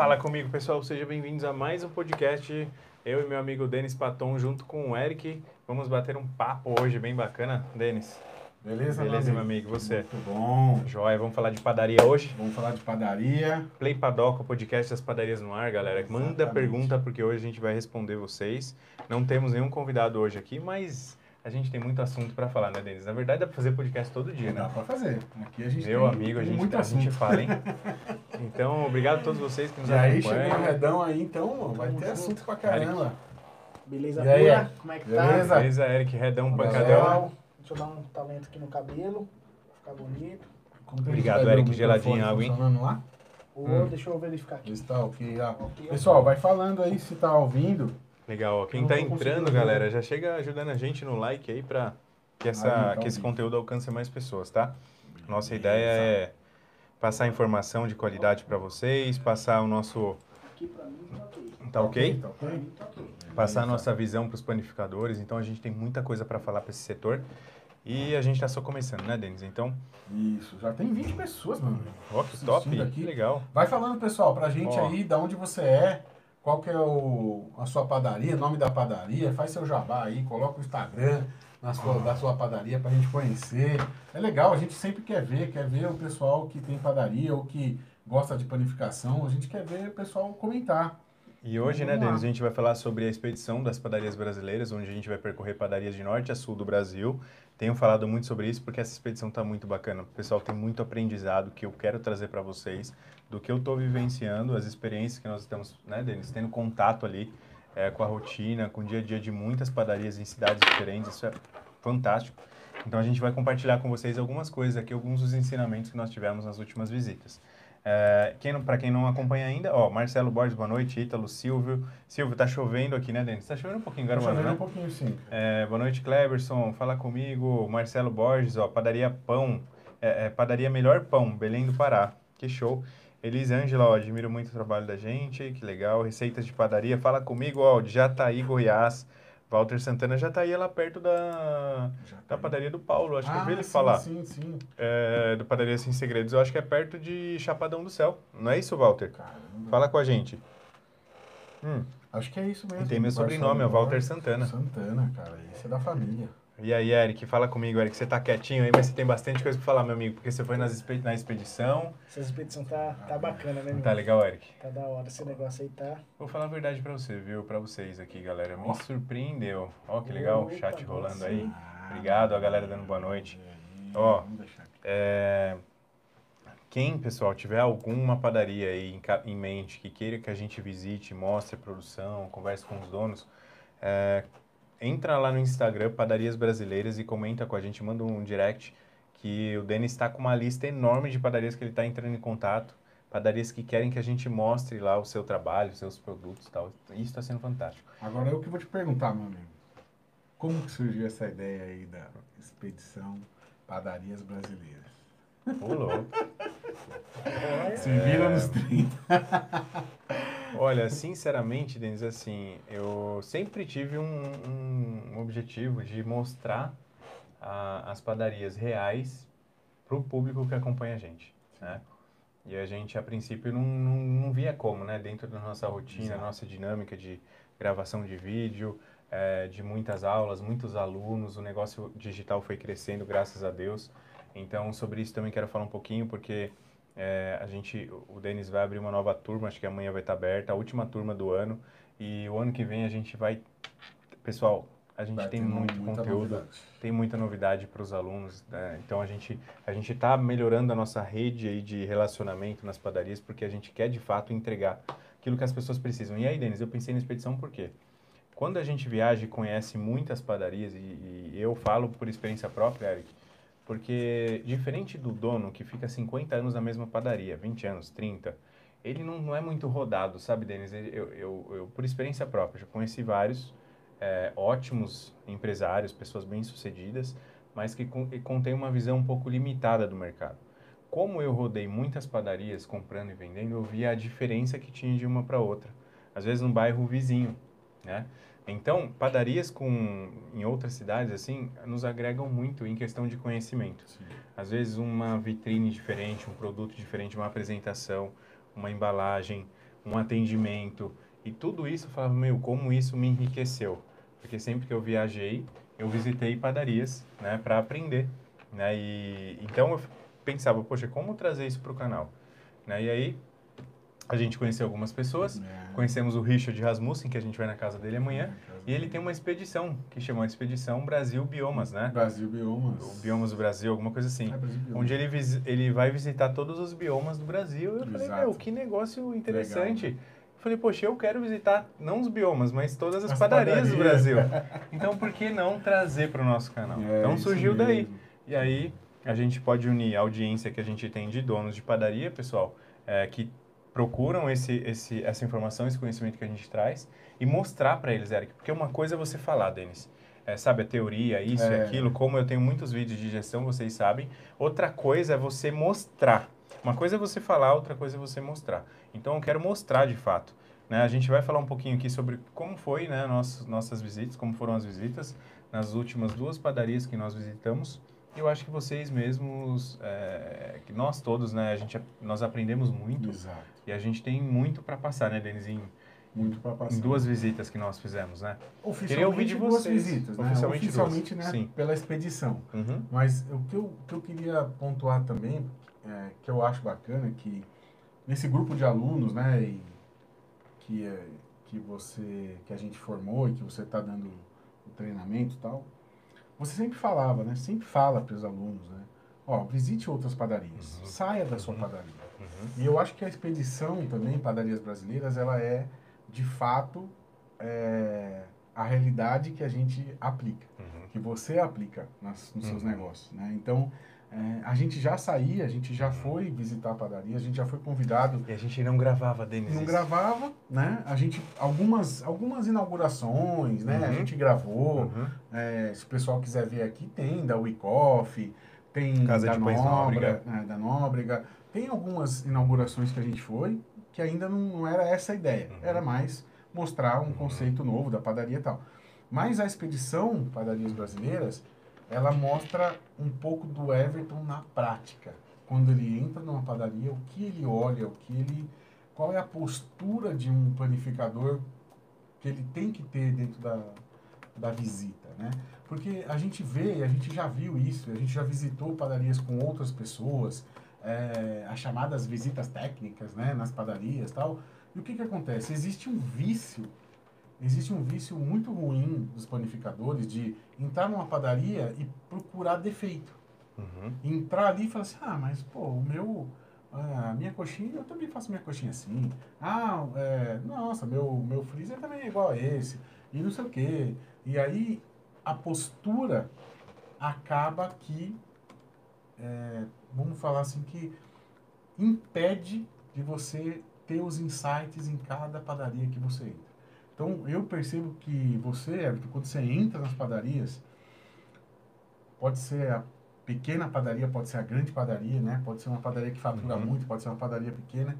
Fala comigo, pessoal. Sejam bem-vindos a mais um podcast. Eu e meu amigo Denis Paton, junto com o Eric, vamos bater um papo hoje bem bacana. Denis. Beleza, Beleza, meu amigo. Você? Muito bom. Joia, vamos falar de padaria hoje? Vamos falar de padaria. Play Padoca, o podcast das padarias no ar, galera. Manda Exatamente. pergunta, porque hoje a gente vai responder vocês. Não temos nenhum convidado hoje aqui, mas a gente tem muito assunto para falar, né, Denis? Na verdade, dá para fazer podcast todo dia, Dá né? pra fazer. Aqui a gente Meu tem, amigo, a tem gente, muito a gente assunto. fala, hein? Então, obrigado a todos vocês que nos E aí, chegou o acompanham. redão aí, então vai ter junto. assunto pra caramba. Beleza E aí, pura? Eric? Como é que Beleza? tá? Beleza, Eric, Redão. Pancadão. Deixa eu dar um talento aqui no cabelo, pra ficar bonito. Como gente Obrigado, Eric, geladinho, água, hein? lá? Ô, Hum. Deixa eu verificar aqui. Está ok. ah. Ok, Pessoal, vai falando aí se tá ouvindo. Legal, quem tá tô entrando, galera, já chega ajudando a gente no like aí pra que, essa, Aí, então, que esse vídeo. conteúdo alcance mais pessoas, tá? Nossa ideia é passar informação de qualidade pra vocês, passar o nosso. Aqui pra mim tá ok. Tá? Tá tá. Passar a nossa visão pros panificadores, então a gente tem muita coisa pra falar pra esse setor. E a gente tá só começando, né, Denis? Então, Isso, já tem 20 pessoas, amigo. ó, que top, aqui. que legal. Vai falando, pessoal, pra gente Ó. aí, da onde você é, qual que é o, a sua padaria, nome da padaria, faz seu jabá aí, coloca o Instagram na sua, da sua padaria pra gente conhecer. É legal, a gente sempre quer ver, quer ver o pessoal que tem padaria ou que gosta de panificação, a gente quer ver o pessoal comentar. E hoje, né, Vamos lá. Denis, a gente vai falar sobre a expedição das padarias brasileiras, onde a gente vai percorrer padarias de norte a sul do Brasil. Tenho falado muito sobre isso porque essa expedição está muito bacana. O pessoal tem muito aprendizado que eu quero trazer para vocês, do que eu estou vivenciando, as experiências que nós estamos, né, Denis, tendo contato ali eh, com a rotina, com o dia a dia de muitas padarias em cidades diferentes. Isso é fantástico. Então a gente vai compartilhar com vocês algumas coisas aqui, alguns dos ensinamentos que nós tivemos nas últimas visitas. É, quem para quem não acompanha ainda, ó, Marcelo Borges, boa noite, Ítalo, Silvio. Silvio, tá chovendo aqui, né, Denis? Tá chovendo um pouquinho, Tá garoto, chovendo né? um pouquinho sim. É, boa noite, Cleberson, fala comigo. Marcelo Borges, ó, Padaria Pão, é, é, Padaria Melhor Pão, Belém do Pará. Que show. Elisângela, ó, admiro muito o trabalho da gente, que legal. Receitas de padaria, fala comigo, ó, de Jataí, Goiás. Walter Santana, Jataí é lá perto da, Já tá da aí. padaria do Paulo, acho que eu vi ele sim, falar. Sim, sim. É, do Padaria Sem Segredos, eu acho que é perto de Chapadão do Céu. Não é isso, Walter? Caramba. Fala com a gente. Hum, Acho que é isso mesmo. E tem meu sobrenome, é Walter Santana. Santana, cara. Esse é da família. E aí, Eric, fala comigo, Eric. Você tá quietinho aí, mas você tem bastante coisa pra falar, meu amigo, porque você foi nas expe- na expedição. Essa expedição tá, tá bacana, né, meu? Tá legal, Eric? Tá da hora esse negócio aí, tá? Vou falar a verdade pra você, viu? Pra vocês aqui, galera. Me surpreendeu. Ó, que legal, Opa, chat rolando aí. Obrigado, a galera dando boa noite. Ó. É, Quem, pessoal, tiver alguma padaria aí em, em mente que queira que a gente visite, mostre a produção, converse com os donos, é, entra lá no Instagram, Padarias Brasileiras, e comenta com a gente, manda um direct, que o Denis está com uma lista enorme de padarias que ele está entrando em contato, padarias que querem que a gente mostre lá o seu trabalho, os seus produtos e tal. Isso está sendo fantástico. Agora eu que vou te perguntar, meu amigo. Como que surgiu essa ideia aí da expedição Padarias Brasileiras? Louco. Se vira nos 30. Olha, sinceramente, Denis, assim, eu sempre tive um, um objetivo de mostrar a- as padarias reais para o público que acompanha a gente, né? E a gente, a princípio, não, não, não via como, né? Dentro da nossa rotina, Exato. nossa dinâmica de gravação de vídeo, eh, de muitas aulas, muitos alunos, o negócio digital foi crescendo, graças a Deus. Então, sobre isso também quero falar um pouquinho, porque é, a gente, o Denis vai abrir uma nova turma, acho que amanhã vai estar aberta, a última turma do ano. E o ano que vem a gente vai. Pessoal, a gente Vai tem muito conteúdo, novidade. tem muita novidade para os alunos. né? Então a gente a gente está melhorando a nossa rede aí de relacionamento nas padarias, porque a gente quer de fato entregar aquilo que as pessoas precisam. E aí, Denis, eu pensei na expedição por quê? Quando a gente viaja e conhece muitas padarias, e, e eu falo por experiência própria, Eric, porque diferente do dono que fica 50 anos na mesma padaria, 20 anos, 30, ele não, não é muito rodado, sabe, Denis? Eu, eu, eu, por experiência própria, já conheci vários é, ótimos empresários, pessoas bem-sucedidas, mas que, con- que contêm uma visão um pouco limitada do mercado. Como eu rodei muitas padarias comprando e vendendo, eu via a diferença que tinha de uma para outra. Às vezes no bairro vizinho, né? Então, padarias com em outras cidades assim nos agregam muito em questão de conhecimento. Sim. Às vezes uma vitrine diferente, um produto diferente, uma apresentação, uma embalagem, um atendimento. E tudo isso eu falava, meu, como isso me enriqueceu. Porque sempre que eu viajei, eu visitei padarias, né, para aprender, né? E então eu pensava, poxa, como trazer isso para o canal, né? E aí a gente conheceu algumas pessoas, É. conhecemos o Richard Rasmussen, que a gente vai na casa dele amanhã, e ele tem uma expedição que chama Expedição Brasil Biomas, né? Brasil Biomas. O Biomas do Brasil, alguma coisa assim. É, Brasil. Onde ele, ele vai visitar todos os biomas do Brasil. Eu falei, Exato. meu, que negócio interessante. Legal. Eu falei, poxa, eu quero visitar não os biomas, mas todas as, As padarias, do padarias. Brasil. Então, por que não trazer para o nosso canal? É, então surgiu daí. mesmo. E aí a gente pode unir a audiência que a gente tem de donos de padaria, pessoal, é, que procuram esse, esse, essa informação, esse conhecimento que a gente traz e mostrar para eles, Eric. Porque uma coisa é você falar, Denis, é, sabe, a teoria, isso e É. aquilo, como eu tenho muitos vídeos de gestão, vocês sabem. Outra coisa é você mostrar. Uma coisa é você falar, outra coisa é você mostrar. Então eu quero mostrar de fato. Né? A gente vai falar um pouquinho aqui sobre como foi né, nossas, nossas visitas, como foram as visitas nas últimas duas padarias que nós visitamos. Eu acho que vocês mesmos, é, que nós todos, né, a gente, nós aprendemos muito Exato. e a gente tem muito para passar, né, em, Muito para passar. em duas visitas que nós fizemos, né? Oficialmente duas vocês. visitas, né? Oficialmente Oficialmente, duas. né? Sim. Pela expedição. Uhum. Mas o que eu, que eu queria pontuar também, é, que eu acho bacana, que nesse grupo de alunos, né, e que, é, que você, que a gente formou e que você está dando o treinamento e tal, você sempre falava, né, sempre fala para os alunos, né, ó, visite outras padarias, Uhum. saia da sua Uhum. padaria. Uhum. E eu acho que a expedição também, Padarias Brasileiras, ela é, de fato, é, a realidade que a gente aplica Uhum. que você aplica nas, nos seus Uhum. negócios, né? Então, é, a gente já saía, a gente já foi visitar a padaria, a gente já foi convidado, E a gente não gravava, Denis. não gravava, né? A gente, algumas, algumas inaugurações, né? A Uhum. gente gravou, Uhum. é, se o pessoal quiser ver aqui, tem da Wicoff, tem Casa da de Pães Nóbrega, né, da Nóbrega, tem algumas inaugurações que a gente foi, que ainda não, não era essa a ideia, Uhum. era mais mostrar um Uhum. conceito novo da padaria e tal. Mas a expedição Padarias Brasileiras, ela mostra um pouco do Everton na prática. Quando ele entra numa padaria, o que ele olha, o que ele, qual é a postura de um panificador que ele tem que ter dentro da, da visita, né? Porque a gente vê, a gente já viu isso, a gente já visitou padarias com outras pessoas, é, as chamadas visitas técnicas, né, nas padarias tal. E o que que acontece? Existe um vício, existe um vício muito ruim dos panificadores de entrar numa padaria e procurar defeito. Uhum. Entrar ali e falar assim, ah, mas pô, o meu, ah, a minha coxinha, eu também faço minha coxinha assim. Ah, é, nossa, meu, meu freezer também é igual a esse. E não sei o quê. E aí a postura acaba que, é, vamos falar assim, que impede de você ter os insights em cada padaria que você entra. Então, eu percebo que você, Everton, quando você entra nas padarias, pode ser a pequena padaria, pode ser a grande padaria, né? Pode ser uma padaria que fatura Uhum. muito, pode ser uma padaria pequena.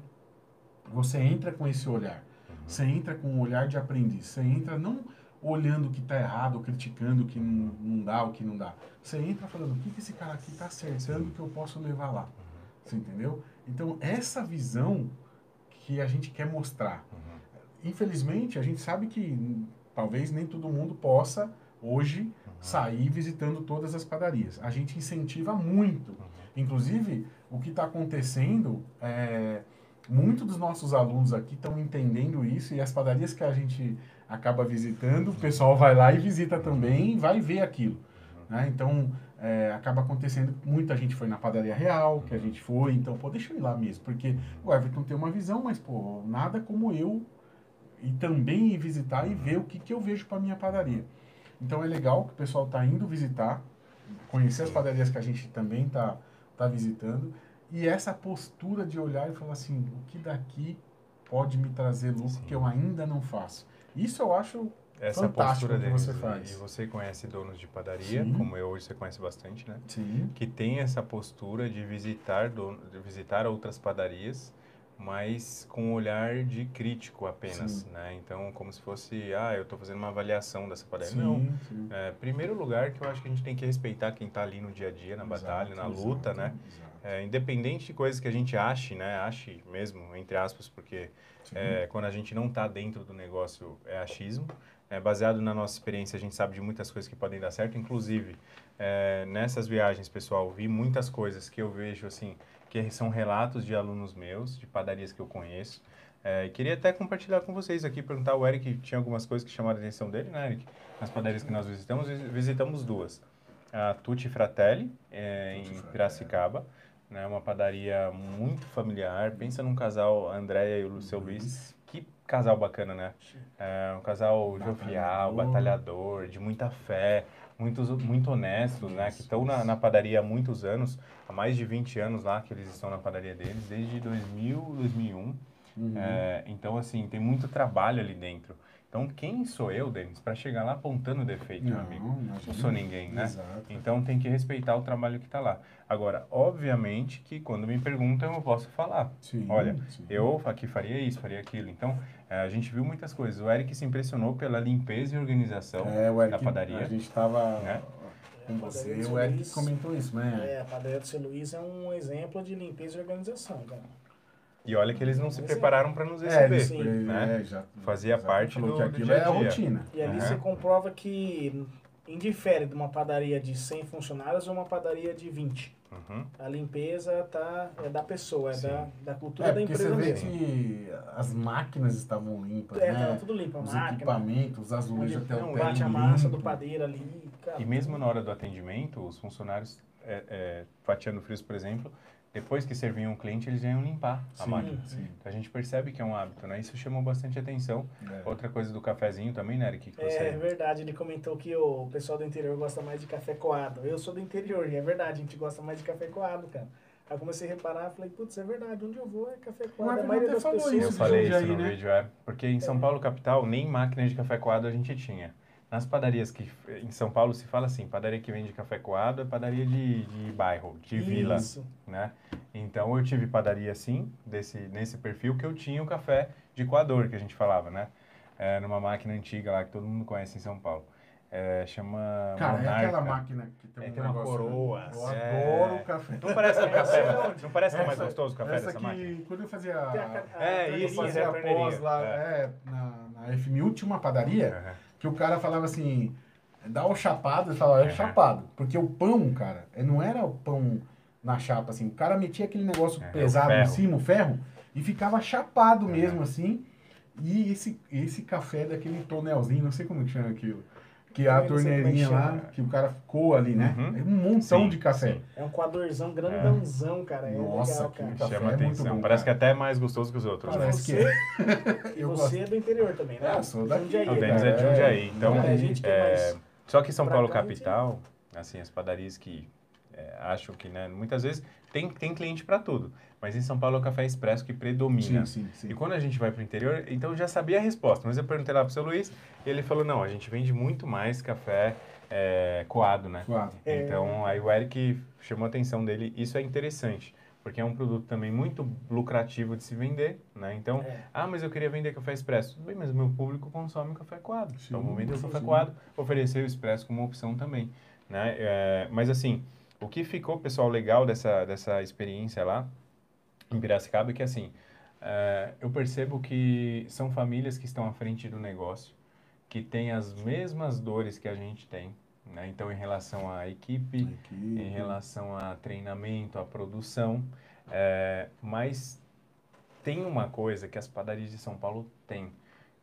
Você entra com esse olhar. Uhum. Você entra com um olhar de aprendiz. Você entra não olhando o que está errado, ou criticando o que não, não dá, o que não dá. Você entra falando, o que, que esse cara aqui está acertando que eu posso levar lá? Você entendeu? Então, essa visão que a gente quer mostrar. Uhum. Infelizmente, a gente sabe que talvez nem todo mundo possa hoje Uhum. sair visitando todas as padarias. A gente incentiva muito. Uhum. Inclusive, o que está acontecendo é. Muitos dos nossos alunos aqui estão entendendo isso e as padarias que a gente acaba visitando, o pessoal vai lá e visita também e vai ver aquilo. Né? Então, é, acaba acontecendo muita gente foi na padaria real, que a gente foi, então, pô, deixa eu ir lá mesmo, porque o Everton tem uma visão, mas, pô, nada como eu e também ir visitar e ver o que, que eu vejo para minha padaria. Então, é legal que o pessoal está indo visitar, conhecer as padarias que a gente também está tá visitando, e essa postura de olhar e falar assim, o que daqui pode me trazer lucro Sim. que eu ainda não faço. Isso eu acho Essa Fantástico postura deles. você faz. E você conhece donos de padaria, Sim. como eu, hoje você conhece bastante, né? sim, Que tem essa postura de visitar, dono, de visitar outras padarias, mas com um olhar de crítico apenas, Sim. né? Então, como se fosse, ah, eu estou fazendo uma avaliação dessa padaria. Não. Sim. É, primeiro lugar que eu acho que a gente tem que respeitar quem está ali no dia a dia, na batalha, na Exato, luta, exato, né? exato. É, independente de coisas que a gente ache, né? Ache mesmo, entre aspas, porque é, quando a gente não está dentro do negócio é achismo. É, baseado na nossa experiência, a gente sabe de muitas coisas que podem dar certo. Inclusive, é, nessas viagens, pessoal, vi muitas coisas que eu vejo, assim, que são relatos de alunos meus, de padarias que eu conheço. É, queria até compartilhar com vocês aqui, perguntar ao Eric, tinha algumas coisas que chamaram a atenção dele, né, Eric? Nas padarias que nós visitamos, vis- visitamos duas. A Tutti Fratelli, é, Tutti em Fratelli. Piracicaba, né, uma padaria muito familiar. Pensa num casal, a Andréia e o Uhum. seu Luiz. Que casal bacana, né? É um casal jovial, batalhador, de muita fé, muitos, muito honestos, né? Que estão na, na padaria há muitos anos, há mais de 20 anos lá que eles estão na padaria deles, desde 2000, 2001. Uhum. É, então, assim, tem muito trabalho ali dentro. Então, quem sou eu, Denis, para chegar lá apontando defeito, meu amigo? Não sou ninguém, né? Exato. Então tem que respeitar o trabalho que está lá. Agora, obviamente que quando me perguntam eu posso falar. Sim, Olha, sim. Eu aqui faria isso, faria aquilo. Então, eh, a gente viu muitas coisas. O Eric se impressionou pela limpeza e organização É, o Eric, da padaria. A gente estava né? com você e o Eric Luiz. comentou isso, né? É, a padaria do seu Luiz é um exemplo de limpeza e organização, cara. E olha que eles não se Sim. prepararam para nos É, receber. ele, sim. né? é, já, Fazia já parte do- que do aquilo dia a é a dia. rotina. E ali Aham. você comprova que indifere de uma padaria de 100 funcionários ou uma padaria de 20. Uhum. A limpeza tá, é da pessoa, é Sim. da, da cultura É, da porque você empresa vê mesmo. que as máquinas estavam limpas, É, tava né? tudo limpo, a Os máquina. equipamentos, os Onde azulejos até o pé bate a massa limpo. do padeiro ali, cara. E mesmo na hora do atendimento, os funcionários é, é, fatiando frios, por exemplo, depois que serviam o cliente, eles iam limpar a Sim, máquina. sim. Então a gente percebe que é um hábito, né? Isso chamou bastante atenção. É. Outra coisa do cafezinho também, né, Eric? Que você... É verdade, ele comentou que o pessoal do interior gosta mais de café coado. Eu sou do interior e é verdade, a gente gosta mais de café coado, cara. Aí comecei a reparar, falei, putz, é verdade, onde eu vou é café coado. Mas a maioria das falou pessoas... Eu isso falei isso no né? vídeo, é. Porque em São Paulo, capital, nem máquina de café coado a gente tinha. Nas padarias que em São Paulo se fala assim, padaria que vende café coado é padaria de, de bairro, de vila, Isso. né? Então eu tive padaria assim, desse, nesse perfil, que eu tinha o café de coador, que a gente falava, né? É, numa máquina antiga lá que todo mundo conhece em São Paulo. É, chama Cara, é Monarca. aquela máquina que tem, É, um tem uma negócio- coroa. Eu É. adoro o café. Não parece que o café, não parece que é mais gostoso o café Essa dessa que, máquina? quando eu fazia, a a É, eu isso, fazia é a torneirinha, pós lá, é, na, na F1000 tinha uma padaria Aham. Que o cara falava assim, dá o chapado, ele falava, é chapado. Porque o pão, cara, é, não era o pão na chapa, assim. O cara metia aquele negócio É, o pesado em cima, o ferro, e ficava chapado Aham. mesmo, assim. E esse, esse café daquele tonelzinho, não sei como que chama aquilo. Que é a é que torneirinha lá, que o cara ficou ali, né? Uhum. É um montão Sim, de café. sim. É um coadorzão grandãozão, cara. É Nossa, legal, que cara. café Chama é muito atenção. bom, Parece cara. que até é mais gostoso que os outros. né? Parece que você, é. E Eu você gosto. é do interior também, né? É, eu sou daqui. Jundiaí, O. Denis é de Jundiaí, é. então... É, a gente tem é, mais... Só que São pra Paulo capital, assim, as padarias que é, acham que, né, muitas vezes tem, tem cliente para tudo, mas em São Paulo é o café expresso que predomina. Sim, sim, sim. E quando a gente vai para o interior, então eu já sabia a resposta, mas eu perguntei lá pro seu Luiz, e ele falou, não, a gente vende muito mais café é, coado, né? Claro. É. Então, aí o Eric chamou a atenção dele, isso é interessante, porque é um produto também muito lucrativo de se vender, né? Então, É. ah, mas eu queria vender café expresso. Tudo bem, mas o meu público consome café coado. Sim, então, vou vender o café sim. coado, oferecer o expresso como opção também, né? É, mas assim, o que ficou, pessoal, legal dessa, dessa experiência lá em Piracicaba é que, assim, é, eu percebo que são famílias que estão à frente do negócio, que têm as mesmas dores que a gente tem, né? Então, em relação à equipe, Aqui, em relação a treinamento, a produção, é, mas tem uma coisa que as padarias de São Paulo têm,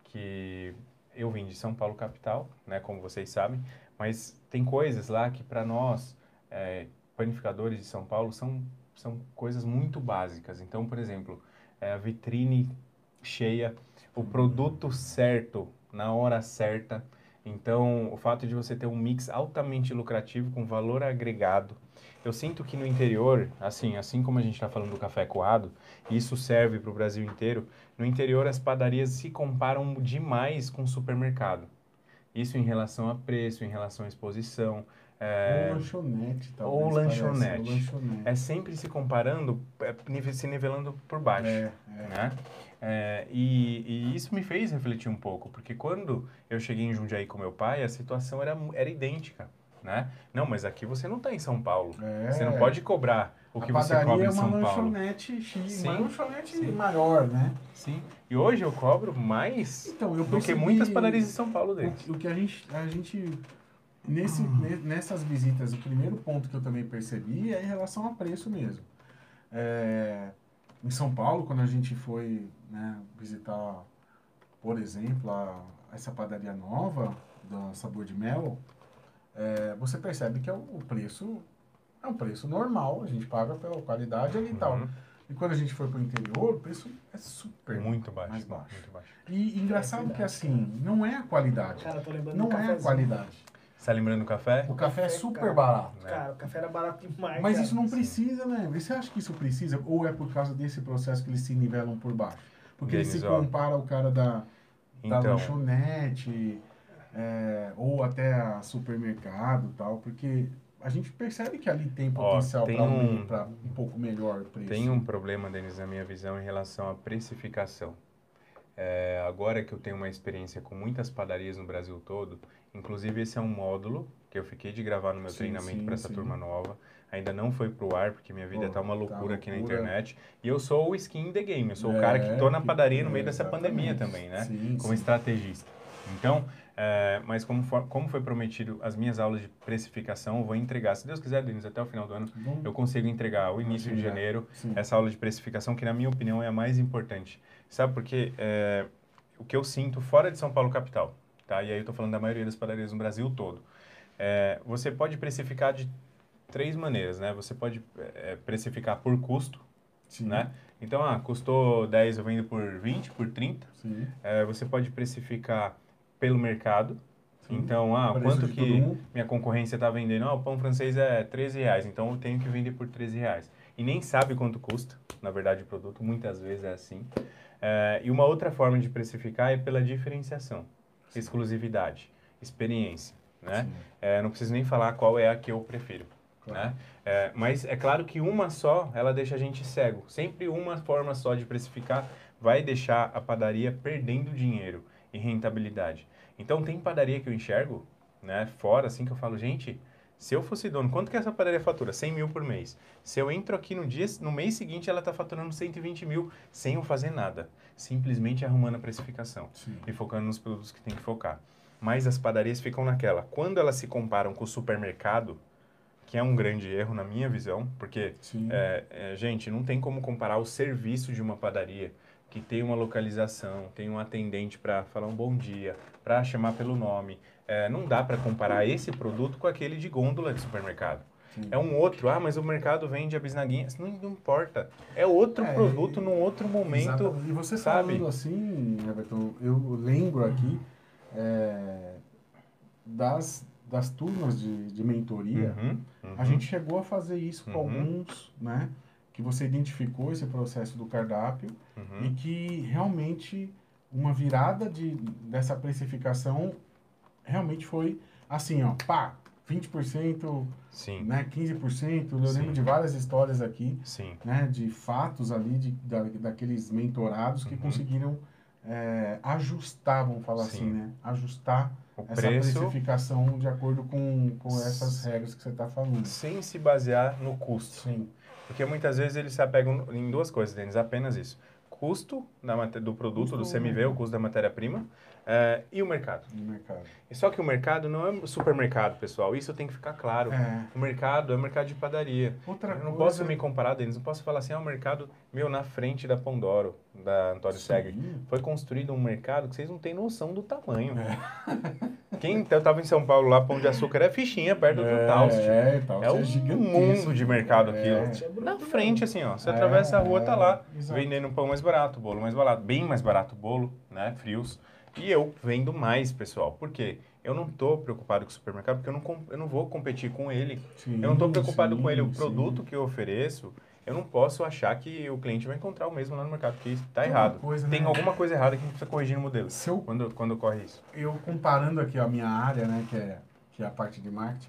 que eu vim de São Paulo capital, né, como vocês sabem, mas tem coisas lá que para nós, é, panificadores de São Paulo, são, são coisas muito básicas. Então, por exemplo, é, a vitrine cheia, o produto certo, na hora certa, então, o fato de você ter um mix altamente lucrativo com valor agregado. Eu sinto que no interior, assim, assim como a gente está falando do café coado, isso serve para o Brasil inteiro, no interior as padarias se comparam demais com o supermercado. Isso em relação a preço, em relação à exposição. É, Ou lanchonete, talvez. ou lanchonete. Ou lanchonete. é sempre se comparando, é, se nivelando por baixo. É, é. né? É, e, e isso me fez refletir um pouco, porque quando eu cheguei em Jundiaí com meu pai, a situação era, era idêntica, né? Não, mas aqui você não está em São Paulo. É. Você não pode cobrar o A que você cobra é em uma São Paulo. lanchonete chique, Sim, uma lanchonete sim. maior, né? Sim. E hoje eu cobro mais Então, eu do que muitas padarias em São Paulo dentro. O, o que a gente, a gente nesse, Hum. ne- nessas visitas, o primeiro ponto que eu também percebi é em relação a preço mesmo. É, em São Paulo, quando a gente foi né, visitar, por exemplo, a, essa padaria nova da Sabor de Mel, é, você percebe que é o, o preço é um preço normal, a gente paga pela qualidade ali e tal. Uhum. E quando a gente foi para o interior, o preço é super Muito baixo. mais baixo. Muito baixo. E engraçado É que assim, não é a qualidade. Cara, tô lembrando Não do é a qualidade. Você tá lembrando do café? O café é super cara. barato. né? Cara, o café era barato demais. Mas cara. isso não precisa, né? Você acha que isso precisa? Ou é por causa desse processo que eles se nivelam por baixo? Porque ele se Denis, ó. compara o cara da, da Então, lanchonete, é, ou até a supermercado e tal, porque a gente percebe que ali tem potencial para um- um, um pouco melhor o preço. Tem um problema, Denis, na minha visão, em relação à precificação. É, agora que eu tenho uma experiência com muitas padarias no Brasil todo, inclusive esse é um módulo que eu fiquei de gravar no meu Sim, treinamento para essa sim. turma nova. Ainda não foi pro ar, porque minha vida Pô, tá uma tá loucura aqui na loucura. internet. E eu sou o skin the game, eu sou o É, cara que tô na que- padaria no é, meio dessa pandemia também, né? Sim, como estrategista. Então, é, mas como, for- como foi prometido, as minhas aulas de precificação eu vou entregar. Se Deus quiser, Denis, até o final do ano, Bom, eu consigo entregar ao início de é. janeiro sim. essa aula de precificação, que na minha opinião é a mais importante. Sabe por quê? É, o que eu sinto fora de São Paulo capital, tá? E aí eu tô falando da maioria das padarias no Brasil todo. É, você pode precificar de três maneiras, né? Você pode é, precificar por custo, Sim, né? Então, ah, custou 10, eu vendo por 20, por 30. sim, É, você pode precificar pelo mercado. sim. Então, ah, quanto que minha concorrência está vendendo? Ah, o pão francês é 13 reais, então eu tenho que vender por 13 reais. E nem sabe quanto custa, na verdade, o produto. Muitas vezes é assim. É, e uma outra forma de precificar é pela diferenciação, exclusividade, experiência, né? Sim, É, não preciso nem falar qual é a que eu prefiro, claro. né? É, mas é claro que uma só, ela deixa a gente cego. Sempre uma forma só de precificar vai deixar a padaria perdendo dinheiro e rentabilidade. Então tem padaria que eu enxergo, né, fora, assim, que eu falo, gente, se eu fosse dono, quanto que essa padaria fatura? 100 mil por mês. Se eu entro aqui no dia, no mês seguinte, ela está faturando 120 mil sem eu fazer nada. Simplesmente arrumando a precificação Sim. e focando nos produtos que tem que focar. Mas as padarias ficam naquela. Quando elas se comparam com o supermercado, que é um grande erro na minha visão, porque, é, é, gente, não tem como comparar o serviço de uma padaria que tem uma localização, tem um atendente para falar um bom dia, para chamar pelo nome. É, não dá para comparar esse produto com aquele de gôndola de supermercado. Sim. É um outro, ah, mas o mercado vende a bisnaguinha. Não, não importa. É outro É, produto num outro momento. Exatamente. E você sabe? falando assim, Everton, eu lembro aqui é, das, das turmas de, de mentoria. Uhum, A uhum. gente chegou a fazer isso com Uhum. alguns, né? Que você identificou esse processo do cardápio Uhum. e que realmente uma virada de, dessa precificação realmente foi assim, ó, pá, 20%, Sim, né, 15%. Eu Sim. lembro de várias histórias aqui sim. né, de fatos ali, de, da, daqueles mentorados que Uhum. conseguiram é, ajustar, vamos falar Sim. assim, né? Ajustar O essa preço precificação de acordo com, com essas regras que você está falando. sem se basear no custo. Sim, Porque muitas vezes eles se apegam em duas coisas, Denis, apenas isso. Custo da do produto, do Custo, CMV, o né? custo da matéria-prima, eh, e o mercado. no mercado. E Só que o mercado não é supermercado, pessoal. Isso tem que ficar claro. É. O mercado é o mercado de padaria. Outra eu não coisa... posso me comparar, Denis, não posso falar assim, é o mercado, meu, na frente da Pandoro, da Antônio Segre. Foi construído um mercado que vocês não têm noção do tamanho. É. Quem eu tava em São Paulo lá, Pão de Açúcar, é fichinha perto do Taust. É, Taust É um gigantesco. mundo de mercado É. aquilo. Na frente, assim, ó. Você É, atravessa a rua, tá lá, exato. vendendo pão mais barato, bolo mais barato, bem mais barato o bolo, né? Frios. E eu vendo mais, pessoal. Por quê? Eu não tô preocupado com o supermercado, porque eu não, eu não vou competir com ele. Sim, Eu não tô preocupado sim, com ele. O sim. produto que eu ofereço, eu não posso achar que o cliente vai encontrar o mesmo lá no mercado, porque tá Tem uma errado. coisa, Tem né? alguma coisa errada que a gente precisa corrigir no modelo. Se eu Quando, quando ocorre isso. eu comparando aqui a minha área, né, que é, que é a parte de marketing,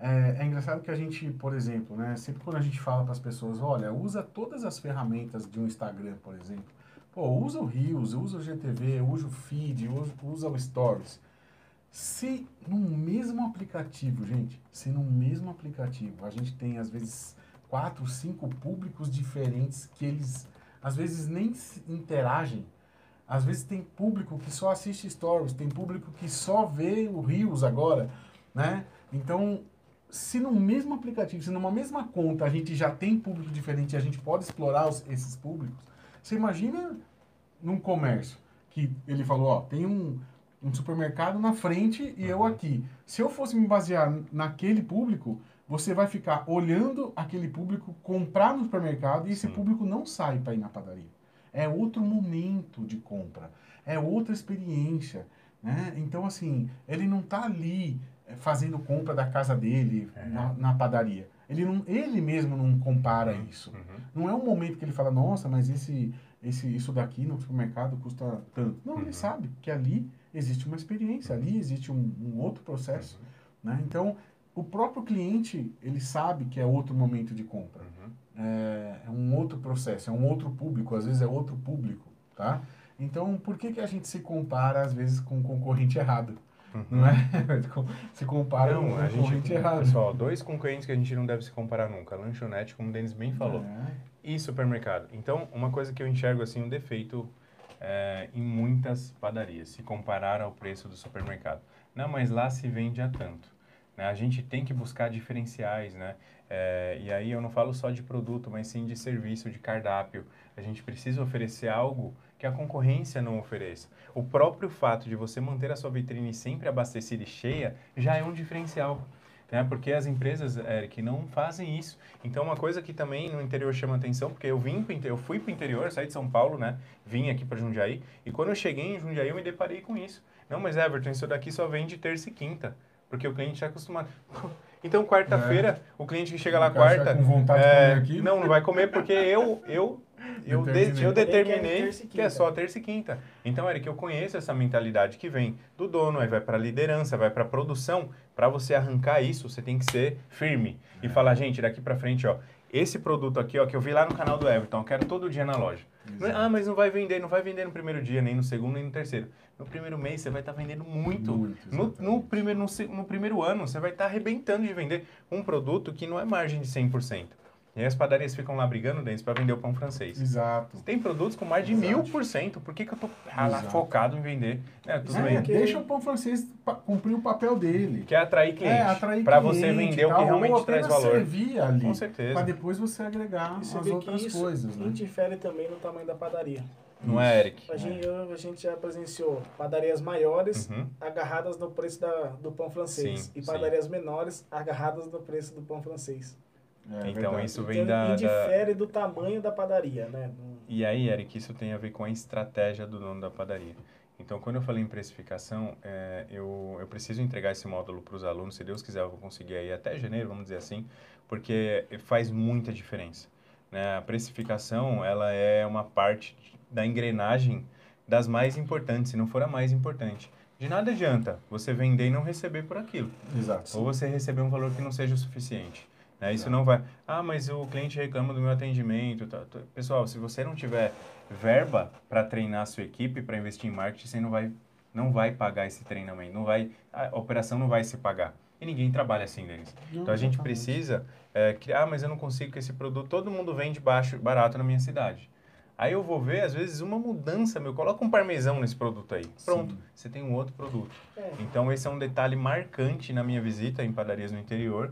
é, é engraçado que a gente, por exemplo, né, sempre quando a gente fala para as pessoas, olha, usa todas as ferramentas de um Instagram, por exemplo. Pô, usa o Reels, usa o GTV, usa o Feed, usa, o Stories. Se no mesmo aplicativo, gente, se no mesmo aplicativo a gente tem às vezes quatro, cinco públicos diferentes que eles às vezes nem interagem, às vezes tem público que só assiste stories, tem público que só vê o Reels agora, né? Então, se no mesmo aplicativo, se numa mesma conta a gente já tem público diferente a gente pode explorar os, esses públicos, você imagina num comércio que ele falou, ó, tem um, um supermercado na frente e eu aqui. Se eu fosse me basear naquele público, você vai ficar olhando aquele público comprar no supermercado e esse Sim. público não sai para ir na padaria. É outro momento de compra, é outra experiência. Né? Então, assim, ele não está ali eh, fazendo compra da casa dele é. na, na, padaria. Ele, não, ele mesmo não compara uhum. isso. Uhum. Não é um momento que ele fala, nossa, mas esse, esse, isso daqui no supermercado custa tanto. Não, uhum. ele sabe que ali existe uma experiência, ali existe um, um outro processo. Uhum. Né? Então, o próprio cliente, ele sabe que é outro momento de compra. Uhum. É, é, um outro processo, é um outro público, às vezes é outro público, tá? Então, por que, que a gente se compara, às vezes, com um concorrente errado? Uhum. Não é? se compara não, com um concorrente errado. Pessoal, dois concorrentes que a gente não deve se comparar nunca. Lanchonete, como o Denis bem falou, é. e supermercado. Então, uma coisa que eu enxergo, assim, um defeito é, em muitas padarias, se comparar ao preço do supermercado. Não, mas lá se vende a tanto. Né? A gente tem que buscar diferenciais, né? É, e aí eu não falo só de produto, mas sim de serviço, de cardápio. A gente precisa oferecer algo que a concorrência não ofereça. O próprio fato de você manter a sua vitrine sempre abastecida e cheia já é um diferencial. Né? Porque as empresas, Eric, não fazem isso. Então, uma coisa que também no interior chama atenção, porque eu vim eu fui para o interior, saí de São Paulo, né? Vim aqui para Jundiaí, e quando eu cheguei em Jundiaí, eu me deparei com isso. Não, mas Everton, isso daqui só vende terça e quinta. Porque o cliente está acostumado. Então, quarta-feira, é. o cliente que chega lá quarta. Com vontade é, de comer aqui. Não, não vai comer porque eu, eu, eu, determinei, de, eu determinei que é só terça e quinta. Então, Eric, eu conheço essa mentalidade que vem do dono, aí vai para a liderança, vai para a produção. Para você arrancar isso, você tem que ser firme e é. falar, gente, daqui para frente, ó, esse produto aqui, ó, que eu vi lá no canal do Everton, eu quero todo dia na loja. Exato. Ah, mas não vai vender, não vai vender no primeiro dia, nem no segundo, nem no terceiro. No primeiro mês você vai estar tá vendendo muito. muito no, no, primeiro, no, no, primeiro ano você vai estar tá arrebentando de vender um produto que não é margem de 100%. E aí as padarias ficam lá brigando, Denis, para vender o pão francês. Exato. Tem produtos com mais de mil por cento. Por que, que eu tô ah, lá focado em vender? É, tudo é, bem. Deixa o pão francês cumprir o papel dele. Que é atrair cliente. É, atrair Para você vender o que realmente traz valor. servir ali. Com certeza. Para depois você agregar você as outras isso coisas. Né? interfere também no tamanho da padaria. Não é, Eric? A gente, a gente já presenciou padarias maiores uhum. agarradas no preço da, do pão francês sim, e padarias sim. menores agarradas no preço do pão francês. É, então verdade. isso vem então, da. Indifere da... do tamanho da padaria, né? E aí, Eric, isso tem a ver com a estratégia do dono da padaria. Então, quando eu falei em precificação, é, eu, eu preciso entregar esse módulo para os alunos. Se Deus quiser, eu vou conseguir aí até janeiro, vamos dizer assim, porque faz muita diferença. Né? A precificação, ela é uma parte da engrenagem das mais importantes, se não for a mais importante. De nada adianta você vender e não receber por aquilo. Exato. Ou você receber um valor que não seja o suficiente. Né? Isso não vai. Ah, mas o cliente reclama do meu atendimento. Tá, tá. Pessoal, se você não tiver verba para treinar a sua equipe, para investir em marketing, você não vai, não vai pagar esse treinamento. Não vai, a operação não vai se pagar. E ninguém trabalha assim, Denis. Então a gente precisa é, criar, ah, mas eu não consigo que esse produto. Todo mundo vende baixo, barato na minha cidade. Aí eu vou ver, às vezes, uma mudança, meu. Coloca um parmesão nesse produto aí. Pronto, Sim. você tem um outro produto. É. Então, esse é um detalhe marcante na minha visita em padarias no interior.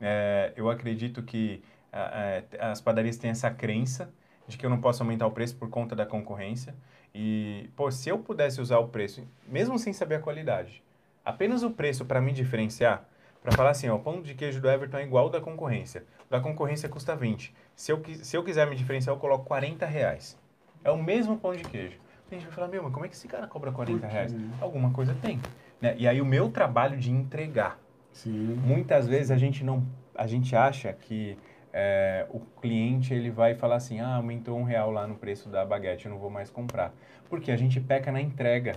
É, eu acredito que a, a, as padarias têm essa crença de que eu não posso aumentar o preço por conta da concorrência. E, pô, se eu pudesse usar o preço, mesmo sem saber a qualidade, apenas o preço para me diferenciar, para falar assim, ó, o pão de queijo do Everton é igual ao da concorrência. Da concorrência custa 20. Se eu, se eu quiser me diferenciar, eu coloco 40 reais. É o mesmo pão de queijo. A gente vai falar, meu, mas como é que esse cara cobra 40 reais? Alguma coisa tem. Né? E aí o meu trabalho de entregar. Sim. Muitas vezes a gente não, a gente acha que é, o cliente ele vai falar assim, ah, aumentou um real lá no preço da baguete, eu não vou mais comprar. Porque a gente peca na entrega.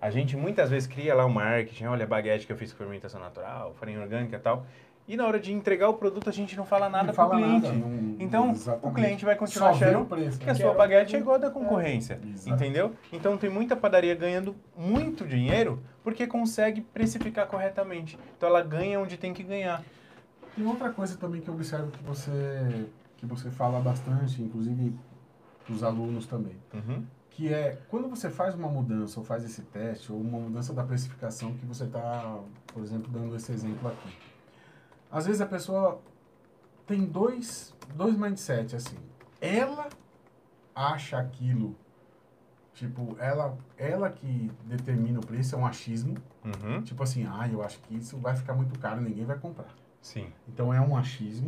A gente muitas vezes cria lá o marketing, olha a baguete que eu fiz com fermentação natural, farinha orgânica e tal. E na hora de entregar o produto, a gente não fala nada para o cliente. nada, não- Então, o exatamente. cliente vai continuar achando o preço. que a né? sua baguete é igual a da concorrência. Exato. Entendeu? Então tem muita padaria ganhando muito dinheiro porque consegue precificar corretamente. Então ela ganha onde tem que ganhar. Tem outra coisa também que eu observo que você, que você fala bastante, inclusive os alunos também, Uhum. que é quando você faz uma mudança ou faz esse teste ou uma mudança da precificação que você está, por exemplo, dando esse exemplo aqui. Às vezes a pessoa tem dois, dois mindset assim. Ela acha aquilo, tipo, ela, ela que determina o preço, é um achismo. Uhum. Tipo assim, ah, eu acho que isso vai ficar muito caro, ninguém vai comprar. Sim. Então é um achismo.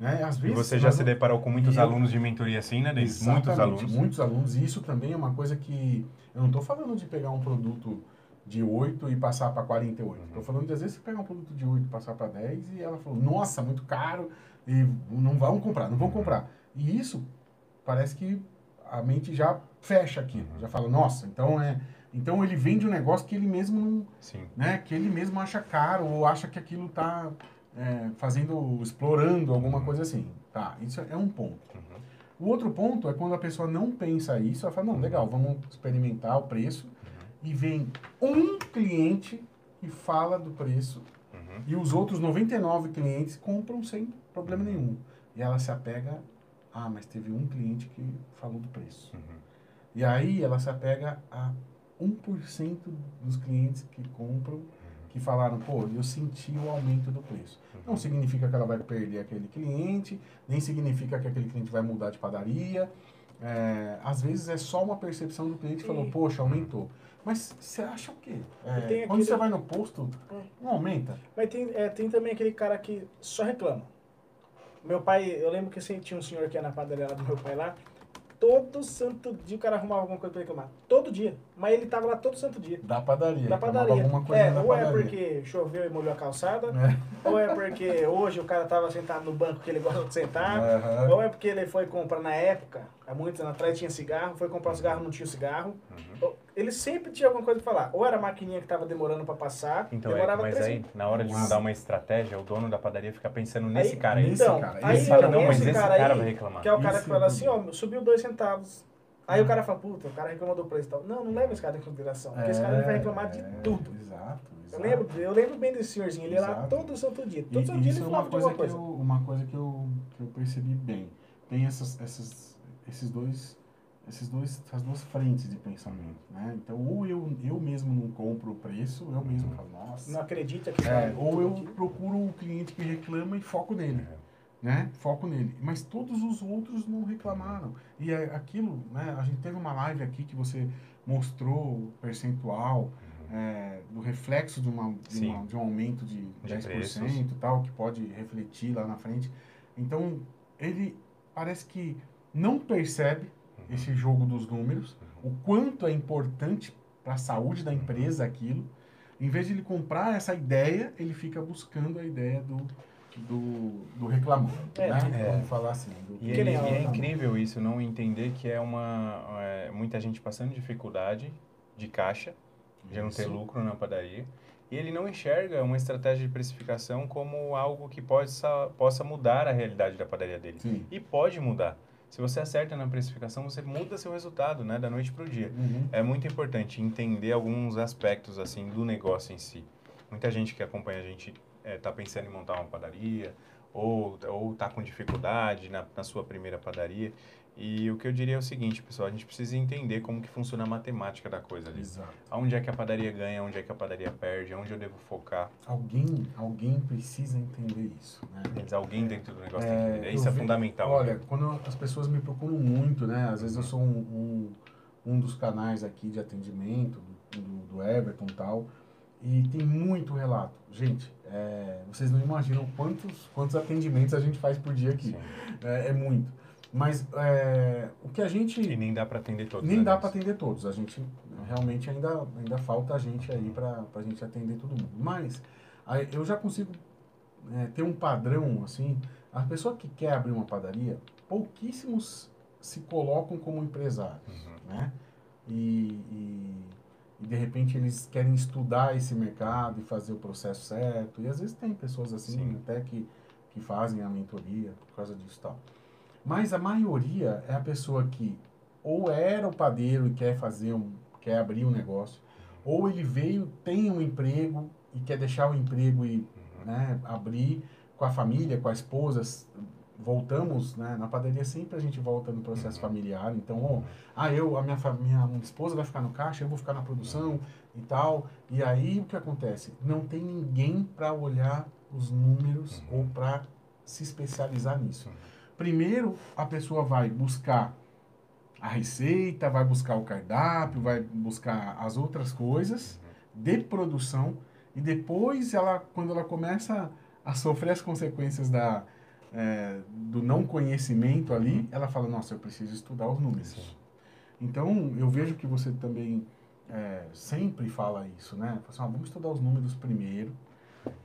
Né? Às E vezes, você já se não- deparou com muitos E eu- alunos de mentoria assim, né, Denis? Muitos alunos. Muitos alunos. E isso também é uma coisa que. Eu não estou falando de pegar um produto de 8 e passar para 48. Uhum. Estou falando de às vezes você pegar um produto de 8 e passar para 10 e ela falou, nossa, muito caro e não vão comprar, não vão Uhum. comprar. E isso parece que a mente já fecha aquilo, Uhum. já fala, nossa, então é. Então ele vende um negócio que ele mesmo não, Sim. né, que ele mesmo acha caro ou acha que aquilo está fazendo, explorando alguma coisa assim. Tá, isso é um ponto. Uhum. O outro ponto é quando a pessoa não pensa isso, ela fala, não, legal, vamos experimentar o preço. E vem um cliente que fala do preço Uhum. e os outros 99 clientes compram sem problema nenhum. E ela se apega, ah, mas teve um cliente que falou do preço. Uhum. E aí ela se apega a 1% dos clientes que compram que falaram, pô, eu senti o aumento do preço. Não significa que ela vai perder aquele cliente, nem significa que aquele cliente vai mudar de padaria. É, às vezes é só uma percepção do cliente que falou, E- poxa, aumentou. Mas você acha o quê? É, E tem quando aquele- você vai no posto, É. não aumenta. Mas tem, é, tem também aquele cara que só reclama. Meu pai, eu lembro que sempre tinha um senhor que ia na padaria lá do meu pai lá. Todo santo dia o cara arrumava alguma coisa pra reclamar. Todo dia. Mas ele tava lá todo santo dia. Da padaria. Da padaria. Alguma coisa É, ou padaria. é porque choveu e molhou a calçada, É. ou é porque hoje o cara tava sentado no banco que ele gosta de sentar, Aham. ou é porque ele foi comprar na época, há muitos anos atrás tinha cigarro, foi comprar um cigarro não tinha cigarro. Uhum. Ele sempre tinha alguma coisa pra falar. Ou era a maquininha que tava demorando pra passar, Então, é, demorava mas três aí, na hora de mudar uma estratégia, o dono da padaria fica pensando nesse Aí- cara aí. Então, cara, aí esse cara não, mas esse cara cara aí, vai reclamar. Que é o cara Esse que fala é assim, ó, subiu dois centavos. Aí o cara fala, puta, o cara reclamou do preço e tal. Não, não leva esse cara em consideração. Porque esse cara vai reclamar de É, tudo. Exato, Eu exato. lembro, eu lembro bem desse senhorzinho, ele ia lá Exato. todo santo dia. E- Todo santo e dia isso ele é falava uma de coisa, que eu, uma coisa que eu, que eu percebi bem. Tem essas, essas, esses dois, esses dois, essas duas frentes de pensamento, né? Então, ou eu, eu mesmo não compro o preço, eu mesmo falo, nossa. Não acredita que É, ou eu aquilo. procuro o cliente que reclama e foco nele, É. né? Foco nele. Mas todos os outros não reclamaram. E é aquilo, né? A gente teve uma live aqui que você mostrou o percentual é, do reflexo de, uma, de, uma- de um aumento de De 10% preços. e tal, que pode refletir lá na frente. Então, ele parece que não percebe esse jogo dos números, o quanto é importante para a saúde da empresa aquilo. Em vez de ele comprar essa ideia, ele fica buscando a ideia do, do, do reclamão. É, né? é. Vamos falar assim. E, é- e é incrível isso, não entender que é uma. é, muita gente passando dificuldade de caixa, de não ter lucro na padaria. E ele não enxerga uma estratégia de precificação como algo que possa, possa mudar a realidade da padaria dele. Sim. E pode mudar. Se você acerta na precificação, você muda seu resultado, né, da noite para o dia. Uhum. É muito importante entender alguns aspectos assim do negócio em si. Muita gente que acompanha a gente está pensando em montar uma padaria ou ou está com dificuldade na, na sua primeira padaria. E o que eu diria é o seguinte, pessoal, a gente precisa entender como que funciona a matemática da coisa ali. Exato. Aonde é que a padaria ganha, onde é que a padaria perde, onde eu devo focar. Alguém, alguém precisa entender isso, né? Mas Alguém dentro do negócio É, tem que entender. eu Isso é vi- fundamental. Olha, quando as pessoas me procuram muito, né? Às vezes eu sou um, um, um dos canais aqui de atendimento, do, do, do Everton e tal, e tem muito relato. Gente, é, vocês não imaginam quantos, quantos atendimentos a gente faz por dia aqui. É, é muito. Mas é, o que a gente... E nem dá para atender todos. Nem né, dá para atender todos. A gente realmente ainda, ainda falta a gente aí para a gente atender todo mundo. Mas eu já consigo é, ter um padrão assim. A pessoa que quer abrir uma padaria, pouquíssimos se colocam como empresários, Uhum. né? E, e, e de repente eles querem estudar esse mercado e fazer o processo certo. E às vezes tem pessoas assim, Sim. até que, que fazem a mentoria por causa disso e tal. Mas a maioria é a pessoa que ou era o padeiro e quer fazer um, quer abrir um negócio, ou ele veio, tem um emprego e quer deixar o emprego e né, abrir com a família, com a esposa. Voltamos, né, na padaria sempre a gente volta no processo familiar. Então, ó, ah, eu, a minha, minha esposa vai ficar no caixa, eu vou ficar na produção e tal. E aí o que acontece? Não tem ninguém para olhar os números ou para se especializar nisso. Primeiro, a pessoa vai buscar a receita, vai buscar o cardápio, vai buscar as outras coisas de produção e depois ela, quando ela começa a sofrer as consequências da, eh, do não conhecimento ali, ela fala, nossa, eu preciso estudar os números. Sim. Então, eu vejo que você também eh, sempre fala isso, né? Fala assim, "Ah, vamos estudar os números primeiro,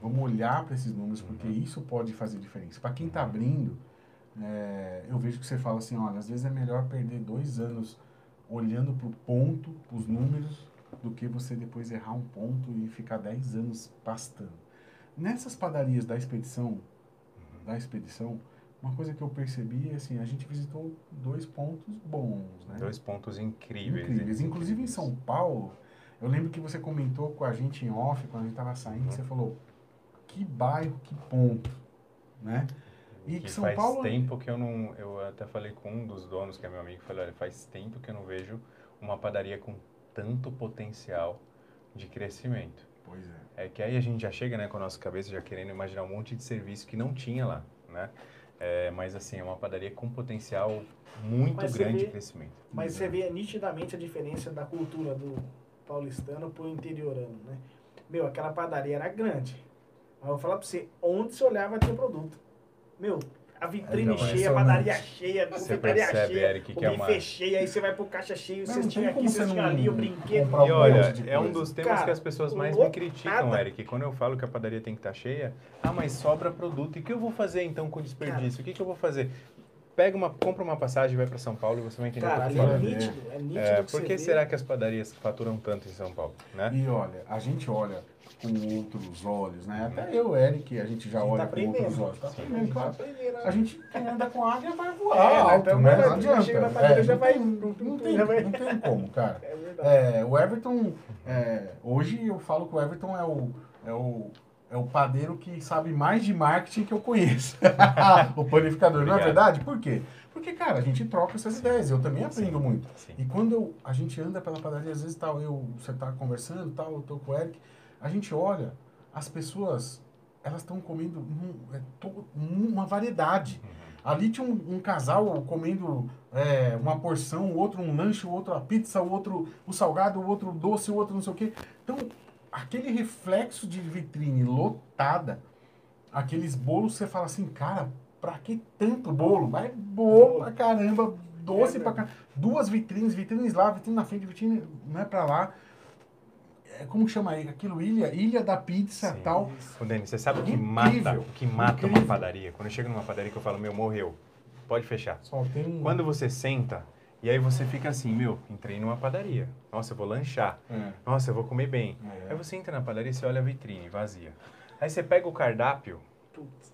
vamos olhar para esses números, porque isso pode fazer diferença. Para quem está abrindo, eh, eu vejo que você fala assim, olha, às vezes é melhor perder dois anos olhando para o ponto, os números, do que você depois errar um ponto e ficar dez anos pastando. Nessas padarias da expedição, da expedição, uma coisa que eu percebi é assim, a gente visitou dois pontos bons, né? Dois pontos incríveis. incríveis. Inclusive em São Paulo, eu lembro que você comentou com a gente em off, quando a gente estava saindo, Uhum. você falou, que bairro, que ponto, né? E que que São faz Paulo... tempo que eu não. Eu até falei com um dos donos, que é meu amigo, falei, olha, faz tempo que eu não vejo uma padaria com tanto potencial de crescimento. Pois é. É que aí a gente já chega né, com a nossa cabeça já querendo imaginar um monte de serviço que não tinha lá, né? É, mas assim, é uma padaria com potencial muito Mas grande vê- de crescimento. Mas você vê nitidamente a diferença da cultura do paulistano pro interiorano, né? Meu, aquela padaria era grande. Mas eu vou falar pra você, onde você olhava tinha produto. Meu, a vitrine Não, é cheia, a padaria cheia, a Você confeitaria cheia, Eric, o que é buffet uma- cheio, aí você vai pro caixa cheio, Não, tinham tem aqui, você tinham não ali, o brinquedo. um E olha, é um dos temas Cara, que as pessoas mais me criticam, Eric. Quando eu falo que a padaria tem que estar cheia, ah, mas sobra produto. E o que eu vou fazer então com o desperdício? O que, que eu vou fazer? Pega uma, compra uma passagem, vai para São Paulo e você vai entender Cara, o que eu é falando. nítido, é nítido É, que por que vê. será que as padarias faturam tanto em São Paulo, né? E olha, a gente olha com outros olhos, né? Até eu, Eric, a gente já A gente olha tá com outros olhos. Tá aprendendo, tá claro. A gente, quem anda com águia vai voar É, alto, então né? vai- Não já adianta. chega na padaria, É, já não vai- tem- Não tem, já vai- não tem como, cara. É verdade. É, o Everton, é, hoje eu falo que o Everton é o, é o, é o padeiro que sabe mais de marketing que eu conheço. o panificador, não é Obrigado. verdade? Por quê? Porque, cara, a gente troca essas ideias, eu também aprendo Sim. muito. Sim. E quando eu- a gente anda pela padaria, às vezes tal, eu, você tá conversando, tal, eu tô com o Eric, a gente olha, as pessoas, elas estão comendo um- é, to- uma variedade. Ali tinha um, um casal comendo é, uma porção, o outro um lanche, o outro a pizza, o outro o salgado, o outro o doce, o outro não sei o quê. Então, aquele reflexo de vitrine lotada, aqueles bolos, você fala assim, cara, pra que tanto bolo? Vai bolo pra caramba, doce É pra caramba. Duas vitrines, vitrines lá, vitrine na frente, vitrine não é pra lá. É, como chama aí? aquilo? Ilha? Ilha da pizza Sim. tal. Ô, Denis, você sabe o que mata, o que mata uma padaria? Quando eu chego numa padaria que eu falo, meu, morreu. Pode fechar. Só tem um... Quando você senta, e aí você fica assim, meu, entrei numa padaria. Nossa, eu vou lanchar. É, Nossa, eu vou comer bem. é. Aí você entra na padaria e você olha a vitrine vazia. Aí você pega o cardápio. Putz.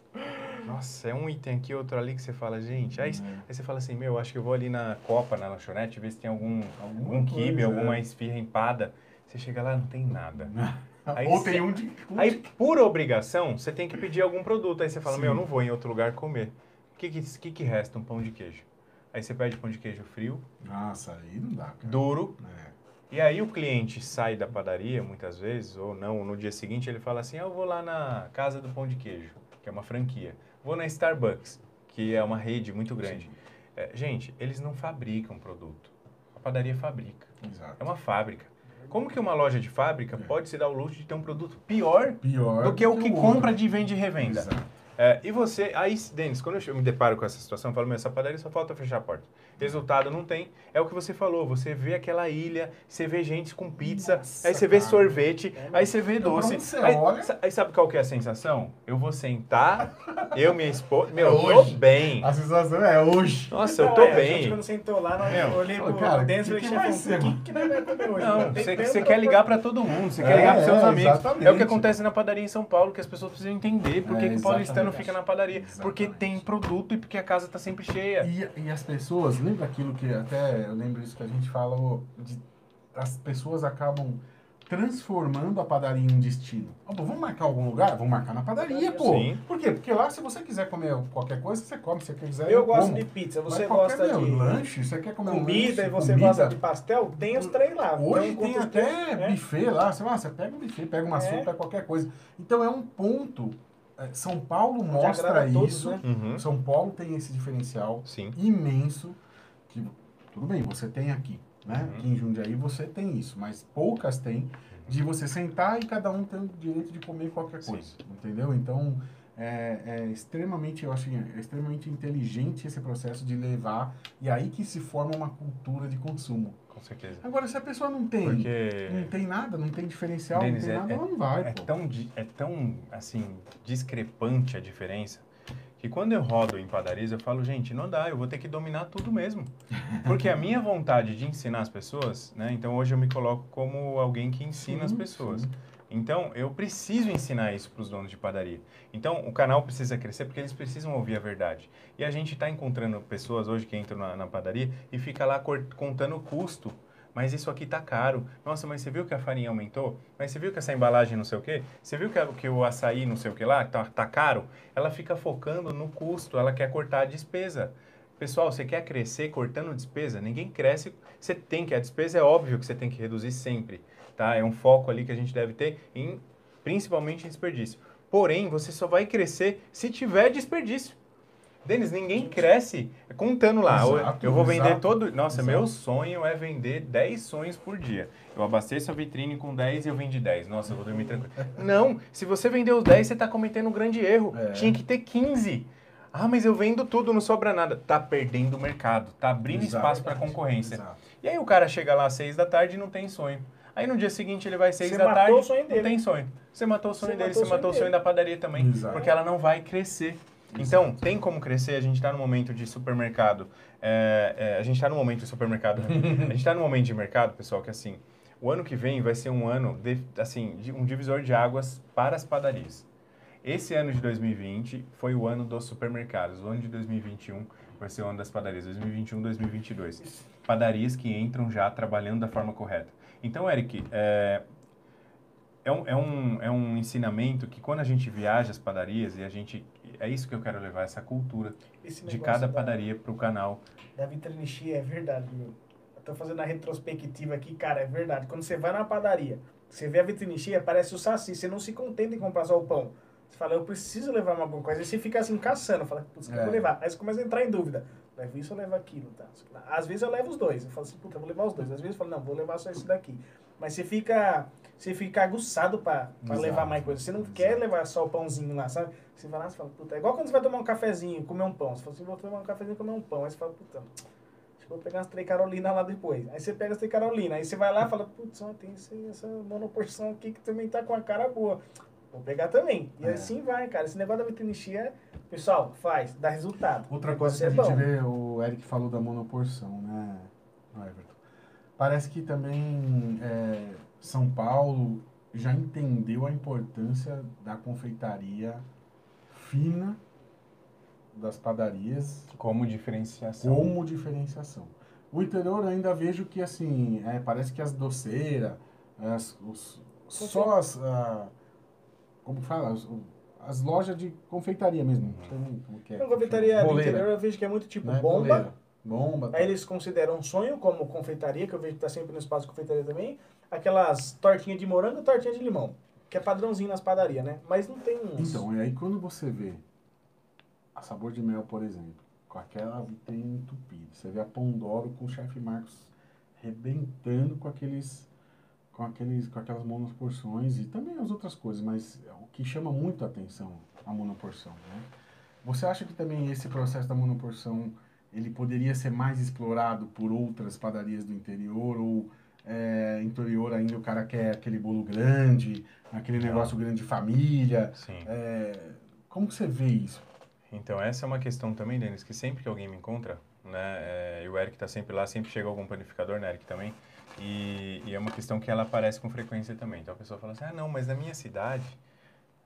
Nossa, é um item aqui, outro ali que você fala, gente. Aí, É. aí você fala assim, meu, acho que eu vou ali na Copa, na lanchonete, ver se tem algum, Alguma algum quibe, coisa, alguma é. esfirra empada. Você chega lá, não tem nada. Aí Ou cê- tem um de... um Aí, de- por obrigação, você tem que pedir algum produto. Aí você fala, Sim. meu, eu não vou em outro lugar comer. O que, que, que, que resta? Um pão de queijo. Aí você pede pão de queijo frio, Nossa, aí não dá, cara. duro. É. E aí o cliente sai da padaria, muitas vezes, ou não, no dia seguinte ele fala assim, ah, eu vou lá na Casa do Pão de Queijo, que é uma franquia. Vou na Starbucks, que é uma rede muito grande. É, gente, eles não fabricam produto. A padaria fabrica. Exato. É uma fábrica. Como que uma loja de fábrica pode se dar o luxo de ter um produto pior Pior do que o que compra de venda e revenda? Exato. É, e você, aí, Denis, quando eu me deparo com essa situação, eu falo, meu, essa padaria só falta fechar a porta. Resultado não tem. É o que você falou, você vê aquela ilha, você vê gente com pizza, Nossa, aí você vê cara. sorvete, É, aí você vê Então, doce. você Aí, aí sabe qual que é a sensação? Eu vou sentar, eu, minha esposa, meu, É eu tô hoje. bem. A sensação é hoje. Nossa, eu Não, tô é, A bem. gente quando sentou lá, nós Meu, olhei pro cara, que e que falei, vai "Chefão, ser, o mano?" que, que nós vamos comer hoje? Não, você, quer ligar pra todo mundo, você quer É, ligar pros seus é, amigos. É o exatamente. que acontece na padaria em São Paulo, que as pessoas precisam entender por que, É, que o paulistano exatamente. fica na padaria. Porque Exatamente. tem produto e porque a casa tá sempre cheia. E, e as pessoas, lembra aquilo que até eu lembro isso que a gente fala, ô, de, as pessoas acabam transformando a padaria em um destino. Ó, pô, vamos marcar algum lugar? Vamos marcar na padaria, pô. Sim. Por quê? Porque lá, se você quiser comer qualquer coisa, você come. Se você quiser, Eu gosto como. de pizza, Mas você qualquer, gosta meu, de lanche, você quer comer um comida lanche, e você comida. gosta de pastel, tem os três lá. Hoje tem quantos até tem, né? buffet lá. Você, ah, você pega um buffet, pega uma É. sopa, pega qualquer coisa. Então é um ponto. É, São Paulo mostra todos, isso. né? Uhum. São Paulo tem esse diferencial Sim. imenso. Que, tudo bem, você tem aqui. Né? Uhum. Aqui em Jundiaí você tem isso, mas poucas têm de você sentar e cada um tem o direito de comer qualquer Sim. coisa. Entendeu? Então é, é extremamente, eu acho é extremamente inteligente esse processo de levar. E aí que se forma uma cultura de consumo. Com certeza. Agora, se a pessoa não tem, Porque não tem nada, não tem diferencial, Denis, não tem é- nada, é- ela não vai, é pô. tão, é tão, assim, discrepante a diferença que quando eu rodo em padarias, eu falo, gente, não dá, eu vou ter que dominar tudo mesmo. Porque a minha vontade de ensinar as pessoas, né? Então hoje eu me coloco como alguém que ensina as Sim, pessoas. sim. Então, eu preciso ensinar isso para os donos de padaria. Então, o canal precisa crescer porque eles precisam ouvir a verdade. E a gente está encontrando pessoas hoje que entram na, na padaria e fica lá contando o custo. Mas isso aqui tá caro. Nossa, mas você viu que a farinha aumentou? Mas você viu que essa embalagem não sei o quê? Você viu que, que o açaí não sei o que lá tá, tá caro? Ela fica focando no custo, ela quer cortar a despesa. Pessoal, você quer crescer cortando despesa? Ninguém cresce. Você tem que, a despesa é óbvio que você tem que reduzir sempre, tá? É um foco ali que a gente deve ter, em, principalmente em desperdício. Porém, você só vai crescer se tiver desperdício. Denis, ninguém cresce contando lá. Eu- Exato, eu vou vender exato, todo. Nossa, exato. meu sonho é vender 10 sonhos por dia. Eu abasteço a vitrine com 10 e eu vendo 10. Nossa, eu vou dormir tranquilo. Não, se você vender os 10, você está cometendo um grande erro. É. Tinha que ter 15. Ah, mas eu vendo tudo, não sobra nada. Tá perdendo o mercado, tá abrindo espaço para concorrência. E aí o cara chega lá às 6 da tarde e não tem sonho. Aí no dia seguinte ele vai 6 Você da matou tarde, o sonho não dele. tem sonho. Você matou o sonho Você dele, matou você matou o sonho dele. da padaria também, Exato. porque ela não vai crescer. Então, tem como crescer, a gente está no momento de supermercado. é, é, a gente está no momento de supermercado. né? a gente está no momento de mercado, pessoal, que assim, o ano que vem vai ser um ano, de, assim, de um divisor de águas para as padarias. Esse ano de 2020 foi o ano dos supermercados. O ano de 2021 vai ser o ano das padarias. 2021, 2022. Padarias que entram já trabalhando da forma correta. Então, Eric, é, é, um, é, um, é um ensinamento que quando a gente viaja às padarias, e a gente. É isso que eu quero levar, essa cultura de cada da- padaria para o canal. Da vitrine cheia é verdade, meu. Eu tô fazendo a retrospectiva aqui, cara, é verdade. Quando você vai na padaria, você vê a vitrine cheia, parece o saci. Você não se contenta em comprar só o pão. Você fala, eu preciso levar uma alguma coisa. Aí você fica assim, caçando. Fala, putz, o que eu É. vou levar? Aí você começa a entrar em dúvida. Levo isso ou levo aquilo, tá? Às vezes eu levo os dois. Eu falo assim, puta, eu vou levar os dois. Às vezes eu falo, não, vou levar só esse daqui. Mas você fica, você fica aguçado pra, pra Exato, levar mais coisa. Você não exato. quer levar só o pãozinho lá, sabe? Você vai lá e fala, puta, é igual quando você vai tomar um cafezinho, comer um pão. Você fala assim, vou tomar um cafezinho e comer um pão. Aí você fala, puta, acho que vou pegar umas três Carolina lá depois. Aí você pega as três Carolina. Aí você vai lá e fala, putz, tem essa monoporção aqui que também tá com a cara boa. Vou pegar também. E É. assim vai, cara. Esse negócio da vitrine cheia, pessoal, faz, dá resultado. Outra coisa que a negócio gente é bom. vê, o Eric falou da monoporção, né, Everton? Parece que também é, São Paulo já entendeu a importância da confeitaria fina das padarias Como diferenciação. como diferenciação. O interior ainda vejo que assim, é, parece que as doceiras, as, os, só as. ah, como fala? As, as lojas de confeitaria mesmo. Então, como que é? Então, confeitaria do interior eu vejo que é muito tipo né? bomba. Boleira. Bomba. Aí eles consideram um sonho como confeitaria, que eu vejo que tá sempre no espaço de confeitaria também. Aquelas tortinhas de morango e tortinha de limão. Que é padrãozinho nas padarias, né? Mas não tem uns. Então, e aí quando você vê a sabor de mel, por exemplo, com aquela vitrine entupida, você vê a Pondoro com o chefe Marcos rebentando com aqueles com, aqueles, com aquelas monoporções e também as outras coisas, mas o que chama muito a atenção a monoporção, né? Você acha que também esse processo da monoporção ele poderia ser mais explorado por outras padarias do interior ou é, interior ainda o cara quer aquele bolo grande, aquele negócio grande de família? Sim. É, como você vê isso? Então, essa é uma questão também, Denis, que sempre que alguém me encontra, né, é, e o Eric está sempre lá, sempre chega algum panificador, né, Eric também, e, e, é uma questão que ela aparece com frequência também. Então, a pessoa fala assim, ah, não, mas na minha cidade,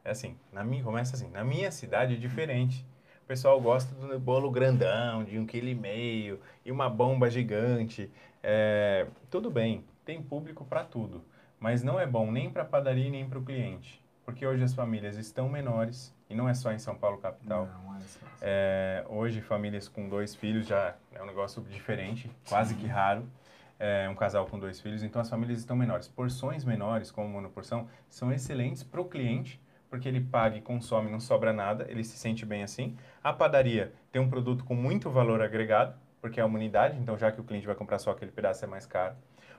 é assim, na minha, começa assim, na minha cidade é diferente. O pessoal gosta do bolo grandão, de um quilo e meio, e uma bomba gigante. É, tudo bem, tem público para tudo, mas não é bom nem para a padaria nem para o cliente, porque hoje as famílias estão menores, e não é só em São Paulo capital. Não, é só. É, hoje famílias com dois filhos já é um negócio diferente, quase Sim. que raro. É, um casal com dois filhos, então as famílias estão menores. Porções menores, como monoporção, são excelentes para o cliente, porque ele paga e consome, não sobra nada, ele se sente bem assim. A padaria tem um produto com muito valor agregado, porque é uma unidade, então já que o cliente vai comprar só aquele pedaço é mais caro.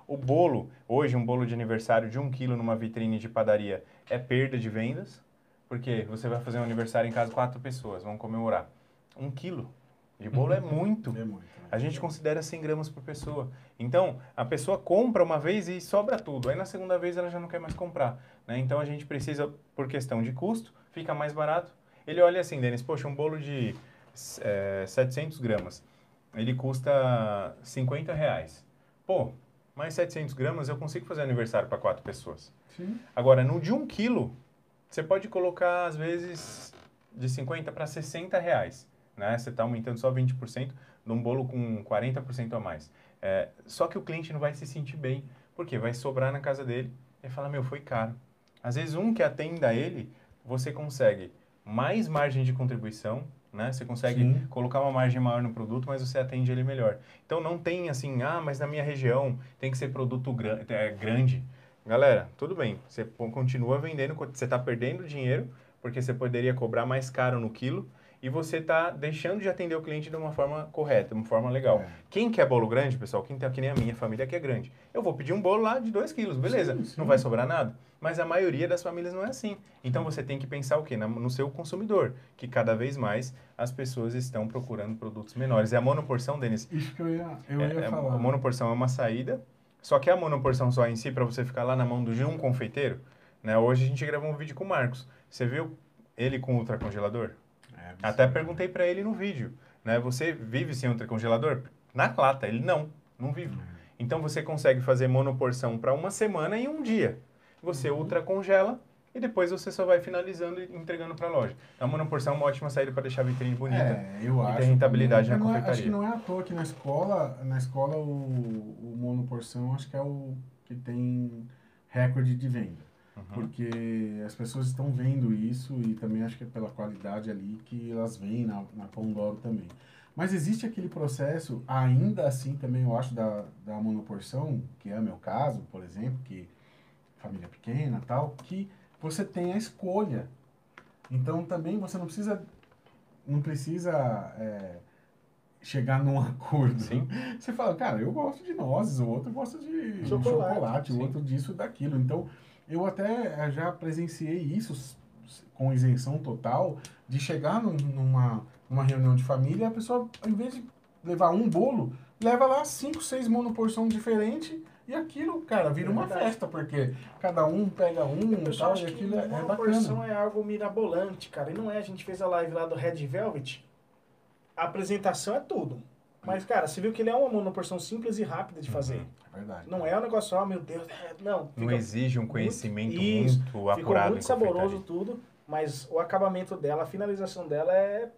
O bolo, hoje um bolo de aniversário de um quilo numa vitrine de padaria é perda de vendas, porque você vai fazer um aniversário em casa, quatro pessoas vão comemorar. Um quilo de bolo é muito. É muito. Né? A gente considera 100 gramas por pessoa. Então, a pessoa compra uma vez e sobra tudo. Aí na segunda vez ela já não quer mais comprar. Né? Então a gente precisa, por questão de custo, fica mais barato. Ele olha assim, Denis, poxa, um bolo de é, 700 gramas, ele custa 50 reais. Pô, mais 700 gramas eu consigo fazer aniversário para quatro pessoas. Sim. Agora, no de um quilo, você pode colocar, às vezes, de 50 para 60 reais. Né? Você está aumentando só 20% num bolo com 40% a mais. É, só que o cliente não vai se sentir bem, porque vai sobrar na casa dele e fala, meu, foi caro. Às vezes, um que atenda ele, você consegue mais margem de contribuição, né? Você consegue Sim. colocar uma margem maior no produto, mas você atende ele melhor. Então, não tem assim, ah, mas na minha região tem que ser produto é, grande. Galera, tudo bem, você continua vendendo, você está perdendo dinheiro, porque você poderia cobrar mais caro no quilo, e você está deixando de atender o cliente de uma forma correta, de uma forma legal. É. Quem quer bolo grande, pessoal, quem tem que nem a minha família que é grande, eu vou pedir um bolo lá de 2 quilos, beleza, sim, sim. não vai sobrar nada. Mas a maioria das famílias não é assim. Então você tem que pensar o quê? No seu consumidor, que cada vez mais as pessoas estão procurando produtos menores. É a monoporção, Denis. Isso que eu ia, eu é, ia é, falar. A monoporção é uma saída só que a monoporção só em si, para você ficar lá na mão de um confeiteiro, né? Hoje a gente gravou um vídeo com o Marcos. Você viu ele com ultracongelador? É, Até perguntei para ele no vídeo, né? Você vive sem ultracongelador? Na lata, ele não, não vive. Uhum. Então você consegue fazer monoporção para uma semana e um dia. Você uhum. ultracongela e depois você só vai finalizando e entregando para a loja. Então, a monoporção é uma ótima saída para deixar a vitrine bonita é, eu e acho ter rentabilidade na confeitaria. acho que não é à toa que na escola, na escola o, o monoporção acho que é o que tem recorde de venda. Uhum. Porque as pessoas estão vendo isso e também acho que é pela qualidade ali que elas veem na, na Pão Douro também. Mas existe aquele processo, ainda assim também eu acho, da, da monoporção, que é o meu caso, por exemplo, que família pequena tal, que você tem a escolha. Então também você não precisa não precisa é, chegar num acordo. Sim. Você fala, cara, eu gosto de nozes, o outro gosta de chocolate, chocolate o outro disso daquilo. Então eu até é, já presenciei isso com isenção total de chegar num, numa, numa reunião de família a pessoa, ao invés de levar um bolo, leva lá cinco, seis monoporções diferentes e aquilo, cara, vira é uma festa, porque cada um pega um e tal, e aquilo é, é bacana. é algo mirabolante, cara. E não é, a gente fez a live lá do Red Velvet, a apresentação é tudo. Mas, cara, você viu que ele é uma monoporção simples e rápida de fazer. Uhum, verdade. Não é um negócio, oh meu Deus, é, não. Não exige um conhecimento muito, muito apurado. Ficou muito saboroso tudo, mas o acabamento dela, a finalização dela é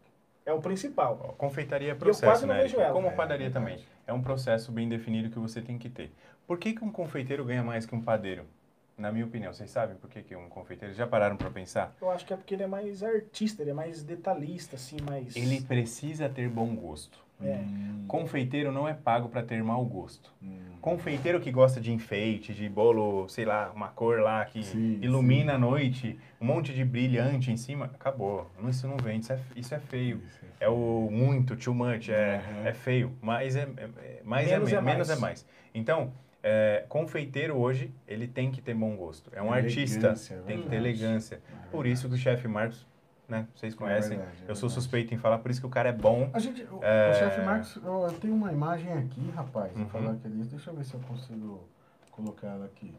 é o principal. Confeitaria é processo, eu quase não né? Vejo ela. Como padaria é, também. É um processo bem definido que você tem que ter. Por que, que um confeiteiro ganha mais que um padeiro? Na minha opinião, vocês sabem por que, que um confeiteiro? Já pararam para pensar? Eu acho que é porque ele é mais artista, ele é mais detalhista, assim, mais... Ele precisa ter bom gosto. É. Hum. Confeiteiro não é pago para ter mau gosto. Hum. Confeiteiro que gosta de enfeite, de bolo, sei lá, uma cor lá que sim, ilumina sim. a noite, um monte de brilhante em cima, acabou. Isso não vende, isso é, isso é feio. Isso é, feio. é, o muito, too much, é, uhum. é feio. Mas é, é, mais, é menos, é, é mais. menos é mais. Então, é, confeiteiro hoje, ele tem que ter bom gosto. É um artista, Elegância, é tem que ter elegância. É Por isso que o chefe Marcos, né, vocês conhecem, verdade, é eu sou suspeito em falar, por isso que o cara é bom. A gente, o, É. o chefe Marcos, eu, eu tenho uma imagem aqui, rapaz, Uhum. falar que ele, deixa eu ver se eu consigo colocar ela aqui.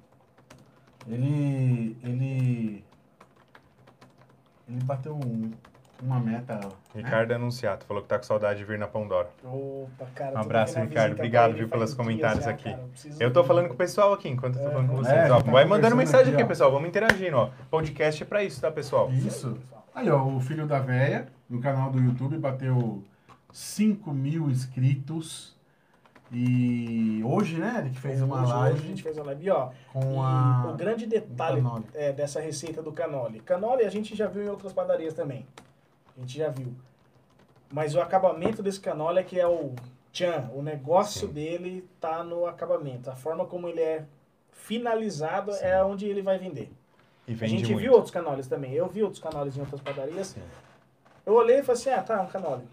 Ele, ele, ele bateu um- uma meta. né? Ricardo Anunciato falou que tá com saudade de vir na Pandora. Opa, cara. Um abraço, Ricardo. Obrigado, viu, pelos comentários já, aqui. cara. preciso Eu tô falando com o pessoal aqui, enquanto eu tô falando com É, vocês. é, ó. tá Vai mandando mensagem aqui, aqui, ó. pessoal. Vamos interagindo, ó. Podcast é pra isso, tá, pessoal? Isso. Aí, ó, o filho da véia, no canal do YouTube, bateu 5 mil inscritos. E hoje, né, ele que fez uma Hoje, live hoje a gente fez uma live. E, ó, com e a... o grande detalhe é, dessa receita do canole. Canole a gente já viu em outras padarias também. A gente já viu. Mas o acabamento desse canole é que é o tchan. O negócio Sim. dele tá no acabamento. A forma como ele é finalizado Sim. é onde ele vai vender. E A vende gente muito. viu outros canoles também. Eu vi outros canoles em outras padarias. Sim. Eu olhei e falei assim, ah, tá, um canole.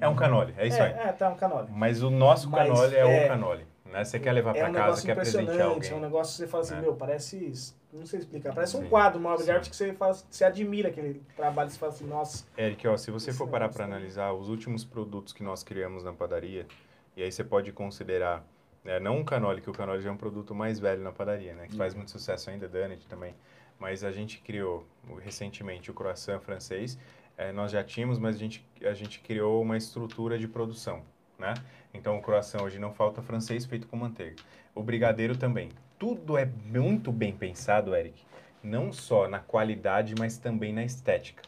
É um canole, é isso aí. É, tá, um canole. Mas o nosso Mas canole é, é- o canole. Né? Você quer levar É pra um casa, quer presentear alguém. é um negócio que você fala assim, né? meu, parece, não sei explicar, parece um Sim, quadro, uma obra de arte que você, fala, você admira aquele trabalho, você fala assim, nossa, Eric, ó, se você for é parar para analisar os últimos produtos que nós criamos na padaria, e aí você pode considerar, né, não o canole, que o canole já é um produto mais velho na padaria, né, que faz muito sucesso ainda, Danit também, mas a gente criou recentemente o croissant francês, eh, nós já tínhamos, mas a gente, a gente criou uma estrutura de produção, né? Então o croissant hoje não falta francês feito com manteiga. O brigadeiro também. Tudo é muito bem pensado, Eric, não só na qualidade, mas também na estética.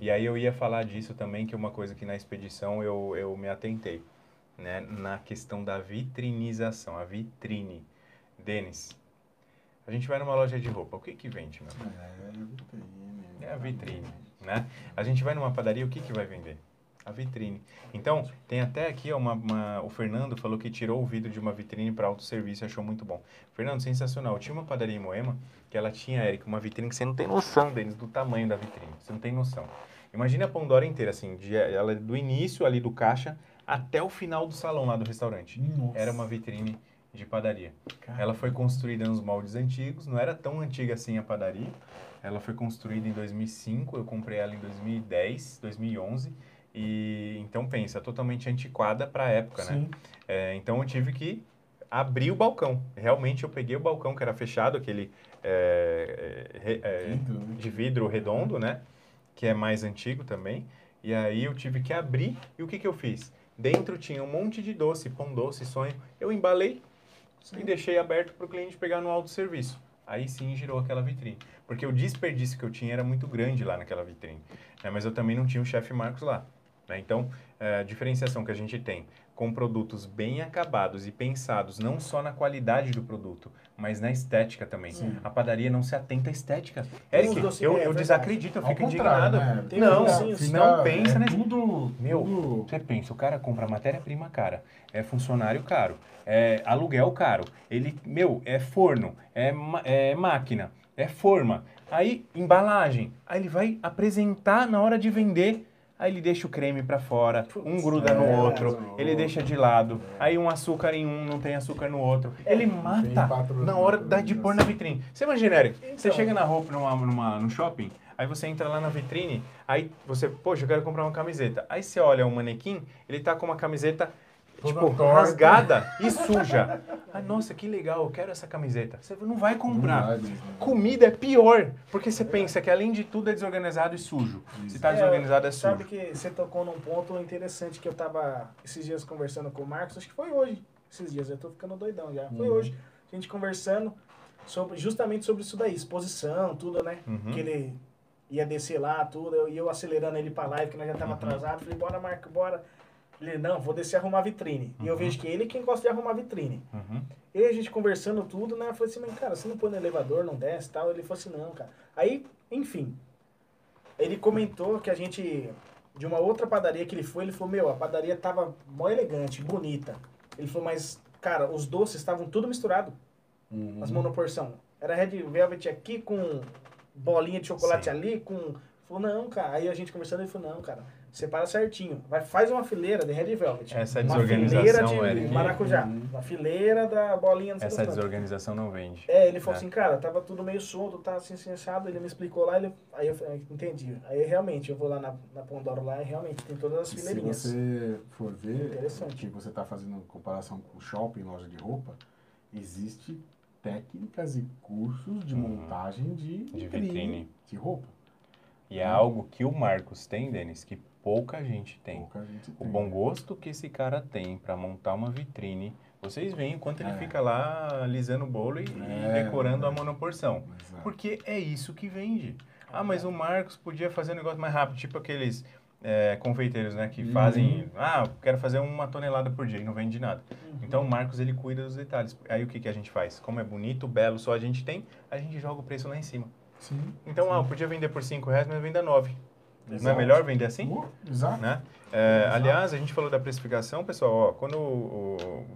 E aí eu ia falar disso também, que é uma coisa que na expedição eu, eu me atentei, né? Na questão da vitrinização, a vitrine. Denis, a gente vai numa loja de roupa, o que que vende, meu? É, vitrine. É a vitrine, né? A gente vai numa padaria, o que que vai vender? A vitrine. Então, tem até aqui ó, uma, uma- o Fernando falou que tirou o vidro de uma vitrine para autosserviço e achou muito bom. Fernando, sensacional. Tinha uma padaria em Moema que ela tinha, Eric, uma vitrine que você não tem noção, Denis, do tamanho da vitrine. Você não tem noção. Imagina a Pandora inteira, assim, de, ela do início ali do caixa até o final do salão lá do restaurante. Nossa. Era uma vitrine de padaria. Cara, Ela foi construída nos moldes antigos, não era tão antiga assim a padaria. Ela foi construída em 2005, eu comprei ela em 2010, 2011. E então pensa, totalmente antiquada para a época, né? Sim. É, então eu tive que abrir o balcão. Realmente eu peguei o balcão que era fechado, aquele é, é, é, né? de vidro redondo, né? Que é mais antigo também. E aí eu tive que abrir. E o que, que eu fiz? Dentro tinha um monte de doce, pão doce, sonho. Eu embalei e deixei aberto para o cliente pegar no autosserviço. Aí sim girou aquela vitrine. Porque o desperdício que eu tinha era muito grande lá naquela vitrine. né? Mas eu também não tinha o chefe Marcos lá. Né? Então, é, a diferenciação que a gente tem com produtos bem acabados e pensados não só na qualidade do produto, mas na estética também. Sim. A padaria não se atenta à estética. Tem Eric, docinhos, eu, é eu desacredito, eu fico indignado. né? Não, não pensa é nesse- Tudo, Meu, tudo- Você pensa, o cara compra matéria-prima cara, é funcionário caro, é aluguel caro, ele, meu, é forno, é, é máquina, é forma, aí embalagem, aí ele vai apresentar na hora de vender, aí ele deixa o creme pra fora, um gruda no é, outro, no ele deixa de lado, aí um açúcar em um, não tem açúcar no outro, ele mata na hora de pôr na vitrine. Você imagina, Eric, você Então. chega na roupa numa, numa, no shopping, aí você entra lá na vitrine, aí você, poxa, eu quero comprar uma camiseta. Aí você olha o manequim, ele tá com uma camiseta, tipo, torta. rasgada e suja. Ah, nossa, que legal, eu quero essa camiseta. Você não vai comprar. Não vai mesmo. Comida é pior, porque você pensa que além de tudo é desorganizado e sujo. Se tá É, desorganizado é Sabe sujo. que você tocou num ponto interessante que eu tava esses dias conversando com o Marcos, acho que foi hoje, esses dias, eu tô ficando doidão já. Foi Uhum. hoje, a gente conversando sobre, justamente sobre isso daí, exposição, tudo, né? Uhum. Que ele ia descer lá, tudo, eu- e eu acelerando ele pra live, que nós já tava Uhum. atrasado, falei, bora Marco, bora. Ele, não, vou descer e arrumar a vitrine. E eu Uhum. vejo que ele é quem gosta de arrumar a vitrine. Uhum. E a gente conversando tudo, né? Eu falei assim, mas cara, você não põe no elevador, não desce e tal. Ele falou assim, não, cara. Aí, enfim. Ele comentou que a gente, de uma outra padaria que ele foi, ele falou, meu, a padaria tava mó elegante, bonita. Ele falou, mas, cara, os doces estavam tudo misturado, Uhum. as monoporção. Era Red Velvet aqui com bolinha de chocolate Sim. ali, com. Falou, não, cara. Aí a gente conversando, ele falou, não, cara. Separa certinho. Vai, faz uma fileira de Red Velvet. Essa uma desorganização, fileira de Eric. maracujá. Uhum. Uma fileira da bolinha não Essa desorganização não vende. É, ele falou É. assim, cara, tava tudo meio solto, tá assim, assim, assado. Ele me explicou lá, ele... aí eu falei, "Ah, entendi. Aí realmente, eu vou lá na, na Pandora lá e realmente tem todas as E se fileirinhas. você for ver, Interessante. que você está fazendo comparação com shopping, loja de roupa, existe técnicas e cursos de Uhum. montagem de, De vitrine. de roupa. E é algo que o Marcos tem, Denis, que pouca gente tem. Pouca gente O tem. bom gosto que esse cara tem para montar uma vitrine. Vocês veem o quanto ele É. fica lá alisando o bolo e, É, decorando é. a monoporção. Exato. Porque é isso que vende. Ah, mas o Marcos podia fazer um negócio mais rápido, tipo aqueles é, confeiteiros, né? Que Uhum. fazem, ah, quero fazer uma tonelada por dia e não vende nada. Uhum. Então o Marcos, ele cuida dos detalhes. Aí o que, que a gente faz? Como é bonito, belo, só a gente tem, a gente joga o preço lá em cima. Sim. Então, ah, eu podia vender por 5 reais, mas venda 9. Não é Exato. melhor vender assim? Uh, exato. né? É, Exato. aliás, a gente falou da precificação, pessoal, ó, quando o,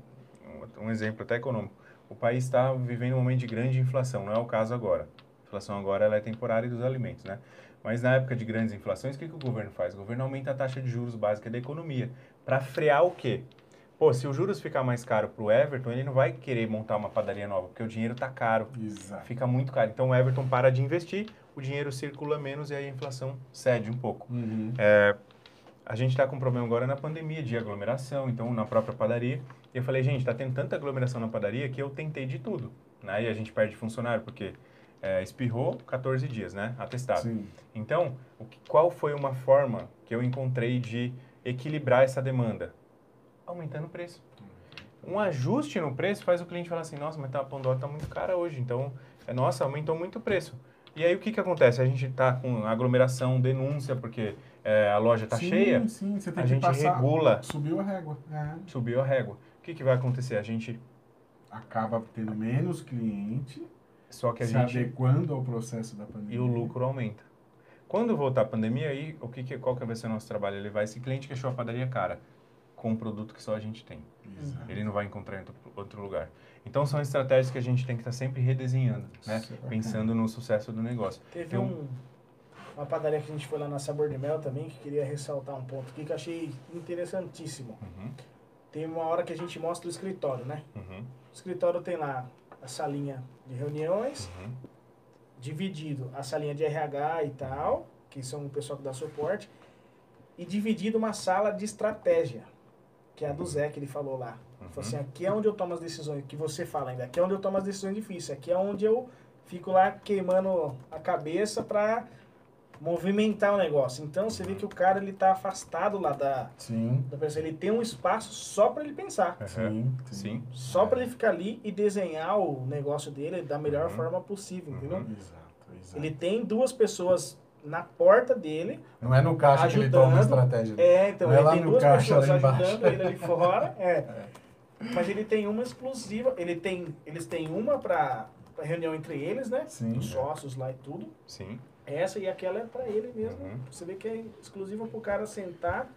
o- um exemplo até econômico, o país está vivendo um momento de grande inflação, não é o caso agora. A inflação agora ela é temporária dos alimentos, né? Mas na época de grandes inflações, o que, que o governo faz? O governo aumenta a taxa de juros básica da economia para frear o quê? Pô, se os juros ficar mais caro para o Everton, ele não vai querer montar uma padaria nova, porque o dinheiro está caro Exato. fica muito caro. Então o Everton para de investir, o dinheiro circula menos e aí a inflação cede um pouco. Uhum. A gente está com um problema agora na pandemia de aglomeração, então na própria padaria. E eu falei, gente, está tendo tanta aglomeração na padaria que eu tentei de tudo. Né? E a gente perde funcionário, porque é, espirrou 14 dias, né? Atestado. Sim. Então, que- qual foi uma forma que eu encontrei de equilibrar essa demanda? Aumentando o preço. Um ajuste no preço faz o cliente falar assim, nossa, mas tá, a Pandora está muito cara hoje, então, é, nossa, aumentou muito o preço. E aí o que, que acontece? A gente está com aglomeração, denúncia, porque é, a loja está cheia, Sim, você tem a que gente passar. regula. Subiu a régua. É. subiu a régua. O que, que vai acontecer? A gente, Acaba tendo menos cliente, só que a se gente, adequando ao processo da pandemia. e o lucro aumenta. Quando voltar a pandemia, aí, o que, que qual que vai ser o nosso trabalho? Ele vai, esse cliente que achou a padaria cara, com um produto que só a gente tem. Exato. Ele não vai encontrar em outro lugar. Então são estratégias que a gente tem que estar sempre redesenhando, né? Pensando no sucesso do negócio. Teve Então- um, uma padaria que a gente foi lá na Sabor de Mel também, que queria ressaltar um ponto aqui que eu achei interessantíssimo. Uhum, Tem uma hora que a gente mostra o escritório, né? uhum, O escritório tem lá a salinha de reuniões, uhum. dividido a salinha de RH e tal, que são o pessoal que dá suporte, e dividido uma sala de estratégia, que é a do Zé que ele falou lá. Falou assim, aqui é onde eu tomo as decisões, que você fala ainda, aqui é onde eu tomo as decisões difíceis, aqui é onde eu fico lá queimando a cabeça pra movimentar o negócio. Então você vê que o cara ele tá afastado lá da, Sim. da pessoa, ele tem um espaço só para ele pensar. Uhum. Sim. Sim. Só para ele ficar ali e desenhar o negócio dele da melhor Uhum. forma possível, entendeu? Exato, exato. Ele tem duas pessoas na porta dele. Não é no caixa que ele toma a Ajudando. estratégia. É, então Não é ele lá tem no duas caixa, pessoas ajudando ele ali fora. É. Mas ele tem uma exclusiva. Ele tem, eles têm uma para reunião entre eles, né? Sim. Os sócios lá e tudo. Sim. Essa e aquela é para ele mesmo. Uhum. Você vê que é exclusiva pro cara sentar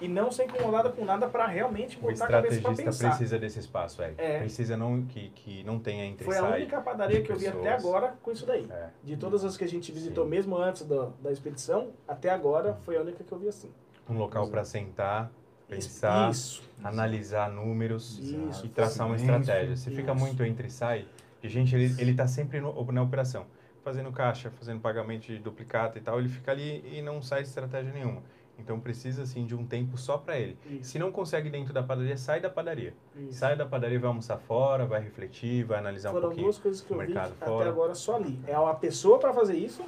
e não ser incomodado com nada para realmente O botar a cabeça para estrategista pensar. precisa desse espaço, Eric. É. Precisa não, que, que não tenha entre Foi a única padaria que eu vi até agora com isso daí. É. De todas as que a gente visitou, Sim. mesmo antes do- da expedição, até agora foi a única que eu vi assim. Um local para sentar, pensar, Isso. analisar números Isso. e traçar uma estratégia. Se fica Isso. muito entre e sai, e gente, ele, ele tá sempre no- na operação, fazendo caixa, fazendo pagamento de duplicata e tal, ele fica ali e não sai de estratégia nenhuma. Então precisa assim de um tempo só para ele. Isso. Se não consegue dentro da padaria, sai da padaria. isso. Sai da padaria, vai almoçar fora, vai refletir, vai analisar um Foram pouquinho. duas coisas que eu vi até agora só ali. É uma pessoa para fazer isso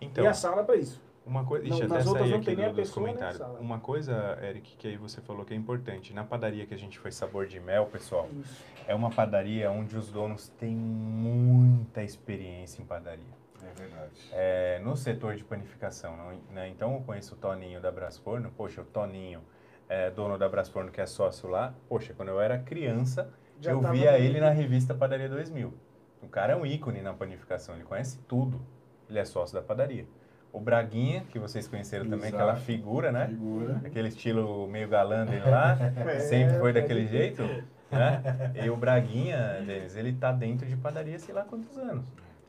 Então, e a sala para isso. Uma coisa, Não, Ixi, nas até outras saí não aqui tem nem a do- dos pessoa, nem a comentários. sala. Uma coisa, Eric, que aí você falou que é importante. Na padaria que a gente foi Sabor de Mel, pessoal, Isso. é uma padaria onde os donos têm muita experiência em padaria. É verdade. É, no setor de panificação, não- né? então eu conheço o Toninho da Brasforno, poxa, o Toninho é dono da Brasforno que é sócio lá, poxa, quando eu era criança, Já eu via no- ele na revista Padaria 2000. O cara é um ícone na panificação, ele conhece tudo. Ele é sócio da padaria. O Braguinha, que vocês conheceram também, Exato. aquela figura, né? Figura. Aquele estilo meio galã dele lá, É, sempre foi daquele jeito, né? E o Braguinha, Denis, ele tá dentro de padaria sei lá quantos anos.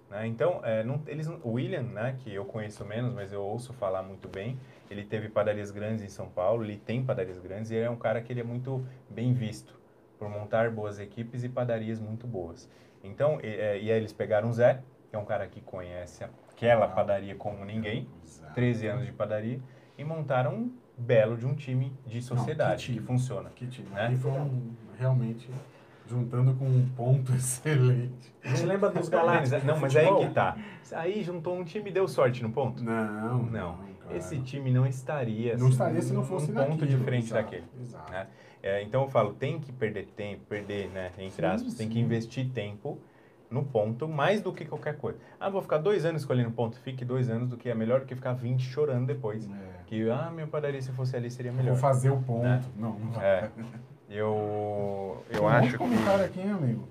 Né? Então, é, não, eles, o William, né, que eu conheço menos, mas eu ouço falar muito bem, ele teve padarias grandes em São Paulo, ele tem padarias grandes e ele é um cara que ele é muito bem visto por montar boas equipes e padarias muito boas. Então, e, é, e aí eles pegaram o Zé, que é um cara que conhece aquela padaria como ninguém, 13 anos de padaria, e montaram um belo de um time de sociedade time. que funciona. Que time. Né? Aí foi um, realmente juntando com um ponto excelente. Você lembra dos Galácticos? Não, mas aí futebol? que tá. Aí juntou um time e deu sorte no ponto. Não, Não. cara. Esse time não estaria não estaria se não fosse um ponto naquilo, diferente exato, daquele. Exato. né? É, então eu falo, tem que perder tempo, perder, né, entre Sim, aspas, tem que sim. investir tempo no ponto, mais do que qualquer coisa. Ah, vou ficar dois anos escolhendo ponto, fique dois anos do que é melhor do que ficar 20 chorando depois. É. Que, ah, minha padaria se fosse ali seria melhor. Vou fazer o ponto. Né? Não, não vai. É, eu, eu Tem acho que... comentário aqui, hein, amigo?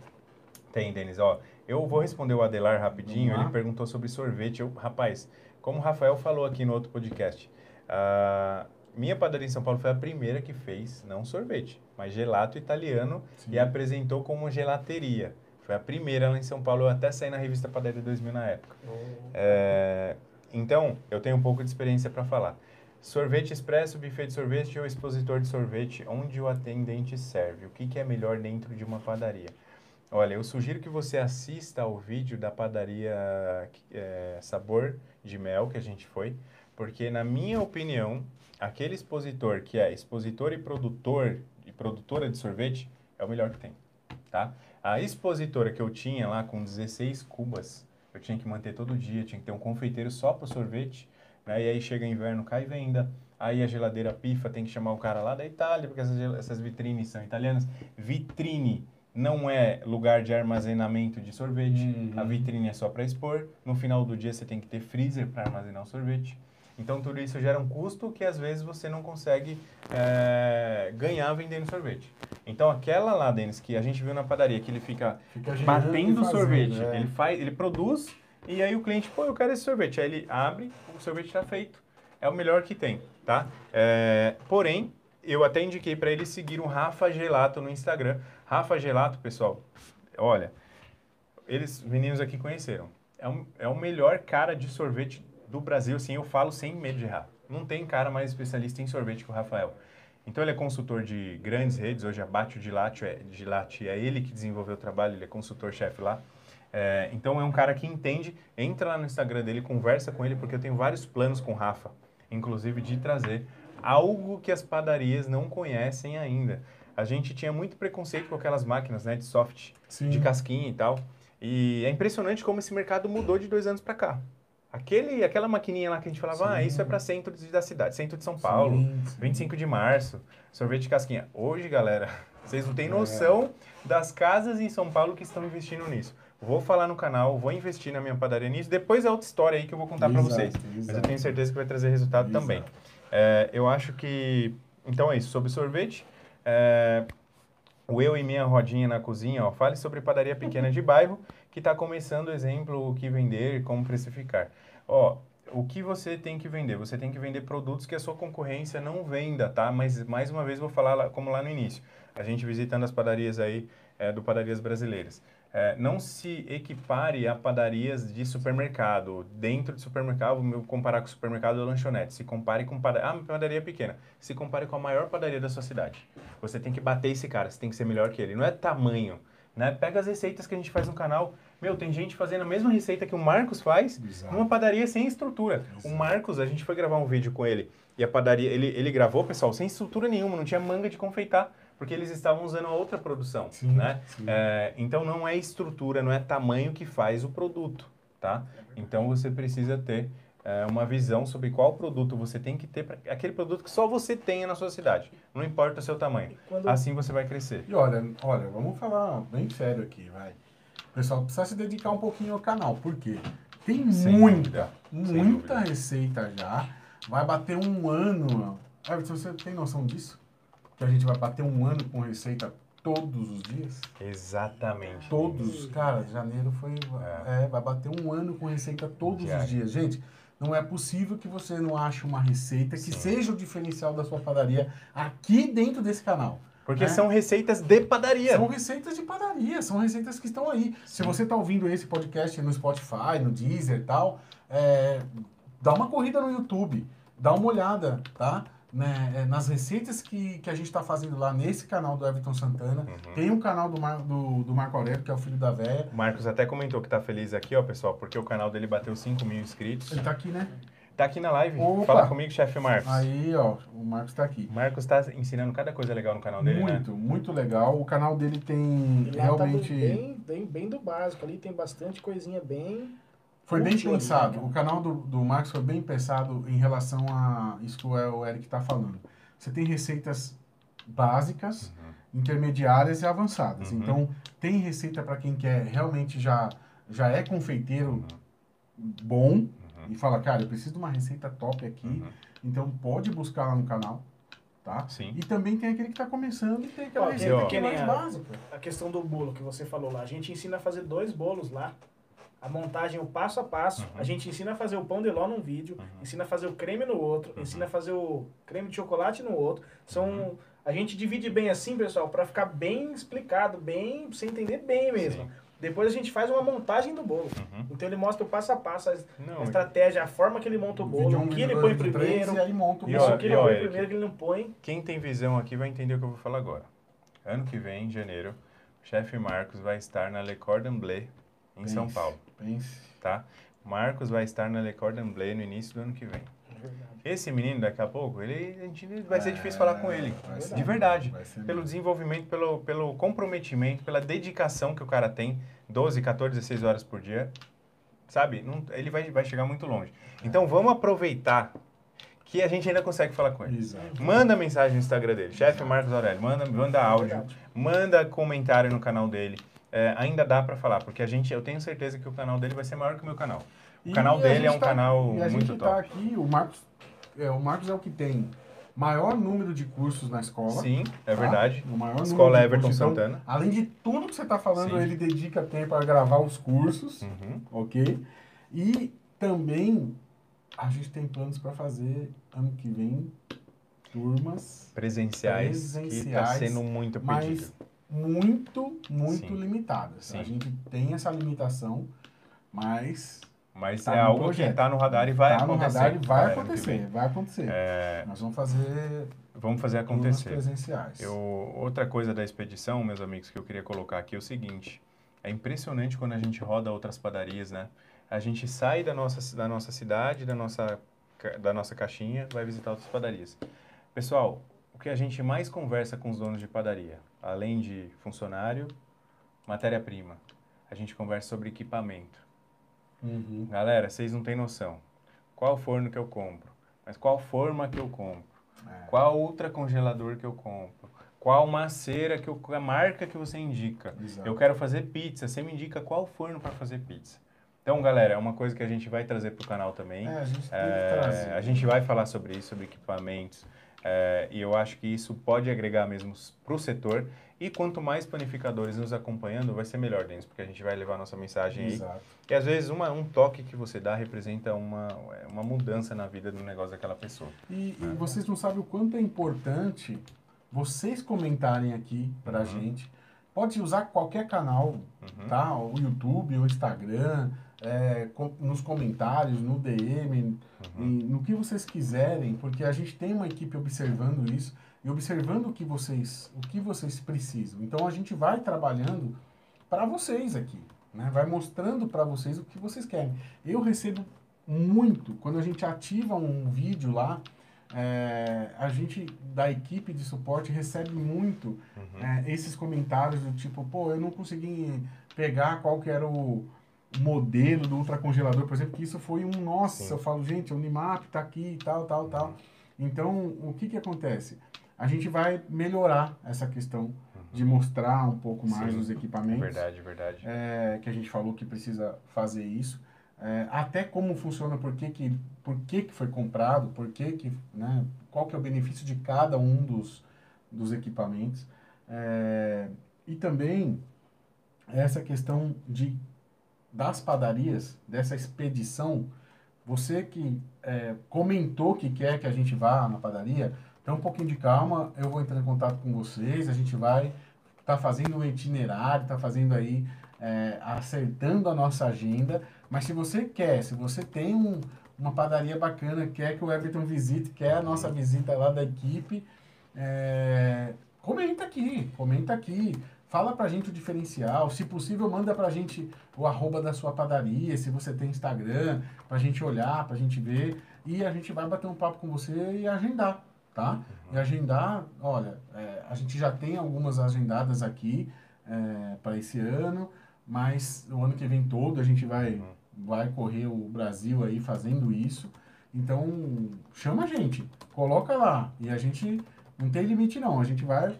Tem, Denis. Ó, eu vou responder o Adelar rapidinho. Ele perguntou sobre sorvete. Eu, rapaz, como o Rafael falou aqui no outro podcast, a minha padaria em São Paulo foi a primeira que fez, não sorvete, mas gelato italiano Sim. e apresentou como gelateria. Foi a primeira lá em São Paulo. Eu até saí na revista Padaria 2000 na época. É, então, eu tenho um pouco de experiência para falar. Sorvete expresso, buffet de sorvete ou expositor de sorvete, onde o atendente serve. O que, que é melhor dentro de uma padaria? Olha, eu sugiro que você assista ao vídeo da padaria é, Sabor de Mel que a gente foi, porque na minha opinião, aquele expositor que é expositor e produtor e produtora de sorvete é o melhor que tem, tá? A expositora que eu tinha lá com 16 cubas, eu tinha que manter todo dia, tinha que ter um confeiteiro só para sorvete, né? E aí chega inverno, cai venda, aí a geladeira pifa, tem que chamar o cara lá da Itália, porque essas, essas vitrines são italianas. Vitrine não é lugar de armazenamento de sorvete, Uhum. a vitrine é só para expor. No final do dia você tem que ter freezer para armazenar o sorvete. Então tudo isso gera um custo que às vezes você não consegue é, ganhar vendendo sorvete. Então aquela lá, Denis, que a gente viu na padaria, que ele fica Fica batendo fazendo, sorvete. é. Ele faz, ele produz e aí o cliente, pô, eu quero esse sorvete. Aí ele abre, o sorvete está feito. É o melhor que tem, tá? É, porém, eu até indiquei para ele seguir o Rafa Gelato no Instagram. Rafa Gelato, pessoal, olha, eles, meninos aqui conheceram. É, um, é o melhor cara de sorvete do Brasil, assim, eu falo sem medo de errar. Não tem cara mais especialista em sorvete que o Rafael. Então ele é consultor de grandes redes, hoje a Bate de Latte é, é ele que desenvolveu o trabalho, ele é consultor-chefe lá. É, então é um cara que entende, entra lá no Instagram dele, conversa com ele, porque eu tenho vários planos com o Rafa, inclusive de trazer algo que as padarias não conhecem ainda. A gente tinha muito preconceito com aquelas máquinas né, de soft, Sim. de casquinha e tal. E é impressionante como esse mercado mudou de dois anos para cá. Aquele, aquela maquininha lá que a gente falava, ah, isso é para centro da cidade, centro de São Paulo, Sim, sim. 25 de março, sorvete de casquinha. Hoje, galera, vocês não têm É. noção das casas em São Paulo que estão investindo nisso. Vou falar no canal, vou investir na minha padaria nisso. Depois é outra história aí que eu vou contar para Exato, vocês. Mas eu exato. tenho certeza que vai trazer resultado Exato. também. É, eu acho que. Então é isso, sobre sorvete. É, o Eu e Minha Rodinha na Cozinha, ó, fale sobre padaria pequena de bairro que está começando, exemplo, o que vender como precificar. Ó, o que você tem que vender? Você tem que vender produtos que a sua concorrência não venda, tá? Mas, mais uma vez, vou falar lá- como lá no início. A gente visitando as padarias aí, é, do Padarias Brasileiras. É, não se equipare a padarias de supermercado. Dentro de supermercado, vou comparar com supermercado ou lanchonete. Se compare com padaria. Ah, padaria pequena. Se compare com a maior padaria da sua cidade. Você tem que bater esse cara, você tem que ser melhor que ele. Não é tamanho. Né? Pega as receitas que a gente faz no canal. Meu, tem gente fazendo a mesma receita que o Marcos faz Exato. numa padaria sem estrutura. O Marcos, a gente foi gravar um vídeo com ele. E a padaria, ele, ele gravou, pessoal, sem estrutura nenhuma, não tinha manga de confeitar. Porque eles estavam usando a outra produção, Sim, né? sim. É, então não é estrutura, não é tamanho que faz o produto, tá? Então você precisa ter é, uma visão sobre qual produto você tem que ter, pra, aquele produto que só você tenha na sua cidade. Não importa o seu tamanho. Quando- Assim você vai crescer. E olha, olha, vamos falar bem sério aqui, vai. Pessoal precisa se dedicar um pouquinho ao canal, por quê? Tem Sem muita, dúvida, muita receita já. Vai bater um ano. Ah, você tem noção disso? Que a gente vai bater um ano com receita todos os dias? Exatamente. Todos. Cara, janeiro foi. É. vai bater um ano com receita todos Diário. os dias. Gente, não é possível que você não ache uma receita que Sim. seja o diferencial da sua padaria aqui dentro desse canal. Porque né? são receitas de padaria. São receitas de padaria, são receitas que estão aí. Se Sim. você está ouvindo esse podcast no Spotify, no Deezer e tal, é, dá uma corrida no YouTube, dá uma olhada, tá? Né, é, nas receitas que, que a gente está fazendo lá nesse canal do Everton Santana. Uhum. Tem um canal do, Mar, do, do Marco Aurélio, que é o filho da véia. O Marcos até comentou que tá feliz aqui, ó, pessoal, porque o canal dele bateu 5 mil inscritos. Ele tá aqui, né? Tá aqui na live. Opa! Fala comigo, chefe Marcos. Aí, ó, o Marcos tá aqui. O Marcos tá ensinando cada coisa legal no canal dele, né? muito, muito legal. O canal dele tem E lá tá realmente. bem, bem, bem do básico ali, tem bastante coisinha bem. Foi bem pensado. né? O canal do, do Marcos foi bem pensado em relação a isso que o Eric está falando. Você tem receitas básicas, intermediárias e avançadas. Uhum. Então, tem receita para quem quer realmente já, já é confeiteiro bom Uhum. e fala, cara, eu preciso de uma receita top aqui. Uhum. Então, pode buscar lá no canal, tá? Sim. E também tem aquele que está começando e tem aquela Ó, receita ó. que é mais a- básica. A questão do bolo que você falou lá. A gente ensina a fazer dois bolos lá. A montagem, o passo a passo. Uhum. A gente ensina a fazer o pão de ló num vídeo, Uhum. ensina a fazer o creme no outro, Uhum. ensina a fazer o creme de chocolate no outro. São Uhum. a gente divide bem assim, pessoal, para ficar bem explicado, bem, pra você entender bem mesmo. Sim. Depois a gente faz uma montagem do bolo. Uhum. Então ele mostra o passo a passo, a Não, estratégia, a forma que ele monta o bolo, Vídeo o que ele põe primeiro, o que ele põe primeiro, que ele não põe. quem tem visão aqui vai entender o que eu vou falar agora. Ano que vem, em janeiro, o chefe Marcos vai estar na Le Cordon Bleu, em São Pense, Paulo, Pense. tá? Marcos vai estar na Le Cordon Bleu no início do ano que vem. Esse menino, daqui a pouco, ele, a gente, vai ser difícil falar com ele. É, ser De verdade. Pelo mesmo. desenvolvimento, pelo, pelo comprometimento, pela dedicação que o cara tem, 12, 14, 16 horas por dia, sabe? Não, ele vai, vai chegar muito longe. Então vamos aproveitar que a gente ainda consegue falar com ele. Exato. Manda mensagem no Instagram dele, chefe Marcos Aurélio, manda, manda áudio, manda comentário no canal dele. É, ainda dá pra falar, porque a gente, eu tenho certeza que o canal dele vai ser maior que o meu canal. O canal dele é um tá- canal e a muito gente top. tá aqui, o Marcos, é, o Marcos é o que tem maior número de cursos na escola. Sim, é tá? verdade. O maior Escola número de Everton cursos. Então, Santana. além de tudo que você está falando, Sim. ele dedica tempo a gravar os cursos, Uhum. ok? E também a gente tem planos para fazer ano que vem turmas, Presenciais, que tá Presenciais, sendo muito pedido. mas muito, muito Sim. limitadas. Sim. A gente tem essa limitação, mas Mas Tá é no algo projeto. que tá no radar e vai tá no acontecer. radar e vai acontecer, vai acontecer. É, Nós vamos fazer vamos fazer acontecer. presenciais. Eu, outra coisa da expedição, meus amigos, que eu queria colocar aqui é o seguinte: é impressionante quando a gente roda outras padarias, né? A gente sai da nossa, da nossa cidade, da nossa, da nossa caixinha, vai visitar outras padarias. Pessoal, o que a gente mais conversa com os donos de padaria, além de funcionário, matéria-prima, a gente conversa sobre equipamento. Uhum. Galera, vocês não têm noção. Qual forno que eu compro? Mas qual forma que eu compro? É. Qual ultra congelador que eu compro? Qual maceira que eu, a marca que você indica? Exato. Eu quero fazer pizza, você me indica qual forno para fazer pizza. Então, galera, é uma coisa que a gente vai trazer para o canal também. É, a gente É, a gente vai falar sobre isso, sobre equipamentos. é, e eu acho que isso pode agregar mesmo para o setor. E quanto mais panificadores nos acompanhando, vai ser melhor, Denis, porque a gente vai levar nossa mensagem aí. Exato. E às vezes uma, um toque que você dá representa uma, é, uma mudança na vida do negócio daquela pessoa. E, e vocês não sabem o quanto é importante vocês comentarem aqui pra Uhum. gente. Pode usar qualquer canal, Uhum. tá? O YouTube, o Instagram, é, com- nos comentários, no DM, Uhum. em- no que vocês quiserem, porque a gente tem uma equipe observando isso e observando o que vocês, o que vocês precisam. Então a gente vai trabalhando para vocês aqui, né? Vai mostrando para vocês o que vocês querem. Eu recebo muito quando a gente ativa um vídeo lá. é, a gente da equipe de suporte recebe muito Uhum. é, esses comentários do tipo, pô, eu não consegui pegar qual que era o modelo do ultracongelador, por exemplo, que isso foi um, nossa, Sim. eu falo, gente, o Unimap tá aqui, tal, tal, tal. Então, o que que acontece? A gente vai melhorar essa questão de mostrar um pouco mais Sim. os equipamentos, Verdade, verdade. é, que a gente falou que precisa fazer isso, é, até como funciona, por que que, por que que foi comprado, por que que, né, qual que é o benefício de cada um dos, dos equipamentos. É, e também essa questão de das padarias, dessa expedição, você que é, comentou que quer que a gente vá na padaria, Então, um pouquinho de calma, eu vou entrar em contato com vocês, a gente vai estar tá fazendo um itinerário, está fazendo aí, é, acertando a nossa agenda. Mas se você quer, se você tem um, uma padaria bacana, quer que o Everton visite, quer a nossa visita lá da equipe, é, comenta aqui, comenta aqui. Fala pra gente o diferencial. Se possível, manda pra gente o arroba da sua padaria, se você tem Instagram, pra gente olhar, pra gente ver. E a gente vai bater um papo com você e agendar, tá? E agendar, olha, é, a gente já tem algumas agendadas aqui é, para esse ano, mas o ano que vem todo a gente vai, vai correr o Brasil aí fazendo isso. Então, chama a gente, coloca lá. E a gente não tem limite não, a gente vai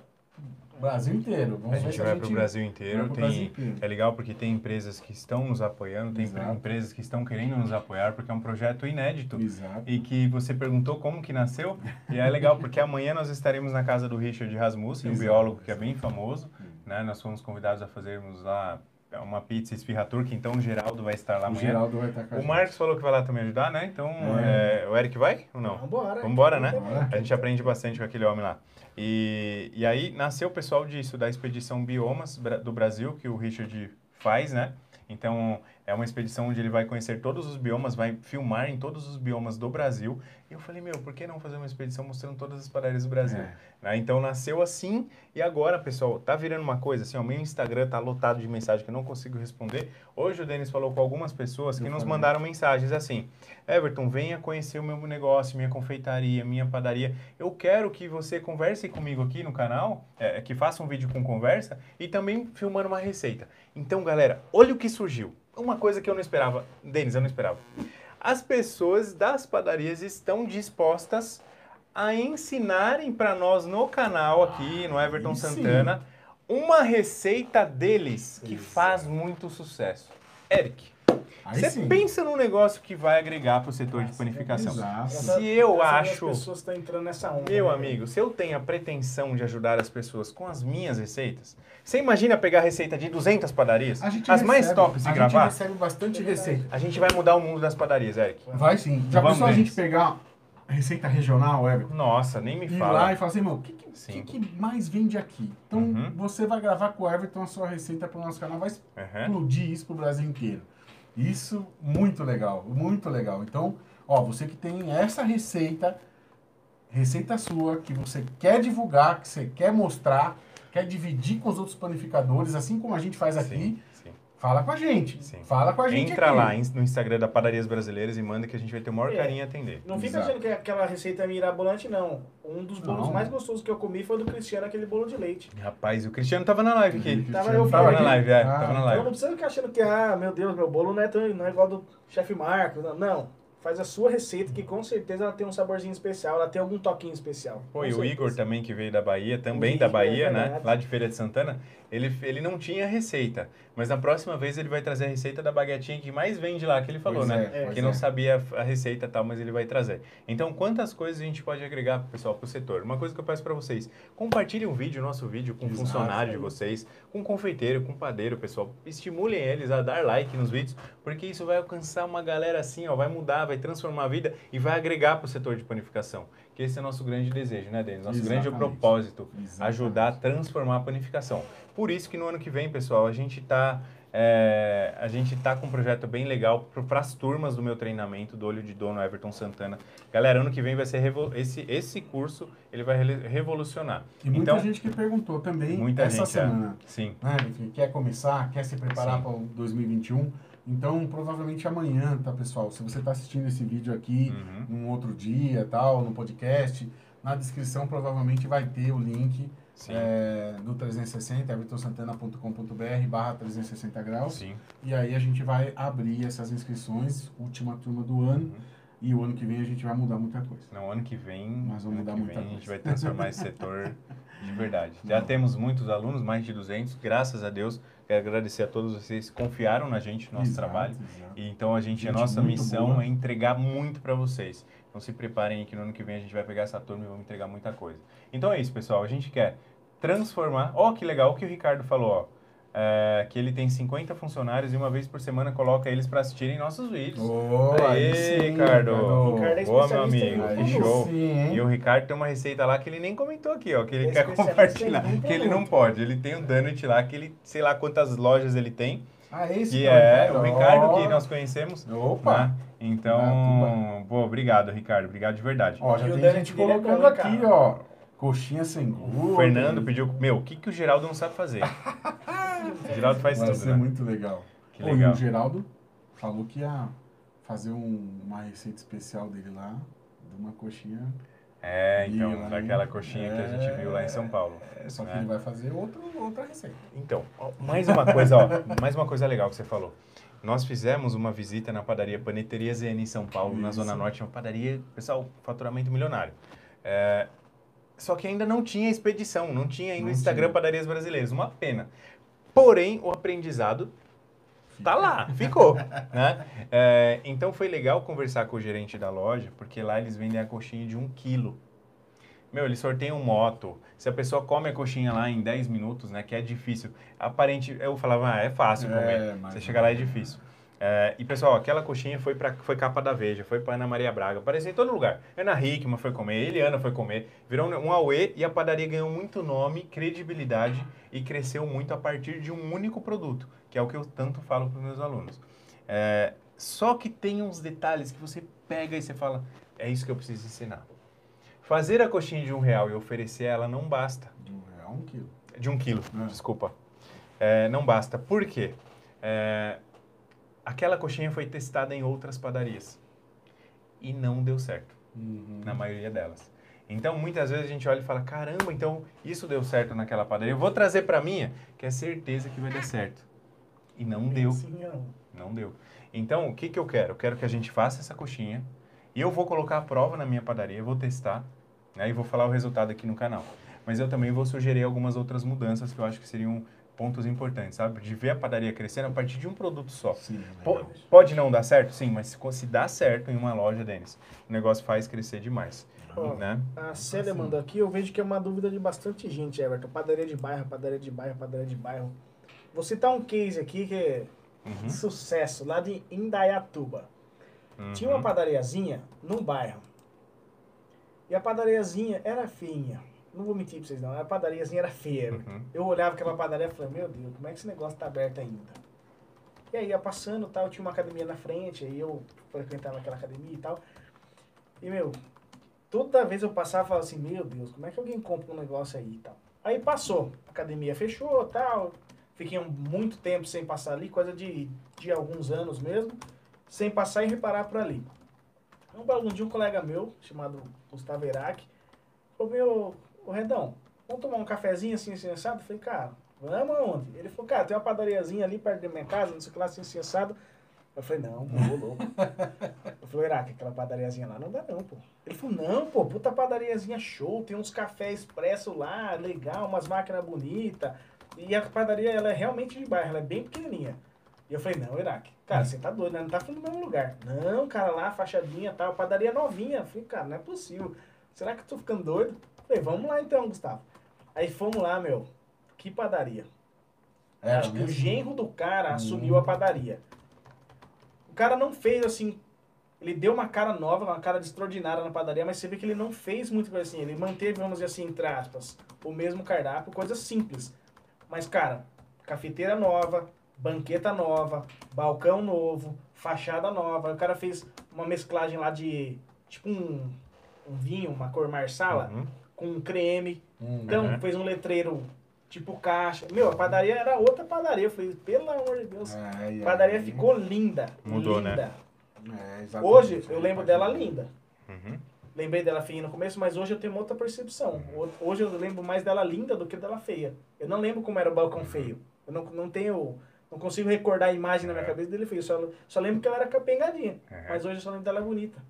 Brasil inteiro. Vamos a gente vai para o Brasil inteiro. Tem, Brasil inteiro. É legal porque tem empresas que estão nos apoiando, tem Exato. empresas que estão querendo nos apoiar, porque é um projeto inédito. Exato. E que você perguntou como que nasceu. E é legal porque amanhã nós estaremos na casa do Richard Rasmussen, um biólogo que é bem famoso. Né? Nós fomos convidados a fazermos lá uma pizza esfirra turca, então o Geraldo vai estar lá amanhã. O Geraldo vai estar com a O Marcos falou que vai lá também ajudar, né? Então, é. É, o Eric vai ou não? Vambora. Vambora, né? Vambora. A gente aprende bastante com aquele homem lá. E, e aí nasceu o pessoal disso, da expedição Biomas do Brasil, que o Richard faz, né? Então, é uma expedição onde ele vai conhecer todos os biomas, vai filmar em todos os biomas do Brasil. E eu falei, meu, por que não fazer uma expedição mostrando todas as padarias do Brasil? É. Né? Então nasceu assim e agora, pessoal, tá virando uma coisa assim, o meu Instagram tá lotado de mensagens que eu não consigo responder. Hoje o Denis falou com algumas pessoas que eu nos falei. mandaram mensagens assim: Everton, venha conhecer o meu negócio, minha confeitaria, minha padaria. Eu quero que você converse comigo aqui no canal, é, que faça um vídeo com conversa e também filmando uma receita. Então, galera, olha o que surgiu uma coisa que eu não esperava. Denis, eu não esperava. As pessoas das padarias estão dispostas a ensinarem para nós no canal aqui, no Everton Santana, uma receita deles que faz muito sucesso. Eric, você pensa num negócio que vai agregar para o setor de panificação. Exato. Se eu acho. As pessoas estão entrando nessa onda. Meu né? amigo, se eu tenho a pretensão de ajudar as pessoas com as minhas receitas, você imagina pegar a receita de 200 padarias? as recebe, mais tops e gravar? A gente recebe bastante receita. A gente vai mudar o mundo das padarias, Eric. Vai sim. Já pensou a gente pegar receita regional, Everton? Nossa, nem me fala. Ir lá e falar assim, meu, o que, que, que, mais vende aqui? Então, uhum. você vai gravar com o Everton a sua receita para o nosso canal, vai explodir uhum. isso para o Brasil inteiro. Isso, muito legal, muito legal. Então, ó, você que tem essa receita, receita sua, que você quer divulgar, que você quer mostrar, quer dividir com os outros panificadores, assim como a gente faz aqui, sim. Fala com a gente. Sim. Fala com a gente Entra aqui. lá no Instagram da Padarias Brasileiras e manda que a gente vai ter o maior é. carinho em atender. Não fica Exato. achando que é aquela receita é mirabolante, não. Um dos bolos não. mais gostosos que eu comi foi do Cristiano, aquele bolo de leite. Rapaz, o Cristiano tava na live aqui. Tava eu tava na live, é. Ah, tava na live. Então não precisa ficar achando que, ah, meu Deus, meu bolo não é, tão, não é igual do chefe Marcos. Não. não faz a sua receita, que com certeza ela tem um saborzinho especial, ela tem algum toquinho especial. Pô, e o Igor também, que veio da Bahia, também da Bahia, é né? Lá de Feira de Santana, ele, ele não tinha receita. Mas na próxima vez ele vai trazer a receita da baguetinha que mais vende lá, que ele falou, pois né? É, que não é. sabia a receita tal, mas ele vai trazer. Então, quantas coisas a gente pode agregar, pessoal, para o setor? Uma coisa que eu peço para vocês, compartilhem um vídeo, nosso vídeo, com um funcionário de vocês, com um confeiteiro, com um padeiro, pessoal. Estimulem eles a dar like nos vídeos, porque isso vai alcançar uma galera assim, ó, vai mudar, vai transformar a vida e vai agregar para o setor de panificação. Que esse é o nosso grande desejo, né, Denis? Nosso Exatamente. grande propósito, Exatamente. ajudar a transformar a panificação. Por isso que no ano que vem, pessoal, a gente está é, a gente tá com um projeto bem legal para as turmas do meu treinamento do Olho de Dono Everton Santana. Galera, ano que vem vai ser esse esse curso, ele vai revolucionar. E muita então, gente que perguntou também muita essa gente, é. semana. É. Sim. Né, que quer começar, quer se preparar para 2021. Então, provavelmente amanhã, tá, pessoal? Se você está assistindo esse vídeo aqui, uhum. num outro dia, tal, no podcast, na descrição provavelmente vai ter o link é, do 360, evertonsantana.com.br barra 360 graus. Sim. E aí a gente vai abrir essas inscrições, última turma do ano. Uhum. E o ano que vem a gente vai mudar muita coisa. Não, ano que vem, Mas vamos mudar muita coisa. a gente vai transformar esse setor de verdade. Já Não. temos muitos alunos, mais de 200, graças a Deus. Quero agradecer a todos vocês que confiaram na gente, no nosso exato, trabalho. Exato. E então a gente, gente a nossa missão boa. é entregar muito para vocês. Então se preparem que no ano que vem a gente vai pegar essa turma e vamos entregar muita coisa. Então é isso, pessoal. A gente quer transformar. Ó, oh, que legal o que o Ricardo falou, ó. É, que ele tem 50 funcionários e uma vez por semana coloca eles para assistirem nossos vídeos. Oh, Aê, sim, Ricardo. Ricardo é Boa, meu amigo. Aí Que show. sim? E o Ricardo tem uma receita lá que ele nem comentou aqui, ó, que ele É quer compartilhar, que ele não pode. Ele tem um donut lá que ele, sei lá quantas lojas ele tem, Ah, esse que é o Ricardo que nós conhecemos. Opa! né? Então, pô, obrigado, Ricardo. Obrigado de verdade. Ó, já E o tem gente é colocando aqui, cara? ó. Coxinha sem O glúten. Fernando pediu, meu, o que, que o Geraldo não sabe fazer? o Geraldo faz Vai tudo, ser né? muito legal. Que Pô, e legal. o Geraldo falou que ia fazer um- uma receita especial dele lá, de uma coxinha. É, então, daquela coxinha que a gente viu lá em São Paulo. É, só que né? ele vai fazer outro, outra receita. Então, ó, mais uma coisa, ó, mais uma coisa legal que você falou. Nós fizemos uma visita na padaria Paneteria ZN em São Paulo, na Isso. Zona Norte, uma padaria, pessoal, faturamento milionário. É, só que ainda não tinha expedição, não tinha ainda Não Instagram tinha. Padarias Brasileiras, uma pena. Porém, o aprendizado tá lá, ficou, né? É, então foi legal conversar com o gerente da loja, porque lá eles vendem a coxinha de um quilo. Meu, eles sorteiam moto. Se a pessoa come a coxinha lá em 10 minutos, né, que é difícil. Aparente, eu falava, ah, é fácil É, comer. mas Você não chega lá é é. difícil. É, e pessoal, aquela coxinha foi para foi capa da Veja, foi para Ana Maria Braga, apareceu em todo lugar. Ana Hickman foi comer, Eliana foi comer, virou um auê e a padaria ganhou muito nome, credibilidade e cresceu muito a partir de um único produto, que é o que eu tanto falo para os meus alunos. É, só que tem uns detalhes que você pega e você fala, é isso que eu preciso ensinar. Fazer a coxinha de um real e oferecer ela não basta. De um real, um quilo. De um quilo, É. desculpa. É, não basta. Por quê? É, aquela coxinha foi testada em outras padarias. E não deu certo, Uhum. na maioria delas. Então, muitas vezes a gente olha e fala, caramba, então isso deu certo naquela padaria. Eu vou trazer para minha, que é certeza que vai dar certo. E não deu. Não deu. Então, o que, que eu quero? Eu quero que a gente faça essa coxinha e eu vou colocar a prova na minha padaria, vou testar né, e vou falar o resultado aqui no canal. Mas eu também vou sugerir algumas outras mudanças que eu acho que seriam pontos importantes, sabe? De ver a padaria crescendo a partir de um produto só. Sim, é pode não dar certo? Sim, mas se, se dá certo em uma loja, Denis, o negócio faz crescer demais. Ó, Né? A Célia Assim. mandou aqui, eu vejo que é uma dúvida de bastante gente, Everton. Padaria de bairro, padaria de bairro, padaria de bairro. Vou citar um case aqui que é Uhum, sucesso, lá de Indaiatuba. Tinha uma uhum. padariazinha num bairro. E a padariazinha era feinha. Não vou mentir pra vocês não, a padariazinha era feia. Uhum. Eu olhava aquela padaria e falei, meu Deus, como é que esse negócio tá aberto ainda? E aí ia passando tal, tinha uma academia na frente, aí eu frequentava aquela academia e tal. E meu, toda vez eu passava e falava assim, meu Deus, como é que alguém compra um negócio aí e tal? Aí passou, a academia fechou tal, fiquei muito tempo sem passar ali, coisa de, de alguns anos mesmo, sem passar e reparar por ali. Um belo dia um colega meu, chamado Gustavo Iraque, falou, meu, ô Redão, vamos tomar um cafezinho assim, assim, assado? Eu falei, cara, vamos aonde? Ele falou, cara, tem uma padariazinha ali perto da minha casa, não sei o que lá, assim, assim, assado. Eu falei, não, pô, ô louco. Eu falei, Iraque, aquela padariazinha lá não dá não, pô. Ele falou, não, pô, puta padariazinha show, tem uns cafés expresso lá, legal, umas máquinas bonitas. E a padaria, ela é realmente de bairro, ela é bem pequenininha. E eu falei, não, Iraque, cara, você tá doido, né? Não tá falando no mesmo lugar. Não, cara, lá, fachadinha e tal, padaria novinha. Eu falei, cara, não é possível. Será que eu tô ficando doido? Falei, vamos lá então, Gustavo. Aí fomos lá, meu. Que padaria. Era Acho que o mesmo? genro do cara Hum. assumiu a padaria. O cara não fez assim. Ele deu uma cara nova, uma cara extraordinária na padaria, mas você vê que ele não fez muito coisa assim. Ele manteve, vamos dizer assim, entre aspas, o mesmo cardápio, coisa simples. Mas, cara, cafeteira nova, banqueta nova, balcão novo, fachada nova. O cara fez uma mesclagem lá de tipo um, um vinho, uma cor marsala, Uhum. Com creme. Hum, Então, Uhum. fez um letreiro tipo caixa. Meu, a padaria era outra padaria. Eu falei, pelo amor de Deus. é, e A padaria aí- ficou linda. Mudou, né? linda. É, exatamente. Hoje, eu lembro dela linda. Uhum. Lembrei dela feia no começo, mas hoje eu tenho uma outra percepção. Ho- Hoje eu lembro mais dela linda do que dela feia. Eu não lembro como era o balcão feio. Eu não, não tenho. Não consigo recordar a imagem na minha É. cabeça dele feio. Só, só lembro que ela era capengadinha. É. Mas hoje eu só lembro dela bonita.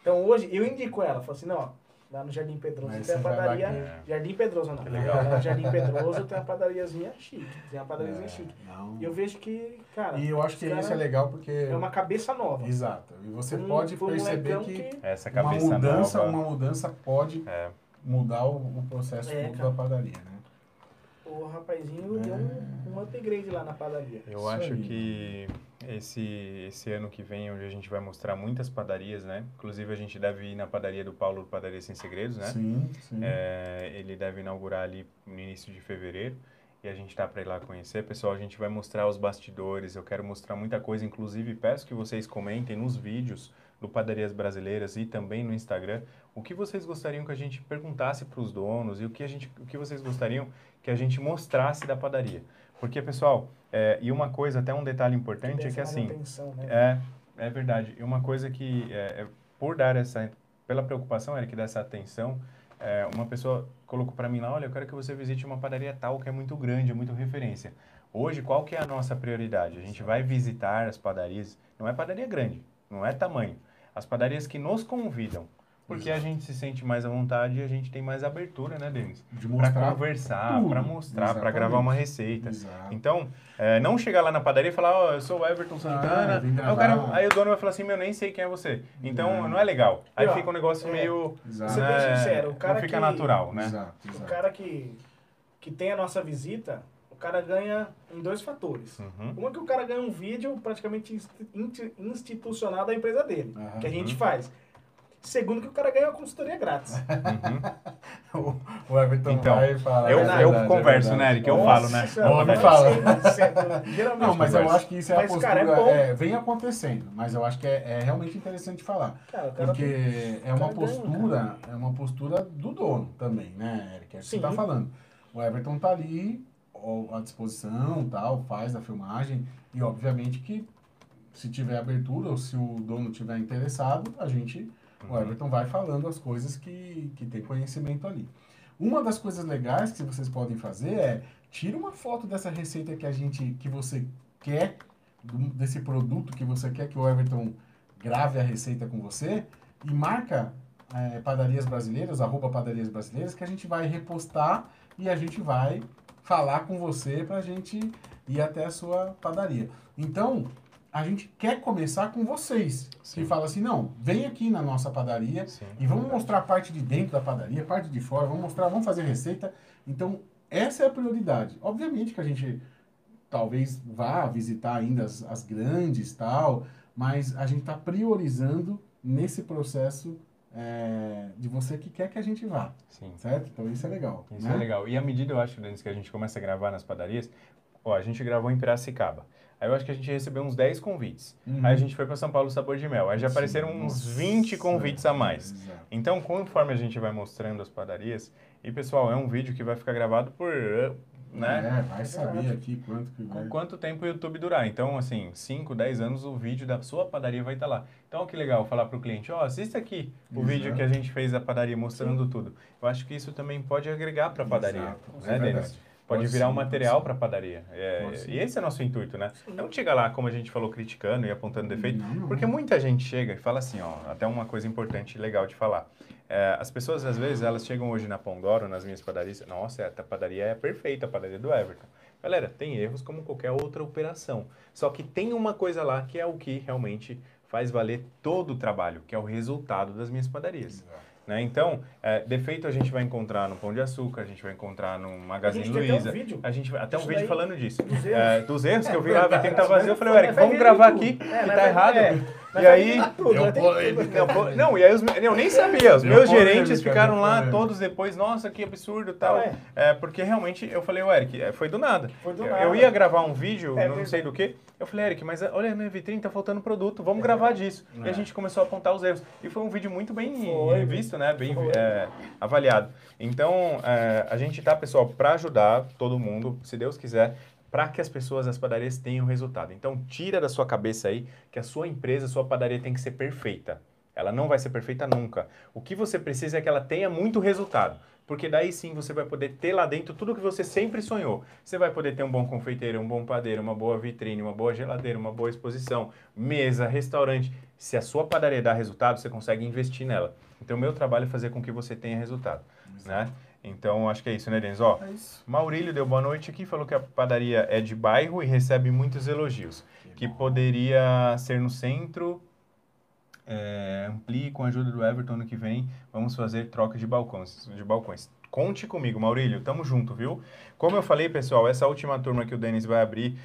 Então hoje eu indico ela. Falo assim, não, ó, lá no Jardim Pedroso Mas tem a padaria. que- Jardim Pedroso não. Que legal. Lá no Jardim Pedroso tem uma padariazinha chique. Tem uma padariazinha É, chique. não. E eu vejo que, cara, E eu acho que isso é legal porque. é uma cabeça nova. Exato. E você Um- pode um perceber molecão que, Essa uma cabeça mudança, nova. uma mudança pode É. mudar o, o processo É, da padaria, né? o rapazinho deu um, um upgrade lá na padaria. Eu Isso acho aí. que esse, esse ano que vem, onde a gente vai mostrar muitas padarias, né? Inclusive, a gente deve ir na padaria do Paulo, Padaria Sem Segredos, né? Sim, sim. É, ele deve inaugurar ali no início de fevereiro e a gente tá para ir lá conhecer. Pessoal, a gente vai mostrar os bastidores, eu quero mostrar muita coisa, inclusive peço que vocês comentem nos vídeos do Padarias Brasileiras e também no Instagram o que vocês gostariam que a gente perguntasse para os donos e o que, a gente, o que vocês gostariam que a gente mostrasse da padaria. Porque, pessoal, é, e uma coisa, até um detalhe importante é que assim, né? é, é verdade. E uma coisa que, é, é, por dar essa, pela preocupação, Eric, dessa atenção, é, uma pessoa colocou para mim lá, olha, eu quero que você visite uma padaria tal que é muito grande, é muito referência. Hoje, qual que é a nossa prioridade? A gente vai visitar as padarias, não é padaria grande, não é tamanho. As padarias que nos convidam, porque a gente se sente mais à vontade e a gente tem mais abertura, né, Denis? De Para mostrar conversar, tudo. para mostrar, para gravar uma receita. Exato. Então, é, não chegar lá na padaria e falar, ó, eu sou o Everton Santana. Ah, aí, o cara- aí o dono vai falar assim, meu, nem sei quem é você. Então, Não. não, é legal. Aí E, fica um negócio é, meio... Exato. Você bem né, sincero, o cara não fica que- natural, né? Exato, O exato. cara que, que tem a nossa visita, o cara ganha em dois fatores. Uhum. Uma que o cara ganha um vídeo praticamente institucional da empresa dele, Aham. que a gente Uhum. faz. Segundo que o cara ganha uma consultoria grátis. Uhum. O Everton Então, vai falar. eu- é eu verdade, converso, é né. Eric? Eu falo, né? Homem fala. geralmente Não, mas eu acho que isso é a Mas, postura. cara, é bom. é, vem acontecendo, mas eu acho que é, é realmente interessante falar. Cara, Porque é uma cara ganha, postura, é uma postura do dono também, né, Eric? É o que você Sim. tá falando. O Everton tá ali ó, à disposição, tal, faz a filmagem e obviamente que se tiver abertura ou se o dono tiver interessado, a gente, o Uhum. Everton vai falando as coisas que, que tem conhecimento ali. Uma das coisas legais que vocês podem fazer é tira uma foto dessa receita que a gente, que você quer, desse produto que você quer que o Everton grave a receita com você e marca é, padarias brasileiras, arroba padarias brasileiras, que a gente vai repostar e a gente vai falar com você para a gente ir até a sua padaria. Então, a gente quer começar com vocês, Sim. que fala assim, não, vem aqui na nossa padaria Sim, e vamos verdade. mostrar a parte de dentro da padaria, a parte de fora, vamos mostrar, vamos fazer receita. Então, essa é a prioridade. Obviamente que a gente talvez vá visitar ainda as, as grandes tal, mas a gente está priorizando nesse processo é, de você que quer que a gente vá, Sim. certo? Então isso é legal. Isso né? é legal. E à medida, eu acho, Denis, que a gente começa a gravar nas padarias, ó, a gente gravou em Piracicaba. Aí eu acho que a gente recebeu uns 10 convites. Uhum. Aí a gente foi para São Paulo Sabor de Mel. Aí já Sim, apareceram uns nossa, 20 convites a mais. exato. Então, conforme a gente vai mostrando as padarias, e pessoal, é um vídeo que vai ficar gravado por, né? É, vai saber aqui quanto que vai. Com quanto tempo o YouTube durar. Então, assim, 5, 10 anos o vídeo da sua padaria vai estar lá. Então, que legal falar para o cliente, ó, assista aqui o Exato. vídeo que a gente fez da padaria mostrando tudo. Eu acho que isso também pode agregar para a padaria, Exato, né, é Denis? Pode, virar sim, um material sim. para a padaria. É, sim. e esse é nosso intuito, né? Não chega lá, como a gente falou, criticando e apontando defeito, Não, não. porque muita gente chega e fala assim, ó, até uma coisa importante e legal de falar. É, as pessoas, às vezes, elas chegam hoje na Pondoro, nas minhas padarias, nossa, a padaria é perfeita, a padaria do Everton. Galera, tem erros como qualquer outra operação. Só que tem uma coisa lá que é o que realmente faz valer todo o trabalho, que é o resultado das minhas padarias. Exato. Né? Então, é, defeito a gente vai encontrar no Pão de Açúcar, a gente vai encontrar no Magazine A gente tem até um Luiza. vídeo. A gente vai, até um vídeo falando disso. dos É, dos erros que eu vi É lá, verdade, vi que tá vazio. Eu falei, Eric, vamos gravar aqui, É, que tá vai- errado. É, E aí, tudo. não, e aí os, eu nem sabia. Os meus gerentes ficaram lá todos depois, nossa, que absurdo e tal. É. É, porque realmente eu falei, ô Eric, é, foi do nada. Foi do eu, nada. eu ia gravar um vídeo, É não sei do que. Eu falei, Eric, mas olha a minha vitrine, tá faltando produto, vamos gravar disso. E a É. gente começou a apontar os erros. E foi um vídeo muito bem Foi. visto, né? Bem é, avaliado. Então, é, a gente tá, pessoal, para ajudar todo mundo, se Deus quiser, para que as pessoas das padarias tenham resultado. Então, tira da sua cabeça aí que a sua empresa, a sua padaria tem que ser perfeita. Ela não vai ser perfeita nunca. O que você precisa é que ela tenha muito resultado. Porque daí sim você vai poder ter lá dentro tudo que você sempre sonhou. Você vai poder ter um bom confeiteiro, um bom padeiro, uma boa vitrine, uma boa geladeira, uma boa exposição, mesa, restaurante. Se a sua padaria dá resultado, você consegue investir nela. Então, o meu trabalho é fazer com que você tenha resultado. Né? Então, acho que é isso, né, Denis? Ó, É isso. Maurílio deu boa noite aqui, falou que a padaria é de bairro e recebe muitos elogios. Que poderia ser no centro. É, amplie com a ajuda do Everton no que vem. Vamos fazer troca de balcões. De balcões. Conte comigo, Maurílio. Tamo junto, viu? Como eu falei, pessoal, essa última turma que o Denis vai abrir,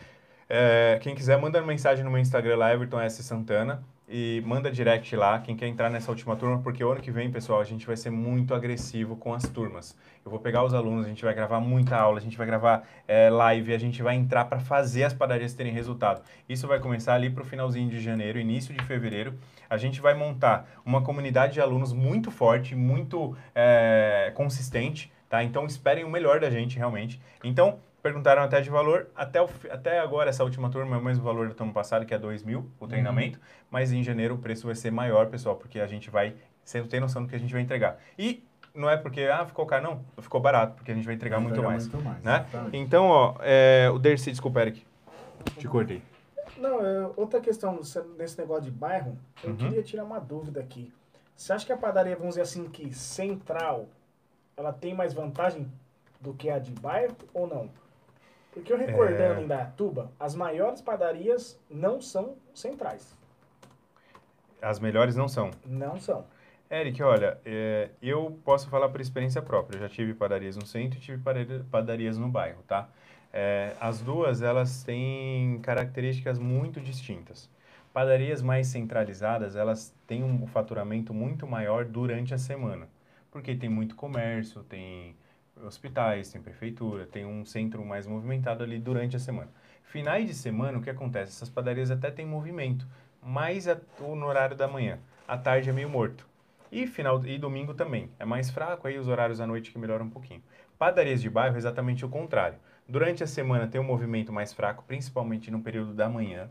é, quem quiser, manda mensagem no meu Instagram lá, Everton S. Santana e manda direct lá quem quer entrar nessa última turma, porque o ano que vem, pessoal, a gente vai ser muito agressivo com as turmas. Eu vou pegar os alunos, a gente vai gravar muita aula, a gente vai gravar é, live, a gente vai entrar para fazer as padarias terem resultado. Isso vai começar ali para o finalzinho de janeiro, início de fevereiro. A gente vai montar uma comunidade de alunos muito forte, muito é, consistente, tá? Então esperem o melhor da gente, realmente. Então, perguntaram até de valor. Até, o, até agora, essa última turma é o mesmo valor do ano passado, que é 2 mil o treinamento. Uhum. Mas em janeiro o preço vai ser maior, pessoal, porque a gente vai sem ter noção do que a gente vai entregar. E não é porque, ah, ficou caro, não. Ficou barato, porque a gente vai entregar, muito, mais, muito mais. Né? Então, ó, é, o Dercy, desculpa, Eric. Te cortei. Não, é, outra questão nesse negócio de bairro, eu uhum. queria tirar uma dúvida aqui. Você acha que a padaria, vamos dizer assim, que central, ela tem mais vantagem do que a de bairro ou não? Porque eu recordando é... em Datuba, as maiores padarias não são centrais. As melhores não são? Não são. Eric, olha, é, eu posso falar por experiência própria. Eu já tive padarias no centro e tive padarias no bairro, tá? É, as duas, elas têm características muito distintas. Padarias mais centralizadas, elas têm um faturamento muito maior durante a semana. Porque tem muito comércio, tem hospitais, tem prefeitura, tem um centro mais movimentado ali durante a semana. Finais de semana, o que acontece? Essas padarias até têm movimento, mas a, no horário da manhã. À tarde é meio morto. E final e domingo também. É mais fraco, aí os horários à noite que melhoram um pouquinho. Padarias de bairro é exatamente o contrário. Durante a semana tem um movimento mais fraco, principalmente no período da manhã.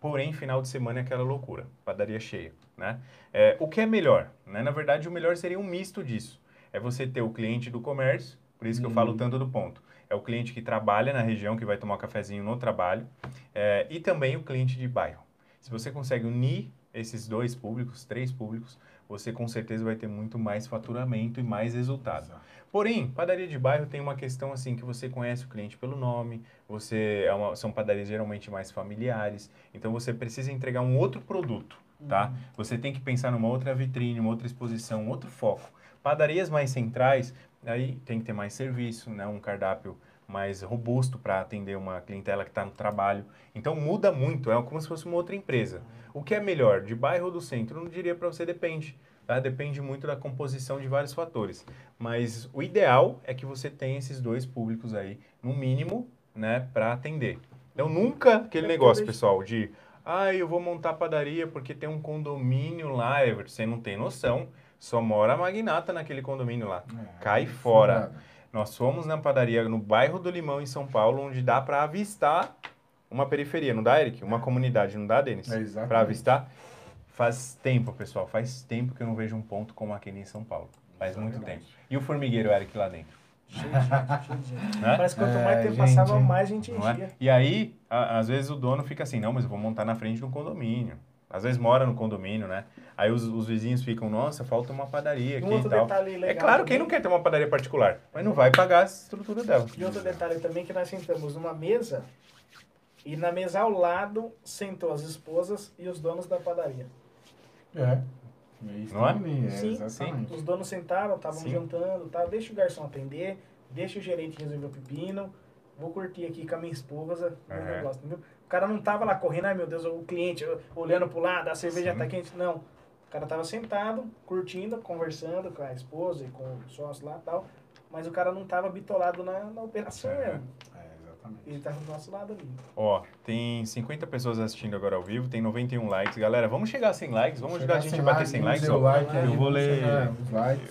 Porém, final de semana é aquela loucura, padaria cheia, né? É, o que é melhor? Né? Na verdade, o melhor seria um misto disso. É você ter o cliente do comércio, por isso que uhum. eu falo uhum. tanto do ponto. É o cliente que trabalha na região, que vai tomar um cafezinho no trabalho, é, e também o cliente de bairro. Se você consegue unir esses dois públicos, três públicos, você com certeza vai ter muito mais faturamento e mais resultado. Exato. Porém, padaria de bairro tem uma questão assim que você conhece o cliente pelo nome, você é uma, são padarias geralmente mais familiares, então você precisa entregar um outro produto, tá? Uhum. Você tem que pensar numa outra vitrine, uma outra exposição, um outro foco. Padarias mais centrais, aí tem que ter mais serviço, né? Um cardápio mais robusto para atender uma clientela que está no trabalho. Então muda muito, é como se fosse uma outra empresa. O que é melhor, de bairro ou do centro? Eu não diria para você depende. Tá? Depende muito da composição de vários fatores. Mas o ideal é que você tenha esses dois públicos aí, no mínimo, né, para atender. Então nunca aquele negócio, pessoal, de ah, eu vou montar padaria porque tem um condomínio lá, Everton. Você não tem noção. Só mora a magnata naquele condomínio lá. É, Cai é fora. Nós fomos na padaria no bairro do Limão, em São Paulo, onde dá para avistar uma periferia, não dá, Eric? Uma comunidade, não dá, Denis? É para avistar. Faz tempo, pessoal, faz tempo que eu não vejo um ponto como aquele em São Paulo. Faz muito tempo. E o formigueiro, Eric, lá dentro? Cheio de gente, Né? Parece que quanto mais é, tempo gente, passava, mais gente é? enchia. É? E aí, a, às vezes o dono fica assim, não, mas eu vou montar na frente do condomínio. Às vezes mora no condomínio, né? Aí os, os vizinhos ficam, nossa, falta uma padaria aqui um e tal. é claro, quem não quer ter uma padaria particular? Mas não vai pagar a estrutura dela. E outro detalhe também que nós sentamos numa mesa e na mesa ao lado sentou as esposas e os donos da padaria. É. Isso não é? é sim, sim, os donos sentaram, estavam jantando, tá? deixa o garçom atender, deixa o gerente resolver o pepino, vou curtir aqui com a minha esposa, uhum. negócio, entendeu? O cara não tava lá correndo, ai meu Deus, o cliente olhando pro lado, a cerveja Sim. tá quente. Não. O cara tava sentado, curtindo, conversando com a esposa e com o sócio lá e tal. Mas o cara não tava bitolado na, na operação é. mesmo. Ele tá do nosso lado ali. Ó, tem 50 pessoas assistindo agora ao vivo, tem 91 likes. Galera, vamos chegar a 100 likes? Vamos ajudar a gente a bater 100 likes? Ó, like eu vou ler.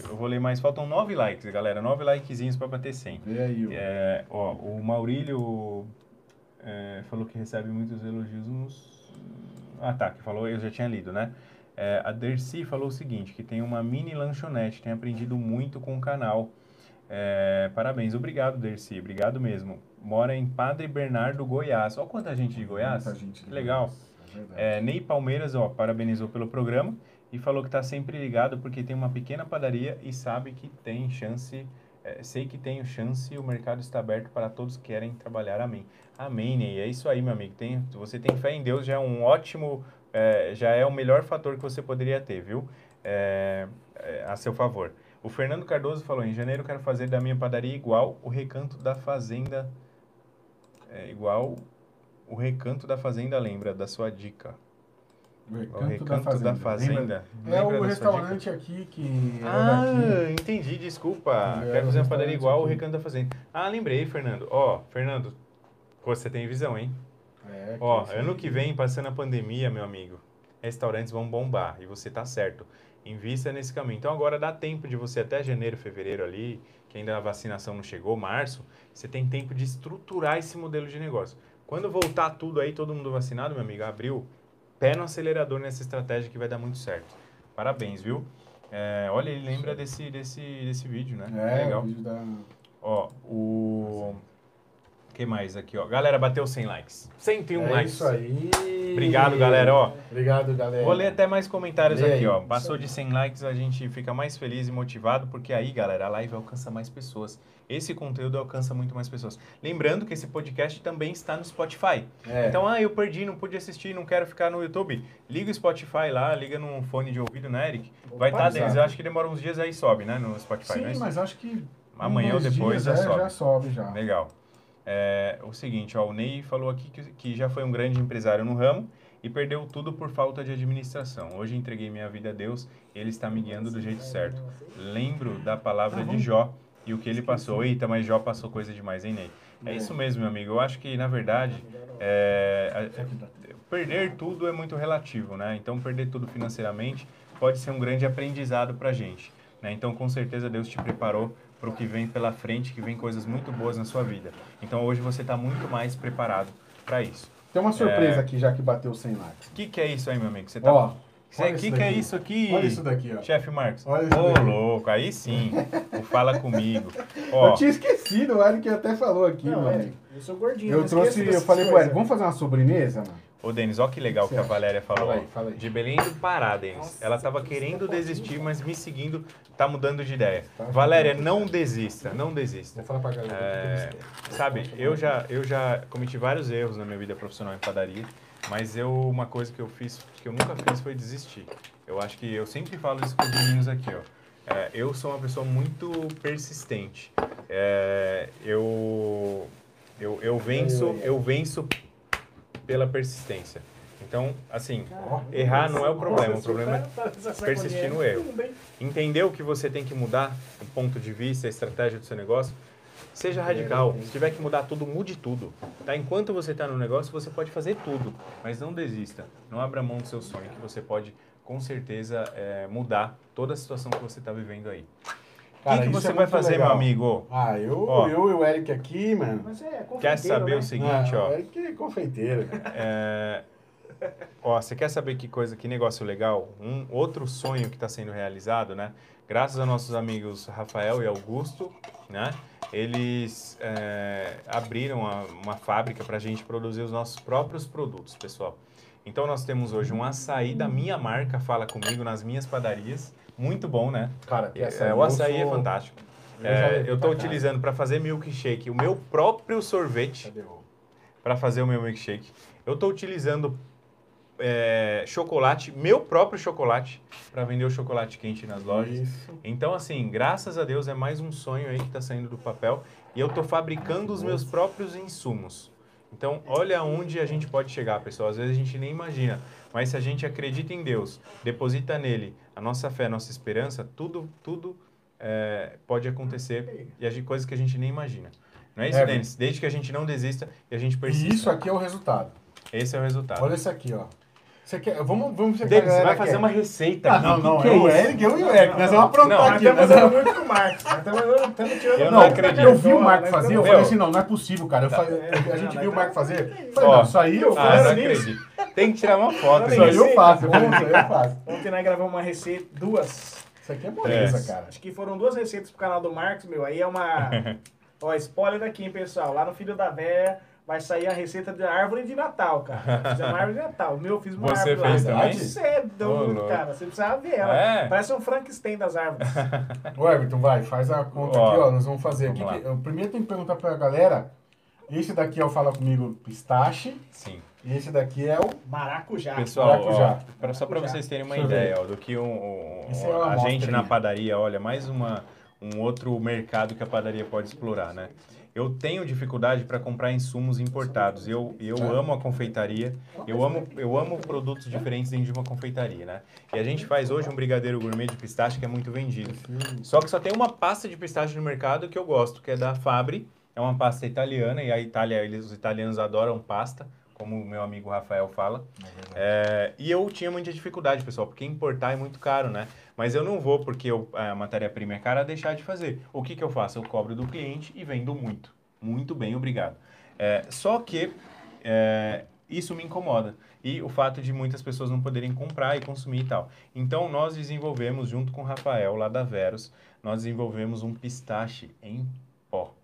Eu vou ler mais. Faltam 9 likes, galera. 9 likezinhos pra bater 100. Vê aí, é, ó, o Maurílio é, falou que recebe muitos elogios nos. Ah, tá, que falou, eu já tinha lido, né? É, a Dercy falou o seguinte: que tem uma mini lanchonete, tem aprendido muito com o canal. É, parabéns, obrigado, Dercy, obrigado mesmo mora em Padre Bernardo, Goiás. Olha quanta gente de Goiás. Gente de Legal. Goiás. É, é Ney Palmeiras, ó, parabenizou pelo programa e falou que está sempre ligado porque tem uma pequena padaria e sabe que tem chance, é, sei que tem chance e o mercado está aberto para todos que querem trabalhar. Amém. Amém, Ney. É isso aí, meu amigo. Tem, você tem fé em Deus, já é um ótimo, é, já é o melhor fator que você poderia ter, viu? É, é, a seu favor. O Fernando Cardoso falou, em janeiro quero fazer da minha padaria igual o recanto da fazenda. É, igual o recanto da fazenda lembra da sua dica. O O Recanto, recanto da fazenda. Lembra? É lembra o da restaurante aqui que Ah, daqui. entendi, desculpa. Ele Quero fazer um uma padaria restaurante igual o aqui. Recanto da Fazenda. Ah, lembrei, Fernando. Ó, Fernando, você tem visão, hein? É, Ó, ano que vem, passando a pandemia, meu amigo, restaurantes vão bombar. E você tá certo. Invista nesse caminho. Então agora dá tempo de você até janeiro, fevereiro ali, que ainda a vacinação não chegou, março, você tem tempo de estruturar esse modelo de negócio. Quando voltar tudo aí, todo mundo vacinado, meu amigo, abriu, pé no acelerador nessa estratégia que vai dar muito certo. Parabéns, viu? É, olha, ele lembra desse, desse, desse vídeo, né? É, Legal. o vídeo da... Ó, o... que mais aqui, ó? Galera, bateu 100 likes. 101 é likes. isso aí. Obrigado, galera, ó. Obrigado, galera. Vou ler até mais comentários Lê aqui, aí. ó. Passou de 100 likes, a gente fica mais feliz e motivado, porque aí, galera, a live alcança mais pessoas. Esse conteúdo alcança muito mais pessoas. Lembrando que esse podcast também está no Spotify. É. Então, ah, eu perdi, não pude assistir, não quero ficar no YouTube. Liga o Spotify lá, liga num fone de ouvido, né, Eric? Vai estar, exato. Eu acho que demora uns dias aí sobe, né, no Spotify, Sim, é mas acho que Amanhã ou depois dias, já é, sobe. já sobe já. Legal. É, o seguinte, ó, o Ney falou aqui que, que já foi um grande empresário no ramo e perdeu tudo por falta de administração. Hoje entreguei minha vida a Deus, ele está me guiando do jeito certo. Lembro da palavra de Jó e o que ele passou. Eita, mas Jó passou coisa demais, hein, Ney? É É. isso mesmo, meu amigo. Eu acho que, na verdade, é, a- perder tudo é muito relativo, né? Então, perder tudo financeiramente pode ser um grande aprendizado pra gente. Né? Então, com certeza, Deus te preparou para o que vem pela frente, que vem coisas muito boas na sua vida. Então, hoje você está muito mais preparado para isso. Tem uma surpresa É. aqui já que bateu 100 likes. O que, que é isso aí, meu amigo? Você tá... Ó, olha que que é isso aqui? Olha isso daqui, ó. Chefe Marcos. Olha isso Ô, daqui. louco, aí sim. O Fala Comigo. Ó, Eu tinha esquecido, o Eric até falou aqui, Não, meu é, amigo. eu sou gordinho. Eu trouxe, eu falei pro. Eric, vamos fazer uma sobremesa, mano? Ô, Denis, olha que legal que a? Valéria falou. Fala aí, fala aí. De Belém do Pará, Denis. Nossa, Ela estava que querendo sapatinho. desistir, mas me seguindo, tá mudando de ideia. Tá. Valéria, não desista, não desista. Vou falar pra galera. É, sabe, eu já, eu já cometi vários erros na minha vida profissional em padaria, mas eu, uma coisa que eu fiz, que eu nunca fiz foi desistir. Eu acho que eu sempre falo isso com os meninos aqui, ó. É, eu sou uma pessoa muito persistente. É, eu, eu, eu venço, eu venço pela persistência. Então, assim, errar não é o problema, o problema é persistir no erro. entendeu que você tem que mudar o ponto de vista, a estratégia do seu negócio, seja radical. Se tiver que mudar tudo, mude tudo. Tá? Enquanto você está no negócio, você pode fazer tudo, mas não desista. Não abra mão do seu sonho, que você pode, com certeza, é, mudar toda a situação que você está vivendo aí. O Cara, que, que você é vai fazer, legal. meu amigo? Ah, eu, Ó. eu e o Eric aqui, mano. Mas é Quer confeiteiro, saber né? o seguinte, ah, ó. O Eric é confeiteiro. É, ó, você quer saber que coisa, que negócio legal? Um outro sonho que está sendo realizado, né? Graças a nossos amigos Rafael e Augusto, né? Eles é, abriram uma, uma fábrica para a gente produzir os nossos próprios produtos, pessoal. Então nós temos hoje um açaí da minha marca, fala comigo, nas minhas padarias. Muito bom, né? Cara, que É, o açaí é eu sou- fantástico. eu já É, eu estou utilizando para fazer milkshake o meu próprio sorvete o... para fazer o meu milkshake. Eu estou utilizando é, chocolate, meu próprio chocolate, para vender o chocolate quente nas lojas. Isso. Então, assim, graças a Deus é mais um sonho aí que está saindo do papel e eu estou fabricando os meus próprios insumos. Então, olha onde a gente pode chegar, pessoal. Às vezes a gente nem imagina, mas se a gente acredita em Deus, deposita nele a nossa fé, a nossa esperança, tudo, tudo é, pode acontecer e as coisas que a gente nem imagina. Não é isso, É, Denis? Desde que a gente não desista e a gente E persista. isso aqui é o resultado. Esse é o resultado. Olha isso aqui, ó. Você quer... Vamos, vamos ver Denis, a você vai fazer quer. uma receita Ah, aqui. não, não. que é é o? Eric, eu e o Eric. Nós vamos aprontar Não, Nós aqui. estamos Nós vamos... muito com o Marcos. Estamos estamos Eu não acredito. Eu vi o Marco fazer, eu estamos- falei assim, não, não é possível, cara. Eu Tá. falei- a gente viu o Marco fazer. Eu Falei, não, isso aí eu Ah, faço. não acredito. Tem que tirar uma foto. Isso aí eu faço. Eu faço. Ontem nós gravamos uma receita, duas. Isso aqui é moleza, É. cara. Acho que foram duas receitas pro canal do Marcos, meu. Aí é uma. Ó, spoiler daqui, hein, pessoal. Lá no Filho da Véia vai sair a receita da árvore de Natal, cara. Fiz uma árvore de Natal. O meu eu fiz uma Você árvore fez lá. também? Você é doido, cara. Você precisava ver ela. É? Parece um Frankenstein das árvores. Ô, Everton, vai, faz a conta Ó, aqui, ó. Nós vamos fazer vamos aqui. que- eu primeiro tem que perguntar pra galera. Esse daqui é o Fala Comigo Pistache. Sim. E esse daqui é o. Maracujá. Pessoal, Maracujá. ó, pra- só para vocês terem uma ideia ó, do que um, um- Esse é a gente na padaria, olha, mais uma, um outro mercado que a padaria pode explorar, né? Eu tenho dificuldade para comprar insumos importados. Eu, eu É. amo a confeitaria, eu amo, eu amo produtos diferentes dentro de uma confeitaria, né? E a gente faz hoje um brigadeiro gourmet de pistache que é muito vendido. Só que só tem uma pasta de pistache no mercado que eu gosto, que é da Fabri. É uma pasta italiana e a Itália, eles, os italianos adoram pasta, como o meu amigo Rafael fala. É, e eu tinha muita dificuldade, pessoal, porque importar é muito caro, né? Mas eu não vou, porque eu- a matéria-prima é cara, deixar de fazer. O que, que eu faço? Eu cobro do cliente e vendo muito. Muito bem, obrigado. É, só que é, isso me incomoda. E o fato de muitas pessoas não poderem comprar e consumir e tal. Então, nós desenvolvemos, junto com o Rafael, lá da Veros, nós desenvolvemos um pistache em pó.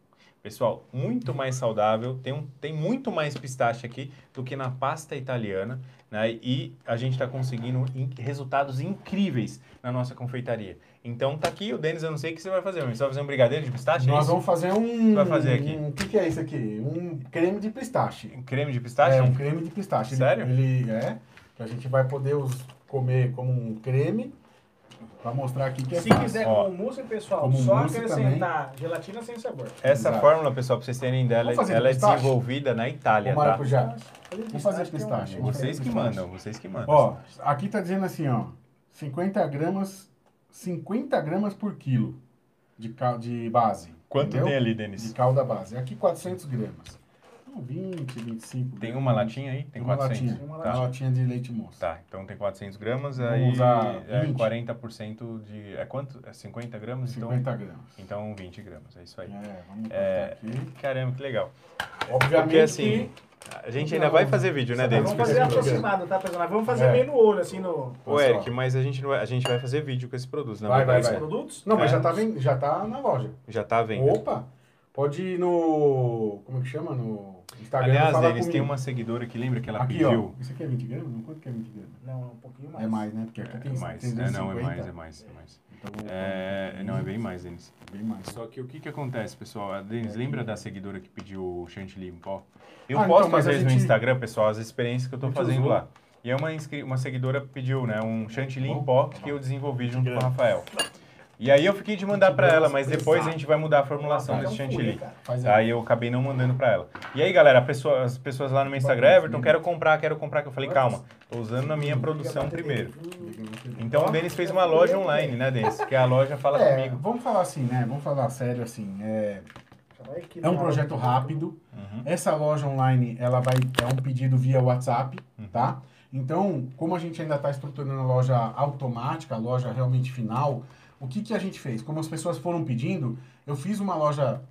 Pessoal, muito mais saudável, tem, um, tem muito mais pistache aqui do que na pasta italiana, né? E a gente está conseguindo in- resultados incríveis na nossa confeitaria. Então tá aqui, o Denis, eu não sei o que você vai fazer, mas você vai fazer um brigadeiro de pistache? é Nós isso? vamos fazer um. vai fazer aqui? um- O que, que é isso aqui? Um creme de pistache. Um creme de pistache? É, um creme de pistache. Ele- Sério? Ele, é. Que a gente vai poder os- comer como um creme. Pra mostrar aqui que é Se fácil. quiser Ó. como mousse, pessoal, Como só mousse acrescentar gelatina sem sabor. Essa Exato. fórmula, pessoal, pra vocês terem ideia, ela, Vamos fazer ela é pistache? desenvolvida na Itália, O tá? maracujá. Vamos fazer é pistache. é Vocês que mandam, vocês que mandam. Ó, aqui tá dizendo assim, ó. 50 gramas, 50 gramas por quilo de, cal, de base. Quanto entendeu? tem ali, De Denis? calda base. Aqui 400 gramas. Então, 20, 25 Tem uma latinha aí? Tem uma 400. latinha. Uma Tá? latinha de leite moço. Tá, então tem 400 gramas, Vamos aí usar é 20. 40% de... É quanto? É 50 gramas? 50 Então, gramas. então 20 gramas, é isso aí. É, vamos É, aqui. Caramba, que legal. Obviamente Porque assim, a gente ainda Não, vai fazer vídeo, né, você Denis? Vamos fazer fica- aproximado, tá, pessoal? Vamos fazer É. meio no olho, assim, no... Ô, Eric, mas a gente, não vai- a gente vai fazer vídeo com esse produto, né? Vai, vai, Esses vai. produtos. Não, mas É. já, tá vend... já tá na loja. Já tá à venda. Opa! Pode ir no. Como é que chama? No Instagram. Aliás, tem comigo. uma seguidora que lembra que ela aqui, pediu... ó. Isso aqui é 20 gramas? Não, quanto que é 20 gramas? Não, um pouquinho mais. É mais, né? Porque aqui É, tem, mais. tem É, não, é 250. mais, é mais, é mais. Então, É, não, é bem mais, Denis. Bem mais. Só que o que que acontece, pessoal? A Denis, lembra da seguidora que pediu o chantilly em pó? Eu Ah, posto então, às vezes no gente- Instagram, pessoal, as experiências que eu gente fazendo usou. lá. E é uma, inscri- uma seguidora pediu, né, um chantilly em pó que eu desenvolvi junto com o Rafael. E aí eu fiquei de mandar pra ela, mas depois a gente vai mudar a formulação Faz desse um chantilly. Aí eu acabei não mandando pra ela. E aí, galera, a pessoa- as pessoas lá no meu Instagram, Everton, quero comprar, quero comprar. Que eu falei, calma, tô usando na minha produção primeiro. Então o Denis fez uma loja online, né, Denis? Que a loja fala É, comigo. vamos falar assim, né? Vamos falar sério assim. É, é um projeto rápido. Uhum. Essa loja online, ela vai é um pedido via WhatsApp, Uhum. tá? Então, como a gente ainda está estruturando a loja automática, a loja realmente final, o que, que a gente fez? Como as pessoas foram pedindo, eu fiz uma loja.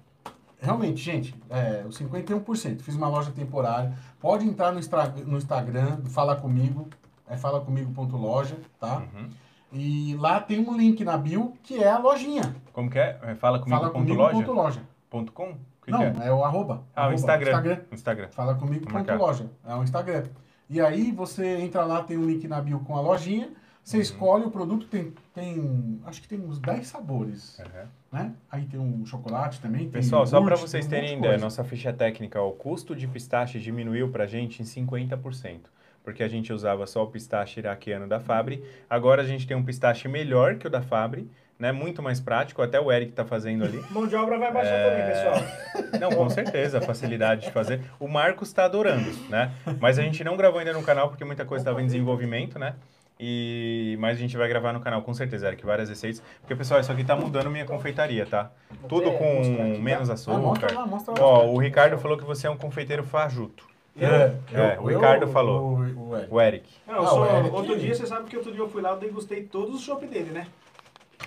Realmente, gente, é, os 51%. Fiz uma loja temporária. Pode entrar no, Instra- no Instagram, fala comigo, é falacomigo.loja, tá? Uhum. E lá tem um link na bio que é a lojinha. Como que é? É, Fala comigo, Fala ponto comigo loja? ponto loja. Ponto com? O que, Não, que é? é o arroba. Ah, o arroba, Instagram. Instagram. Instagram. Fala comigo ponto loja. É o Instagram. E aí você entra lá, tem um link na bio com a lojinha. Você Uhum. escolhe o produto, tem, tem. Acho que tem uns 10 sabores. Uhum. Né? Aí tem um chocolate também. tem Pessoal, só para vocês um terem ideia, nossa ficha técnica, o custo de pistache diminuiu pra gente em 50%. Porque a gente usava só o pistache iraquiano da Fabri. Agora a gente tem um pistache melhor que o da Fabri, né? Muito mais prático, até o Eric tá fazendo ali. Mão de obra vai baixar É. também, pessoal. Não, com certeza, a facilidade de fazer. O Marcos está adorando, né? Mas a gente não gravou ainda no canal porque muita coisa estava em desenvolvimento, né? E mas a gente vai gravar no canal com certeza, Eric, várias receitas. Porque pessoal, isso aqui tá mudando minha confeitaria, tá? Tudo com aqui, menos tá? Ah, mostra açúcar. lá, mostra lá. Ó, o Ricardo falou que você é um confeiteiro fajuto. É, É, eu- o Ricardo eu- falou. O, o Eric. O Eric. Não, eu Ah, sou- o Eric- outro dia, você sabe que outro dia eu fui lá, eu degustei todos os chopp dele, né?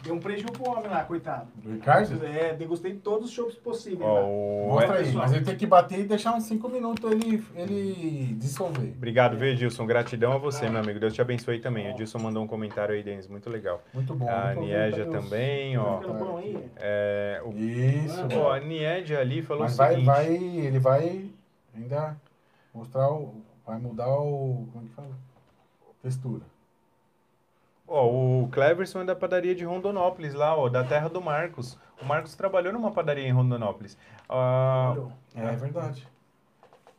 Deu um prejuízo pro homem lá, coitado. Do Ricardo? É, degustei todos os chopps possíveis Ó, lá. o... Mostra aí. pessoal. Mas ele tem que bater e deixar uns 5 minutos ele, ele dissolver. Obrigado, viu, Edilson? Gratidão a você, meu amigo. Deus te abençoe também. Edilson mandou um comentário aí, Denis, muito legal. Muito bom. A bom. Nieja Cadê os- também, ó. Fica no pão aí. É, o... Isso. Ó, a Niedia ali falou Mas o vai, seguinte... vai, ele vai ainda mostrar o. Vai mudar o. Como é que fala? Textura. Ó, o Cleverson é da padaria de Rondonópolis, lá, ó, da terra do Marcos. O Marcos trabalhou numa padaria em Rondonópolis. Ah, Olhou. É verdade.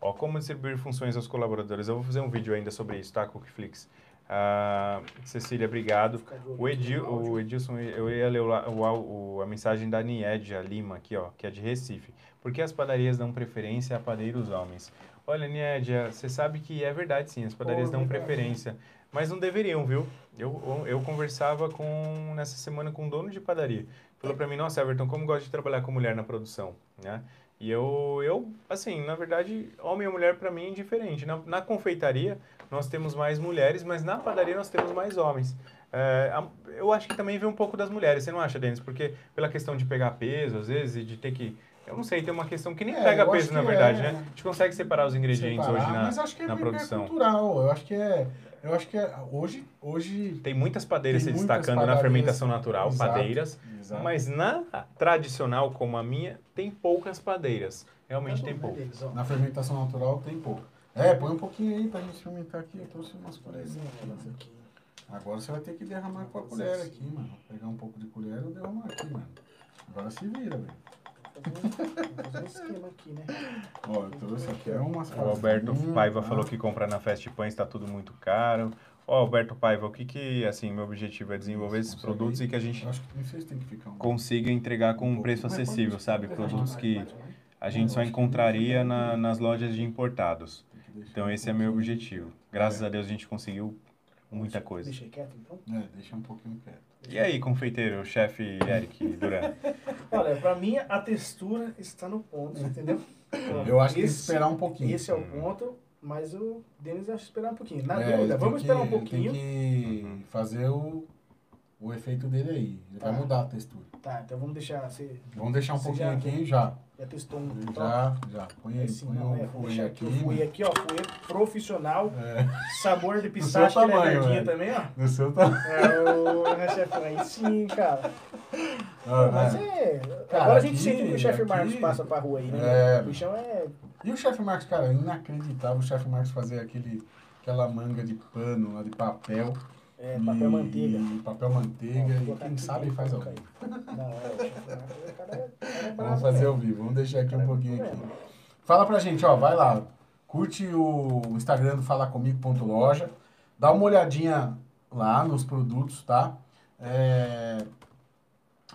Ó, como distribuir funções aos colaboradores. Eu vou fazer um vídeo ainda sobre isso, tá, Cookflix? Ah, Cecília, obrigado. O, Edil, o Edilson, eu ia ler o, o, o- a mensagem da Niédia Lima aqui, ó, que é de Recife. Por que as padarias dão preferência a padeiros homens? Olha, Niédia, você sabe que é verdade sim, as padarias dão verdade. preferência, mas não deveriam, viu? Eu, eu conversava com nessa semana com um dono de padaria. Falou pra mim, nossa, Everton, como gosto de trabalhar com mulher na produção, né? E eu, eu assim, na verdade, homem ou mulher pra mim é indiferente. Na, na confeitaria, nós temos mais mulheres, mas na padaria nós temos mais homens. É, eu acho que também vem um pouco das mulheres, você não acha, Denis? Porque pela questão de pegar peso, às vezes, e de ter que... Eu não sei, tem uma questão que nem É, pega peso, na verdade, é. né? A gente consegue separar os ingredientes Separar, hoje na, mas acho que é na produção. cultural. Eu acho que é. Eu acho que é. Hoje. hoje Tem muitas padeiras Tem se muitas destacando na padarias, fermentação natural, exato, padeiras, exato. mas na tradicional como a minha, tem poucas padeiras. Realmente Tá tem bom, pouco. beleza, ó. na fermentação natural tem pouco. É, põe um pouquinho aí pra gente fermentar aqui. Eu trouxe umas colherzinhas aqui. Agora você vai ter que derramar com a colher aqui, mano. Pegar um pouco de colher e derramar aqui, mano. Agora se vira, velho. Vou fazer um esquema aqui, né? Ó, eu trouxe aqui é umas O Alberto farinhas, Paiva tá? falou que comprar na Fast Pães está tudo muito caro. Ó, Alberto Paiva, o que que, assim, meu objetivo é desenvolver esses Consegue produtos e que a gente que que ficar um consiga entregar com um preço acessível, sabe? Produtos que a gente só encontraria na- nas lojas de importados. Então esse é meu objetivo. Graças a Deus a gente conseguiu muita coisa. Deixei quieto, então. É, deixa um pouquinho quieto. E aí, confeiteiro, chefe Eric Duran? Olha, pra mim a textura está no ponto, entendeu? Eu acho que que Esse- esperar um pouquinho. Esse é o ponto, mas o Denis acha esperar um pouquinho. Na É, dúvida, vamos tem esperar um que- pouquinho. Tem que fazer o, o efeito dele aí. Ele vai Tá. mudar a textura. Tá, então vamos deixar. Você Vamos deixar um pouquinho já- aqui já. Já testou um? Já, já. Põe aí, Assim, põe não, é, deixar aqui. mano. aqui, ó. Fouet profissional. É, Sabor de pistache, que ele é tamanho, velho. também, ó. no seu tamanho. É o né, chefão aí sim, cara. Ah, Mas né? é. Cara, Agora a gente aqui- sente que o chefe Marcos passa pra rua aí, né? É. O bichão é. E o chefe Marcos, cara, inacreditável o chefe Marcos fazer aquele, aquela manga de pano lá de papel. É, papel e- manteiga. Papel manteiga. vou e quem sabe faz ao vivo. é, é, é bravo Vamos fazer ao vivo, vamos deixar aqui um pouquinho é aqui. Fala pra gente, ó, vai lá. Curte o Instagram do falacomigo.loja. Dá uma olhadinha lá nos produtos, tá? É,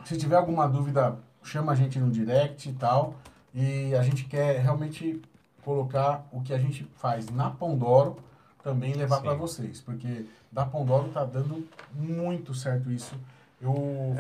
Se tiver alguma dúvida, chama a gente no direct e tal. E a gente quer realmente colocar o que a gente faz na Pandoro também levar para vocês. Porque da Pandoro tá dando muito certo isso. Eu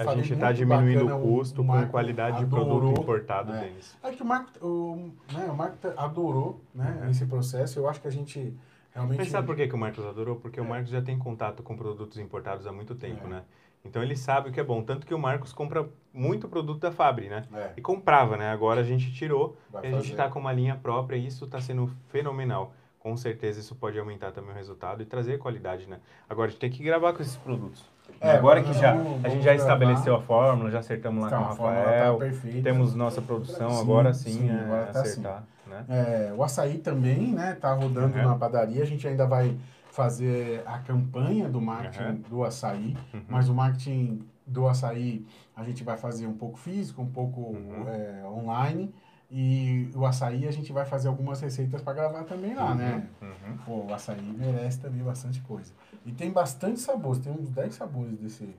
A gente está diminuindo bacana, o custo com Marco qualidade de adorou. produto importado, É. Denis. É que o Marco, o, né, o Marco tá- adorou né, Uhum. esse processo. Eu acho que a gente realmente. Mas sabe por que, que o Marcos adorou? Porque o Marcos já tem contato com produtos importados há muito tempo, É. né? Então ele sabe o que é bom. Tanto que o Marcos compra muito produto da Fabri, né? É, E comprava, né? Agora a gente tirou vai e a gente está com uma linha própria e isso está sendo fenomenal. Com certeza isso pode aumentar também o resultado e trazer qualidade, né? Agora a gente tem que gravar com esses produtos. É, agora que já, vamos- a gente já estabeleceu a fórmula, já acertamos lá Então, com o fórmula Rafael, tá perfeita. temos nossa produção, Sim, agora sim, sim, é agora tá acertar, né? É, o açaí também, né? Tá rodando Uhum. na padaria. A gente ainda vai fazer a campanha do marketing Uhum. do açaí, Uhum. mas o marketing do açaí a gente vai fazer um pouco físico, um pouco Uhum. é, online. E o açaí a gente vai fazer algumas receitas para gravar também lá, né? Uhum. Pô, o açaí merece também bastante coisa. E tem bastante sabores, tem uns 10 sabores desse.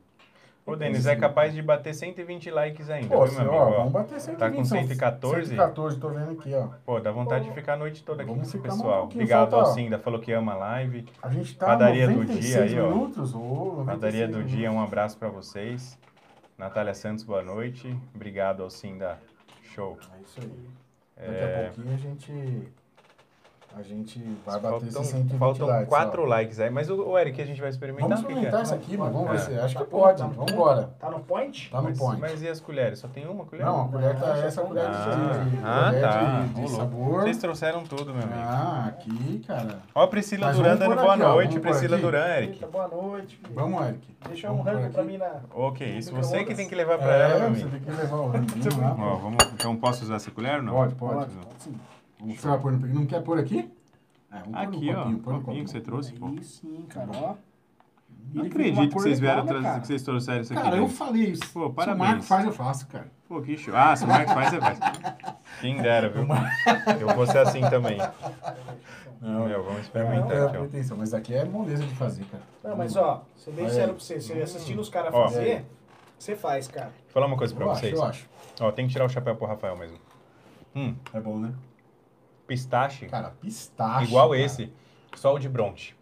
Ô, Denis, é capaz de bater 120 likes ainda, Pô, viu, meu ó, amigo? Vamos bater 120. tá com são 114? 114, tô vendo aqui, ó. Pô, dá vontade de ficar a noite toda aqui com esse um pessoal. pouquinho, Obrigado, falta, ó. Alcinda, falou que ama a live. A gente tá Padaria do 96 dia aí, ó. minutos. 96 Padaria do minutos. dia, um abraço pra vocês. Natália Santos, boa noite. Obrigado, Alcinda. Show. É isso aí. Daqui a pouquinho a gente. A gente vai bater Faltam, esses 120 faltam likes. quatro ó. likes aí. Mas o, o Eric, a gente vai experimentar? Vamos que experimentar é? isso aqui, mano. Vamos ver É. se. Acho Tá que pode. tá. Vamos embora. Tá no point? Tá no mas, point. mas e as colheres? Só tem uma colher? Não, a colher tá Não, essa colher de, Ah, de, de, ah, tá. de, de sabor. Vocês trouxeram tudo, meu amigo. Ah, aqui, cara. Ó, a Priscila Mas Duran dando boa aqui, ó, noite. por Priscila aqui. Duran, Eric. Eita, boa noite. filho. Vamos, Eric. Deixa um rango pra mim na. Ok, isso você que tem que levar pra É, ela, meu você amigo. tem que levar o ranguinho lá. Ó, vamos, então posso usar essa colher ou não? Pode, pode. Pode, pode sim. Você vai pôr no Não quer pôr aqui? É, vamos pôr no Aqui, ó. copinho, Copinho que você trouxe, pô. Aí sim, cara, ó. Não acredito que vocês vieram trazer, que vocês trouxeram isso aqui. Cara, eu falei isso. Pô, Se o parabéns. Marco faz, eu faço, cara. Pô, que show. Ah, se o Marcos faz, você faz. Quem dera, viu? Eu vou ser assim também. Não, Meu, vamos não experimentar é a aqui, ó. pretensão, mas aqui é moleza de fazer, cara. Não, mas ó, ser bem sério pra você, você assistindo os caras fazer, você faz, cara. Vou falar uma coisa pra eu acho, vocês. eu acho. Ó, tem que tirar o chapéu pro Rafael mesmo. Hum, É bom, né? Pistache, Cara, pistache. igual cara. esse, só o de bronte.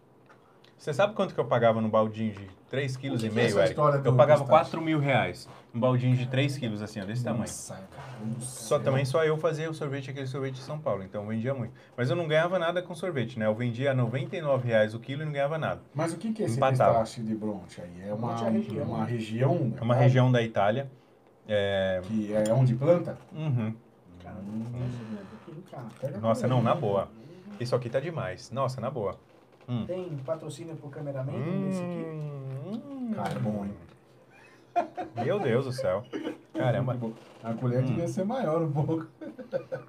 Você sabe quanto que eu pagava no baldinho de 3,5 kg, é Eric? Eu pagava pistache? 4 mil reais. Um baldinho de 3 quilos, assim, ó, desse tamanho. Nossa, cara. do Só também só eu fazia o sorvete, aquele sorvete de São Paulo, então eu vendia muito. Mas eu não ganhava nada com sorvete, né? Eu vendia 99 reais o quilo e não ganhava nada. Mas o que, que é esse Empatava. pistache de Bronte aí? É uma, Bronte é região. uma região. É uma região da Itália. É... Que é onde planta? Uhum. Cara, Hum. Nossa, não, na boa. Isso aqui tá demais. Nossa, na boa. Hum. Tem patrocínio pro cameraman nesse aqui? Hum. Cara, é bom, hein? Meu Deus do céu. Caramba. A colher Hum. devia ser maior um pouco.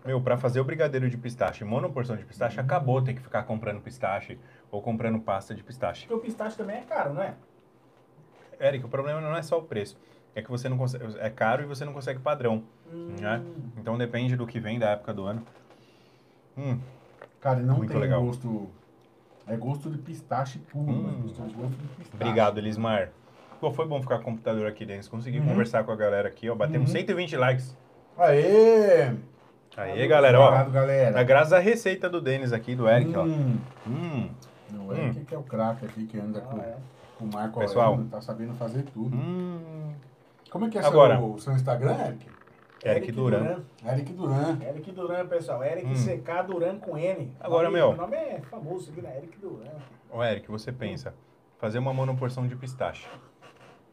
Meu, pra fazer o brigadeiro de pistache, monoporção de pistache, acabou ter que ficar comprando pistache ou comprando pasta de pistache. Porque o pistache também é caro, não é? Eric, o problema não é só o preço. É que você não consegue. É caro e você não consegue padrão. Hum, Né? Então depende do que vem da época do ano. Hum, Cara, e não Muito tem legal. gosto. É gosto de pistache puro, Hum. né? Gosto de gosto de pistache. obrigado, Elismar. Pô, foi bom ficar com o computador aqui, Denis. Consegui Uhum. conversar com a galera aqui, ó. Batemos Uhum. 120 likes. Aê! Aí, galera, ó. Obrigado, galera. É graças à receita do Denis aqui, do Eric, ó. Hum. Hum, O Eric que é o craque aqui, que anda com, Ah, é. com o Marco Pessoal. Aurélio, tá sabendo fazer tudo. hum. Como é que é Agora. seu, seu Instagram, Eric? Eric Duran. Eric Duran. Eric Duran, pessoal. Eric Hum. CK Duran com N. Agora, Nome- meu. O nome é famoso aqui, né? Eric Duran. Ô, Eric, você pensa, fazer uma monoporção de pistache.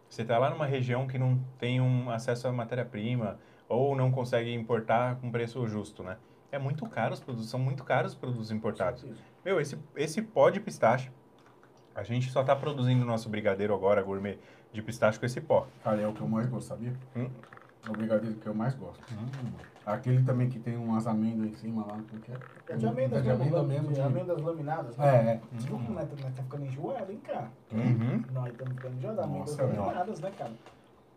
Você tá lá numa região que não tem um acesso à matéria-prima ou não consegue importar com preço justo, né? É muito caro os produtos, são muito caros os produtos importados. Meu, esse, esse pó de pistache, a gente só tá produzindo o nosso brigadeiro agora, gourmet, de pistache com esse pó. Cara, é o que eu mais gosto, sabia? Hum. É o brigadeiro que eu mais gosto. Aquele também que tem umas amêndoas em cima lá, como que é? É de amêndoas, É de mesmo, amêndoa lam- mesmo. de de- amêndoas laminadas. né? É, é. Viu como nós nós tá ficando enjoado, hein, cara? Uhum. Nós estamos ficando enjoados. Amêndoas laminadas, né, cara?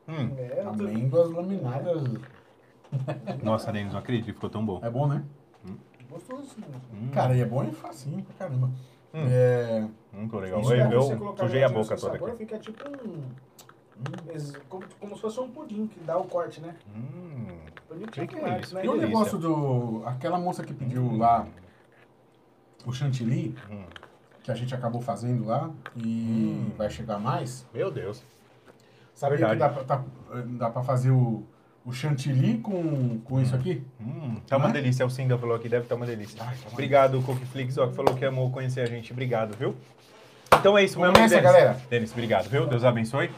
Hum. É, Amêndoas laminadas. Nossa, Denis, não acredito, ficou tão bom. É bom, né? Gostoso, né? Hum. Cara, e é bom e facinho pra caramba. Hum. É, Muito legal. Isso Eu, eu sujei a boca toda sabor, aqui. Fica tipo um... Como, como se fosse um pudim que dá o corte, né? Hum. Pudim Que que que é é isso? né? e o negócio do. Aquela moça que pediu lá o chantilly, Hum. que a gente acabou fazendo lá, e Hum. vai chegar mais. Meu Deus. Sabia Verdade. que dá pra, tá- dá pra fazer o, o chantilly com, com isso aqui? Hum, tá uma Né? delícia. O Cinda falou aqui, deve estar uma delícia. Ai, tá uma Obrigado, Cookflix, ó, que falou que amou conhecer a gente. Obrigado, viu? Então é isso, meu amigo nessa, Denis. galera. Denis, obrigado, viu? Deus abençoe.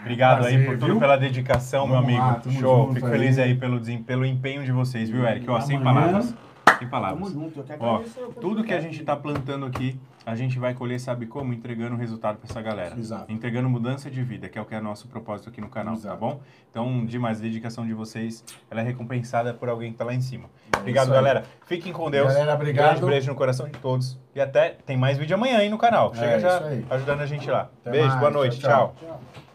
Obrigado aí prazer, por tudo, viu? pela dedicação, meu Vamos amigo. lá, tamo Show. junto Fico aí. feliz aí pelo, pelo empenho de vocês, viu, Eric? Ó, sem palavras. Sem Tamo palavras. junto. Eu quero Ó, tudo que a gente tá plantando aqui, a gente vai colher, sabe como? Entregando resultado pra essa galera. Exato. Entregando mudança de vida, que é o que é nosso propósito aqui no canal, tá Exato. bom? Então, demais, a dedicação de vocês, ela é recompensada por alguém que tá lá em cima. É Obrigado, galera. Fiquem com Deus. Galera, obrigado. Grande beijo no coração de todos. E até tem mais vídeo amanhã aí no canal. É, Chega já isso aí. ajudando a gente lá. Até beijo, mais. boa noite, Tchau, tchau. Tchau.